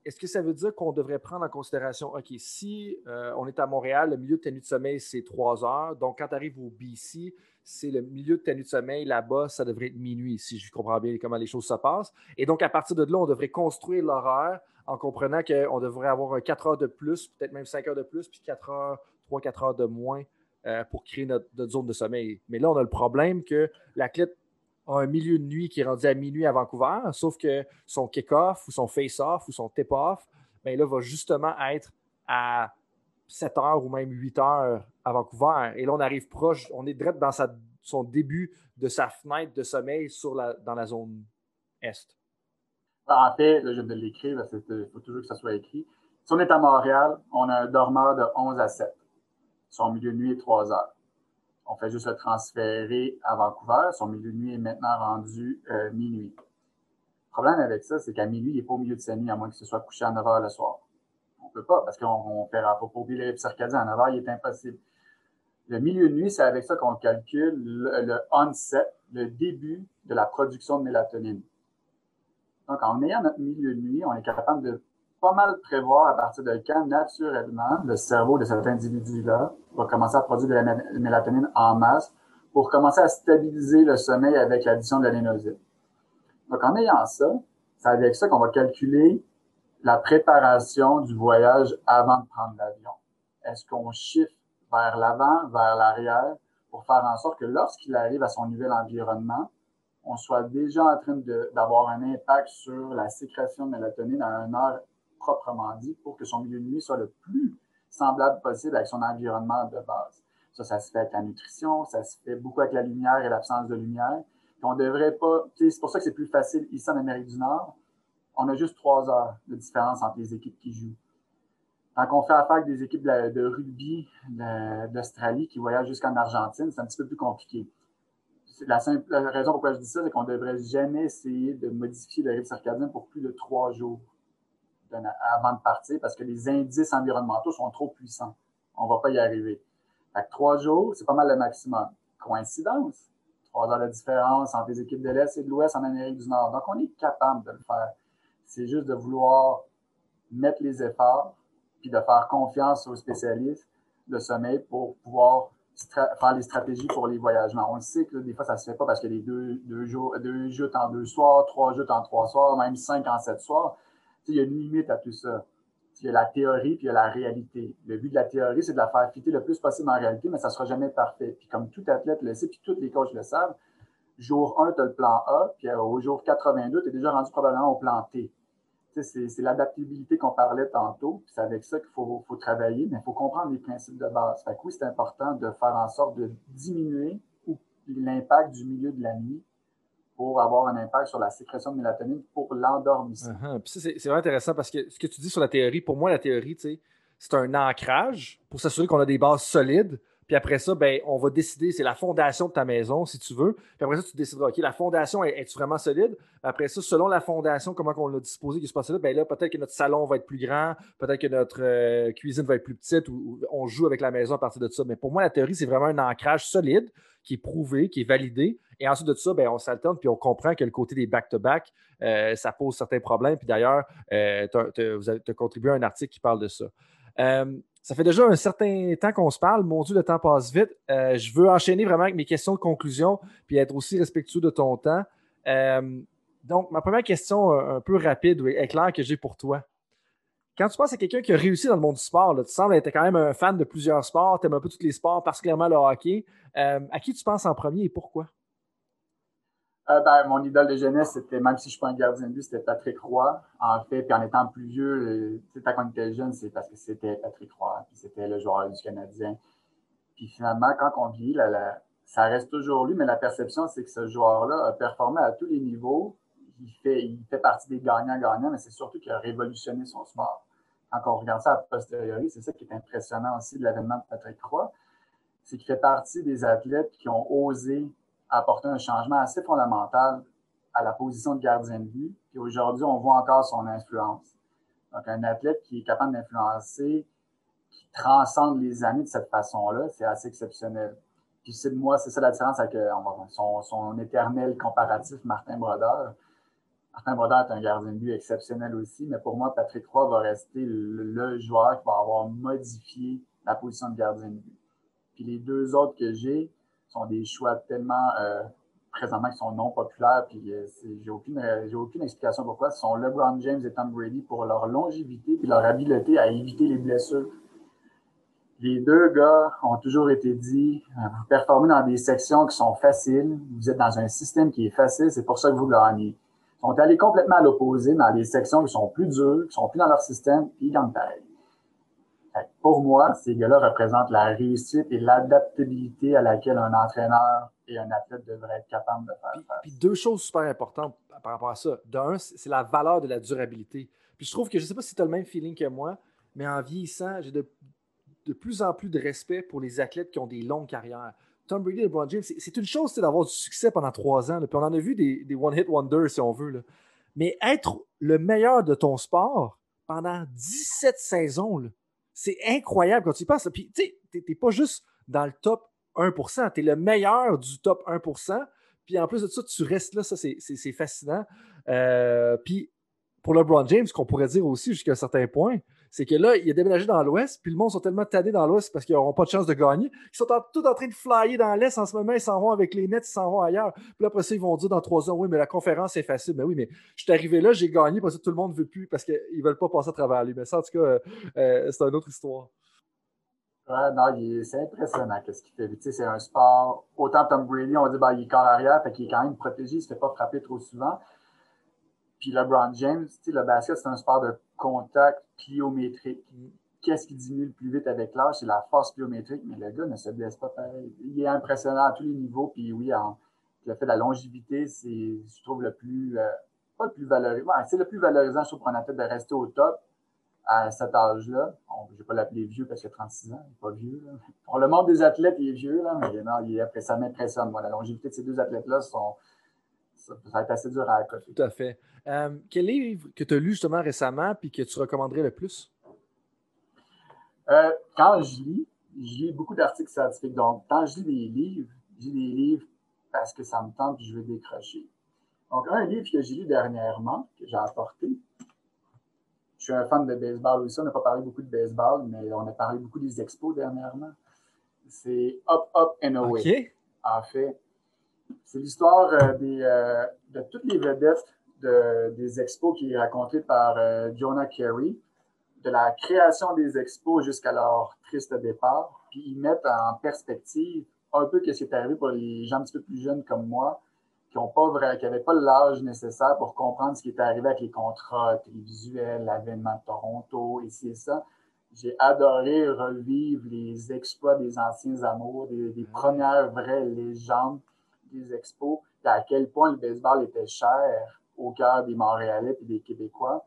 Est-ce que ça veut dire qu'on devrait prendre en considération, OK, si euh, on est à Montréal, le milieu de ta nuit de sommeil, c'est trois heures. Donc, quand tu arrives au BC, c'est le milieu de ta nuit de sommeil. Là-bas, ça devrait être minuit, si je comprends bien comment les choses se passent. Et donc, à partir de là, on devrait construire l'horaire en comprenant qu'on devrait avoir 4 heures de plus, peut-être même 5 heures de plus, puis 4 heures, 3-4 heures de moins euh, pour créer notre, zone de sommeil. Mais là, on a le problème que l'athlète un milieu de nuit qui est rendu à minuit à Vancouver, sauf que son kick-off ou son face-off ou son tip-off, ben là, va justement être à 7 heures ou même 8 heures à Vancouver. Et là, on arrive proche, on est direct dans son début de sa fenêtre de sommeil sur la, dans la zone Est. En fait, là, je de l'écrire, qu'il faut toujours que ça soit écrit. Si on est à Montréal, on a un dormeur de 11 à 7. Son milieu de nuit est 3 heures on fait juste le transférer à Vancouver. Son milieu de nuit est maintenant rendu euh, minuit. Le problème avec ça, c'est qu'à minuit, il n'est pas au milieu de sa nuit, à moins qu'il se soit couché à 9 heures le soir. On ne peut pas, parce qu'on ne fera pas oublier les circadiens. À 9 heures, il est impossible. Le milieu de nuit, c'est avec ça qu'on calcule le, onset, le début de la production de mélatonine. Donc, en ayant notre milieu de nuit, on est capable de pas mal prévoir à partir de quand, naturellement, le cerveau de cet individu-là va commencer à produire de la mélatonine en masse pour commencer à stabiliser le sommeil avec l'addition de la lénosine. Donc, en ayant ça, c'est avec ça qu'on va calculer la préparation du voyage avant de prendre l'avion. Est-ce qu'on chiffre vers l'avant, vers l'arrière, pour faire en sorte que lorsqu'il arrive à son nouvel environnement, on soit déjà en train d'avoir un impact sur la sécrétion de mélatonine à une heure proprement dit pour que son milieu de nuit soit le plus semblable possible avec son environnement de base. Ça, ça se fait avec la nutrition, ça se fait beaucoup avec la lumière et l'absence de lumière. on devrait pas, c'est pour ça que c'est plus facile ici en Amérique du Nord. On a juste trois heures de différence entre les équipes qui jouent. Quand on fait affaire avec des équipes de, rugby d'Australie qui voyagent jusqu'en Argentine, c'est un petit peu plus compliqué. La, simple, la raison pourquoi je dis ça, c'est qu'on ne devrait jamais essayer de modifier le rythme circadien pour plus de trois jours avant de partir parce que les indices environnementaux sont trop puissants. On ne va pas y arriver. Fait trois jours, c'est pas mal le maximum. Coïncidence? Trois heures de différence entre les équipes de l'Est et de l'Ouest en Amérique du Nord. Donc, on est capable de le faire. C'est juste de vouloir mettre les efforts, puis de faire confiance aux spécialistes de sommeil pour pouvoir faire les stratégies pour les voyagements. On le sait que des fois, ça ne se fait pas parce que les deux, deux, jours, deux joutes en deux soirs, trois joutes en trois soirs, même cinq en sept soirs. Il y a une limite à tout ça. Il y a la théorie puis il y a la réalité. Le but de la théorie, c'est de la faire fitter le plus possible en réalité, mais ça ne sera jamais parfait. Puis comme tout athlète le sait, puis tous les coachs le savent, jour 1, tu as le plan A, puis au jour 82, tu es déjà rendu probablement au plan T c'est l'adaptabilité qu'on parlait tantôt. C'est avec ça qu'il faut, travailler, mais il faut comprendre les principes de base. Fait que oui, c'est important de faire en sorte de diminuer l'impact du milieu de la nuit pour avoir un impact sur la sécrétion de mélatonine pour l'endormissement. Uh-huh. C'est vraiment intéressant parce que ce que tu dis sur la théorie, pour moi, la théorie, c'est un ancrage pour s'assurer qu'on a des bases solides puis après ça, ben, on va décider, c'est la fondation de ta maison, si tu veux. Puis après ça, tu décideras, OK, la fondation, est-tu vraiment solide? Après ça, selon la fondation, comment on l'a disposé, qui se passe là, ben là, peut-être que notre salon va être plus grand, peut-être que notre euh, cuisine va être plus petite, ou, on joue avec la maison à partir de ça. Mais pour moi, la théorie, c'est vraiment un ancrage solide, qui est prouvé, qui est validé. Et ensuite de ça, ben, on s'alterne, puis on comprend que le côté des back-to-back, euh, ça pose certains problèmes. Puis d'ailleurs, euh, vous avez contribué à un article qui parle de ça. Ça fait déjà un certain temps qu'on se parle. Mon Dieu, le temps passe vite. Euh, je veux enchaîner vraiment avec mes questions de conclusion puis être aussi respectueux de ton temps. Euh, donc, ma première question euh, un peu rapide et claire que j'ai pour toi. Quand tu penses à quelqu'un qui a réussi dans le monde du sport, tu sembles être quand même un fan de plusieurs sports, tu aimes un peu tous les sports, particulièrement le hockey. à qui tu penses en premier et pourquoi? Euh, ben, mon idole de jeunesse, c'était, même si je suis pas un gardien de but, c'était Patrick Roy. En fait, puis en étant plus vieux, tu quand on était jeune, c'est parce que c'était Patrick Roy, puis c'était le joueur du Canadien. Puis finalement, quand on vit, ça reste toujours lui, mais la perception, c'est que ce joueur-là a performé à tous les niveaux. Il fait, il fait partie des gagnants-gagnants, mais c'est surtout qu'il a révolutionné son sport. Quand on regarde ça à posteriori, c'est ça qui est impressionnant aussi de l'avènement de Patrick Roy, c'est qu'il fait partie des athlètes qui ont osé apporté un changement assez fondamental à la position de gardien de but. Puis aujourd'hui, on voit encore son influence. Donc, un athlète qui est capable d'influencer, qui transcende les années de cette façon-là, c'est assez exceptionnel. Puis c'est moi, c'est ça la différence avec euh, son, son éternel comparatif, Martin Brodeur. Martin Brodeur est un gardien de but exceptionnel aussi, mais pour moi, Patrick Roy va rester le joueur qui va avoir modifié la position de gardien de but. Puis les deux autres que j'ai, sont des choix tellement euh, présentement qui sont non populaires, puis euh, j'ai aucune, euh, aucune explication pourquoi. Ce sont LeBron James et Tom Brady pour leur longévité et leur habileté à éviter les blessures. Les deux gars ont toujours été dit, vous performez dans des sections qui sont faciles, vous êtes dans un système qui est facile, c'est pour ça que vous gagnez. Ils sont allés complètement à l'opposé dans des sections qui sont plus dures, qui sont plus dans leur système, puis ils gagnent pareil. Pour moi, ces gars-là représentent la réussite et l'adaptabilité à laquelle un entraîneur et un athlète devraient être capables de faire. Puis, deux choses super importantes par rapport à ça. D'un, c'est la valeur de la durabilité. Puis je trouve que je ne sais pas si tu as le même feeling que moi, mais en vieillissant, j'ai de, plus en plus de respect pour les athlètes qui ont des longues carrières. Tom Brady et LeBron James, c'est une chose d'avoir du succès pendant trois ans. puis on en a vu des, des one-hit wonders, si on veut. Là. Mais être le meilleur de ton sport pendant 17 saisons, là, c'est incroyable quand tu y penses. Puis, tu sais, t'es pas juste dans le top 1%, tu es le meilleur du top 1%. Puis en plus de ça, tu restes là, ça c'est fascinant. Euh, puis pour LeBron James, qu'on pourrait dire aussi jusqu'à un certain point, c'est que là, il a déménagé dans l'Ouest, puis le monde sont tellement tannés dans l'Ouest parce qu'ils n'auront pas de chance de gagner. Ils sont tous en train de flyer dans l'Est en ce moment, ils s'en vont avec les Nets, ils s'en vont ailleurs. Puis là, après ça, ils vont dire dans trois ans, oui, mais la conférence est facile. Mais oui, mais je suis arrivé là, j'ai gagné parce que tout le monde ne veut plus, parce qu'ils ne veulent pas passer à travers lui. Mais ça, en tout cas, euh, euh, c'est une autre histoire. Ouais, non, c'est impressionnant ce qu'il fait. Tu sais, c'est un sport. Autant Tom Brady, on dit bah, il est corps arrière, fait qu'il est quand même protégé, il ne se fait pas frapper trop souvent. Puis LeBron James, tu sais, le basket, c'est un sport de contact pliométrique. Qu'est-ce qui diminue le plus vite avec l'âge? C'est la force pliométrique, mais le gars ne se blesse pas pareil. Il est impressionnant à tous les niveaux. Puis oui, le fait de la longévité, c'est, je trouve, le plus, euh, pas le plus valorisant. c'est le plus valorisant, je trouve, pour un athlète de rester au top à cet âge-là. je ne vais pas l'appeler vieux parce qu'il a 36 ans, il n'est pas vieux. Pour le monde des athlètes, il est vieux, là, mais non, il après, ça m'impressionne. Moi, la longévité de ces deux athlètes-là sont, va être assez dur à accoter. Tout à fait. Euh, quel livre que tu as lu justement récemment puis que tu recommanderais le plus? Euh, quand je lis, je lis beaucoup d'articles scientifiques. Donc, quand je lis des livres, je lis des livres parce que ça me tente et je veux décrocher. Donc, un livre que j'ai lu dernièrement, que j'ai apporté, je suis un fan de baseball aussi. On n'a pas parlé beaucoup de baseball, mais on a parlé beaucoup des expos dernièrement. C'est Up, Up and Away. En fait, c'est l'histoire euh, euh, de toutes les vedettes des expos qui est racontée par euh, Jonah Carey, de la création des expos jusqu'à leur triste départ. Puis ils mettent en perspective un peu ce qui est arrivé pour les gens un petit peu plus jeunes comme moi, qui n'avaient pas l'âge nécessaire pour comprendre ce qui est arrivé avec les contrats télévisuels, l'avènement de Toronto, et c'est ça. J'ai adoré revivre les exploits des anciens amours, des, premières vraies légendes des expos, à quel point le baseball était cher au cœur des Montréalais et des Québécois,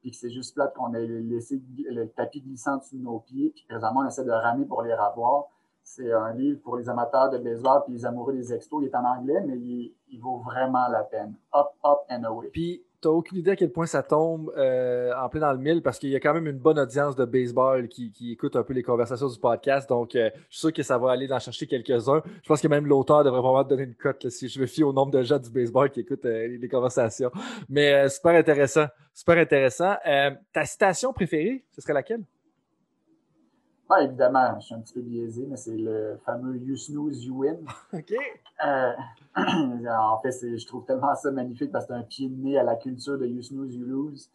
puis que c'est juste plate qu'on ait laissé le tapis glissant sous nos pieds, puis présentement on essaie de ramer pour les revoir. C'est un livre pour les amateurs de baseball puis les amoureux des expos. Il est en anglais, mais il, vaut vraiment la peine. Up, up and away. Tu n'as aucune idée à quel point ça tombe euh, en plein dans le mille parce qu'il y a quand même une bonne audience de baseball qui, écoute un peu les conversations du podcast. Donc, euh, je suis sûr que ça va aller d'en chercher quelques-uns. Je pense que même l'auteur devrait vraiment donner une cote si je me fie au nombre de gens du baseball qui écoutent euh, les conversations. Mais super intéressant. Super intéressant. ta citation préférée, ce serait laquelle? Ah, évidemment, je suis un petit peu biaisé, mais c'est le fameux You snooze, you win. OK. Euh, en fait, je trouve tellement ça magnifique parce que c'est un pied de nez à la culture de You snooze, you lose.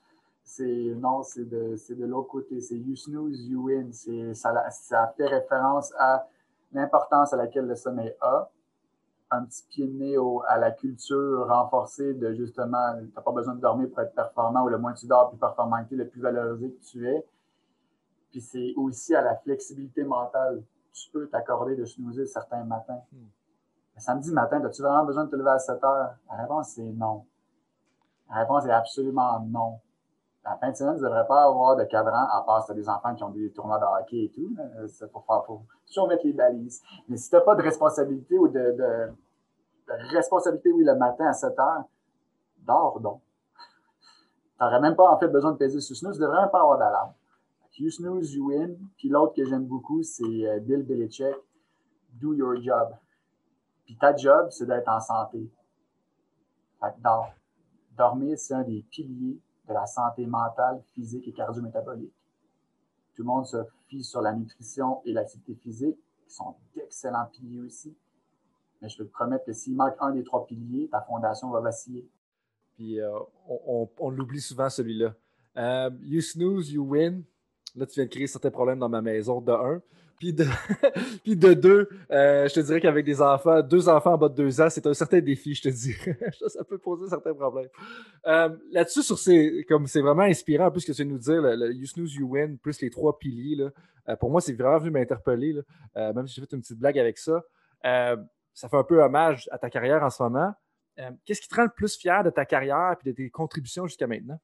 C'est, non, c'est de, de l'autre côté. C'est You snooze, you win. Ça, ça fait référence à l'importance à laquelle le sommeil a. Un petit pied de nez à la culture renforcée de justement, tu n'as pas besoin de dormir pour être performant ou le moins tu dors, plus performant que tu es, le plus valorisé que tu es puis c'est aussi à la flexibilité mentale. Tu peux t'accorder de snoozer certains matins. Hmm. Samedi matin, as-tu vraiment besoin de te lever à 7 heures? La réponse, c'est non. La réponse est absolument non. La fin de semaine, tu ne devrais pas avoir de cadran, à part si tu as des enfants qui ont des tournois de hockey et tout. C'est pour faire pour toujours mettre les balises. Mais si tu n'as pas de responsabilité ou de, de, responsabilité, oui, le matin à 7 heures, dors donc. Tu n'aurais même pas en fait besoin de peser sur snooze, tu ne devrais même pas avoir d'alarme. You snooze, you win. Puis l'autre que j'aime beaucoup, c'est euh, Bill Belichick. Do your job. Puis ta job, c'est d'être en santé. Fait que dormir, c'est un des piliers de la santé mentale, physique et cardio-métabolique. Tout le monde se fie sur la nutrition et l'activité physique, qui sont d'excellents piliers aussi. Mais je peux te promettre que s'il manque un des trois piliers, ta fondation va vaciller. Puis euh, on, l'oublie souvent, celui-là. Euh, you snooze, you win. Là, tu viens de créer certains problèmes dans ma maison, de un. Puis de, puis de deux, euh, je te dirais qu'avec des enfants, deux enfants en bas de deux ans, c'est un certain défi, je te dirais. ça, peut poser certains problèmes. Euh, là-dessus, sur ces, comme c'est vraiment inspirant, en plus, que tu nous dire, le, You Snooze, You Win, plus les trois piliers, là, euh, pour moi, c'est vraiment venu m'interpeller, même si j'ai fait une petite blague avec ça. ça fait un peu hommage à ta carrière en ce moment. Qu'est-ce qui te rend le plus fier de ta carrière et de tes contributions jusqu'à maintenant?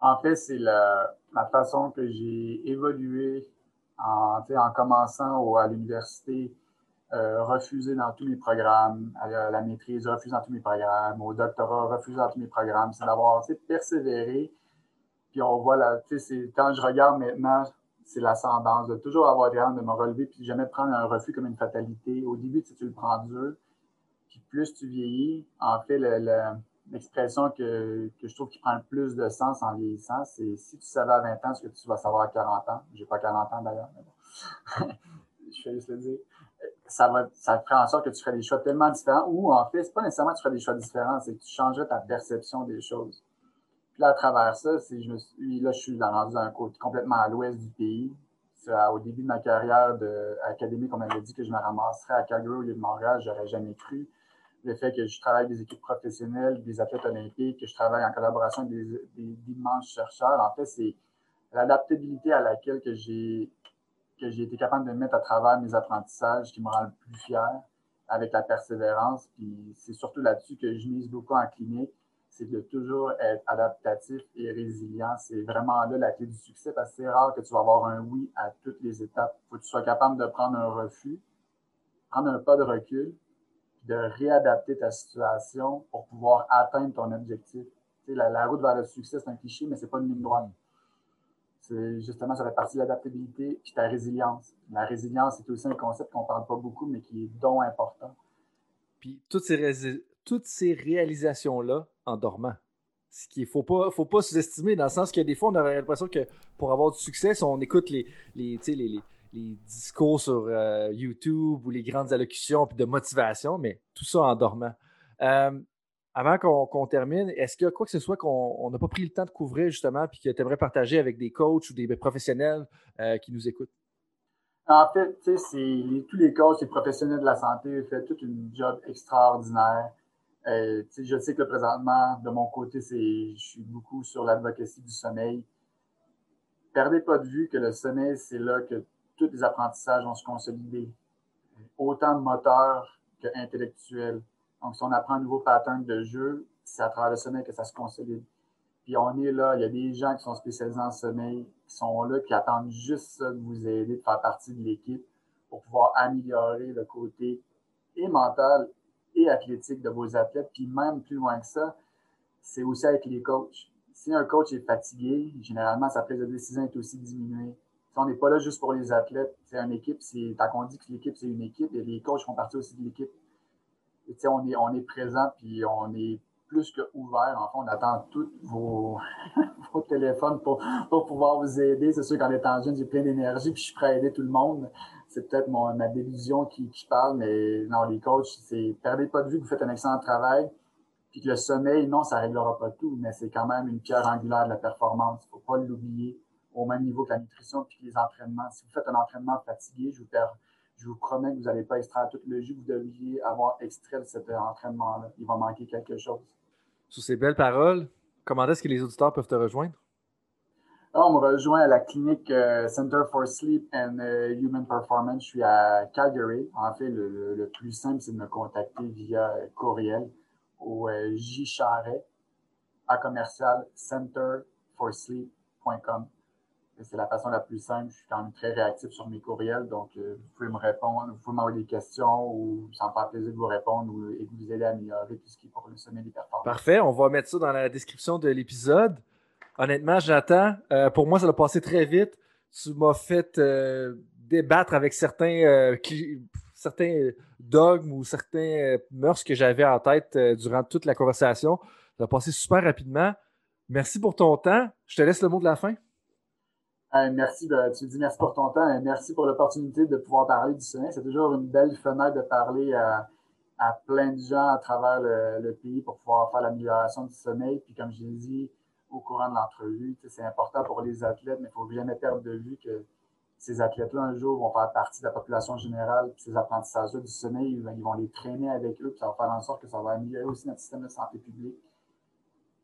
En fait, c'est la, façon que j'ai évolué en, en commençant à l'université, euh, refusé dans tous mes programmes, à la, maîtrise, refusé dans tous mes programmes, au doctorat, refusé dans tous mes programmes. C'est d'avoir persévéré. Puis on voit, c'est, quand je regarde maintenant, c'est l'ascendance, de toujours avoir été de me relever, puis jamais prendre un refus comme une fatalité. Au début, tu le prends dur. Puis plus tu vieillis, en fait, le l'expression que, que, je trouve qui prend le plus de sens en vieillissant, c'est si tu savais à 20 ans ce que tu vas savoir à 40 ans, j'ai pas 40 ans d'ailleurs, mais bon, je fais juste le dire, ça va, ça ferait en sorte que tu ferais des choix tellement différents, ou en fait, c'est pas nécessairement que tu ferais des choix différents, c'est que tu changerais ta perception des choses. Puis là, à travers ça, je me suis, là, je suis rendu un côté complètement à l'ouest du pays. au début de ma carrière de, académique, on m'avait dit que je me ramasserais à Calgary au lieu de Montréal, j'aurais jamais cru le fait que je travaille avec des équipes professionnelles, des athlètes olympiques, que je travaille en collaboration avec des, immenses chercheurs. En fait, c'est l'adaptabilité à laquelle que j'ai j'ai été capable de mettre à travers mes apprentissages qui me rend le plus fier avec la persévérance. Puis c'est surtout là-dessus que je mise beaucoup en clinique, c'est de toujours être adaptatif et résilient. C'est vraiment là la clé du succès parce que c'est rare que tu vas avoir un oui à toutes les étapes. Il faut que tu sois capable de prendre un refus, prendre un pas de recul, de réadapter ta situation pour pouvoir atteindre ton objectif. Sais, la, route vers le succès, c'est un cliché, mais c'est pas une ligne droite. C'est justement, ça fait partie de l'adaptabilité puis ta résilience. La résilience, c'est aussi un concept qu'on parle pas beaucoup, mais qui est donc important. Puis toutes ces, réalisations-là en dormant. Ce qu'il ne faut pas, faut pas sous-estimer, dans le sens que des fois, on a l'impression que pour avoir du succès, on écoute les, les, les discours sur euh, YouTube ou les grandes allocutions puis de motivation, mais tout ça en dormant. Euh, avant qu'on termine, est-ce qu'il y a quoi que ce soit qu'on n'a pas pris le temps de couvrir justement puis que tu aimerais partager avec des coachs ou des professionnels euh, qui nous écoutent? En fait, tous les coachs, les professionnels de la santé font tout un job extraordinaire. Je sais que présentement, de mon côté, je suis beaucoup sur l'advocacy du sommeil. Perdez pas de vue que le sommeil, c'est là que tous les apprentissages vont se consolider. Autant moteur qu'intellectuel. Donc, si on apprend un nouveau pattern de jeu, c'est à travers le sommeil que ça se consolide. Puis on est là, il y a des gens qui sont spécialisés en sommeil, qui sont là, qui attendent juste ça de vous aider, de faire partie de l'équipe pour pouvoir améliorer le côté et mental et athlétique de vos athlètes. Puis même plus loin que ça, c'est aussi avec les coachs. Si un coach est fatigué, généralement, sa prise de décision est aussi diminuée. On n'est pas là juste pour les athlètes, c'est une équipe, tant qu'on dit que l'équipe, c'est une équipe, et les coachs font partie aussi de l'équipe. on est, on est présent, puis on est plus que ouvert. En fait, on attend tous vos, vos téléphones pour, pour pouvoir vous aider. C'est sûr qu'en étant jeune, j'ai plein d'énergie puis je suis prêt à aider tout le monde. C'est peut-être ma délusion qui, qui parle, mais non, les coachs, c'est perdez pas de vue que vous faites un excellent travail. Puis que le sommeil, non, ça réglera pas tout, mais c'est quand même une pierre angulaire de la performance. Faut pas l'oublier au même niveau que la nutrition puis les entraînements. Si vous faites un entraînement fatigué, je vous je vous promets que vous n'allez pas extraire tout le jus que vous deviez avoir extrait de cet entraînement-là. Il va manquer quelque chose. Sous ces belles paroles, comment est-ce que les auditeurs peuvent te rejoindre? On me rejoint à la clinique euh, Center for Sleep and euh, Human Performance. Je suis à Calgary. En fait, le, plus simple, c'est de me contacter via courriel au euh, à commercial centerforsleep.com c'est la façon la plus simple. Je suis quand même très réactif sur mes courriels, donc euh, vous pouvez me répondre, vous pouvez m'envoyer des questions ou ça me fait plaisir de vous répondre ou, et de vous aider à améliorer tout ce qui est pour le sommet des performances. Parfait, on va mettre ça dans la description de l'épisode. Honnêtement, j'attends. Euh, pour moi, ça a passé très vite. Tu m'as fait euh, débattre avec certains, certains dogmes ou certains mœurs que j'avais en tête durant toute la conversation. Ça a passé super rapidement. Merci pour ton temps. Je te laisse le mot de la fin merci, de, tu dis merci pour ton temps et merci pour l'opportunité de pouvoir parler du sommeil. C'est toujours une belle fenêtre de parler à, plein de gens à travers le, pays pour pouvoir faire l'amélioration du sommeil. Puis comme je dit au courant de l'entrevue, c'est important pour les athlètes, mais il faut jamais perdre de vue que ces athlètes-là, un jour, vont faire partie de la population générale. Puis ces apprentissages-là du sommeil, ils vont les traîner avec eux. Puis ça va faire en sorte que ça va améliorer aussi notre système de santé publique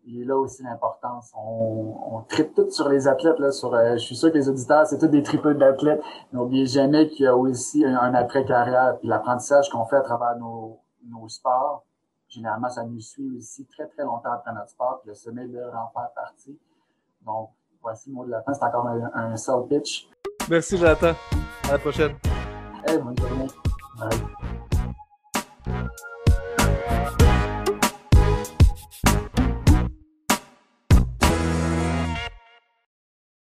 il est là aussi l'importance. On, on tripe tout sur les athlètes. Là, sur, euh, je suis sûr que les auditeurs, c'est tous des tripeux d'athlètes. N'oubliez jamais qu'il y a aussi un, après-carrière. Puis l'apprentissage qu'on fait à travers nos, nos sports, généralement, ça nous suit aussi très, très longtemps après notre sport. Puis le sommet de en faire partie. Donc, voici le mot de la fin. C'est encore un, un pitch. Merci, Jonathan. À la prochaine. Hey, bonne journée. Bye.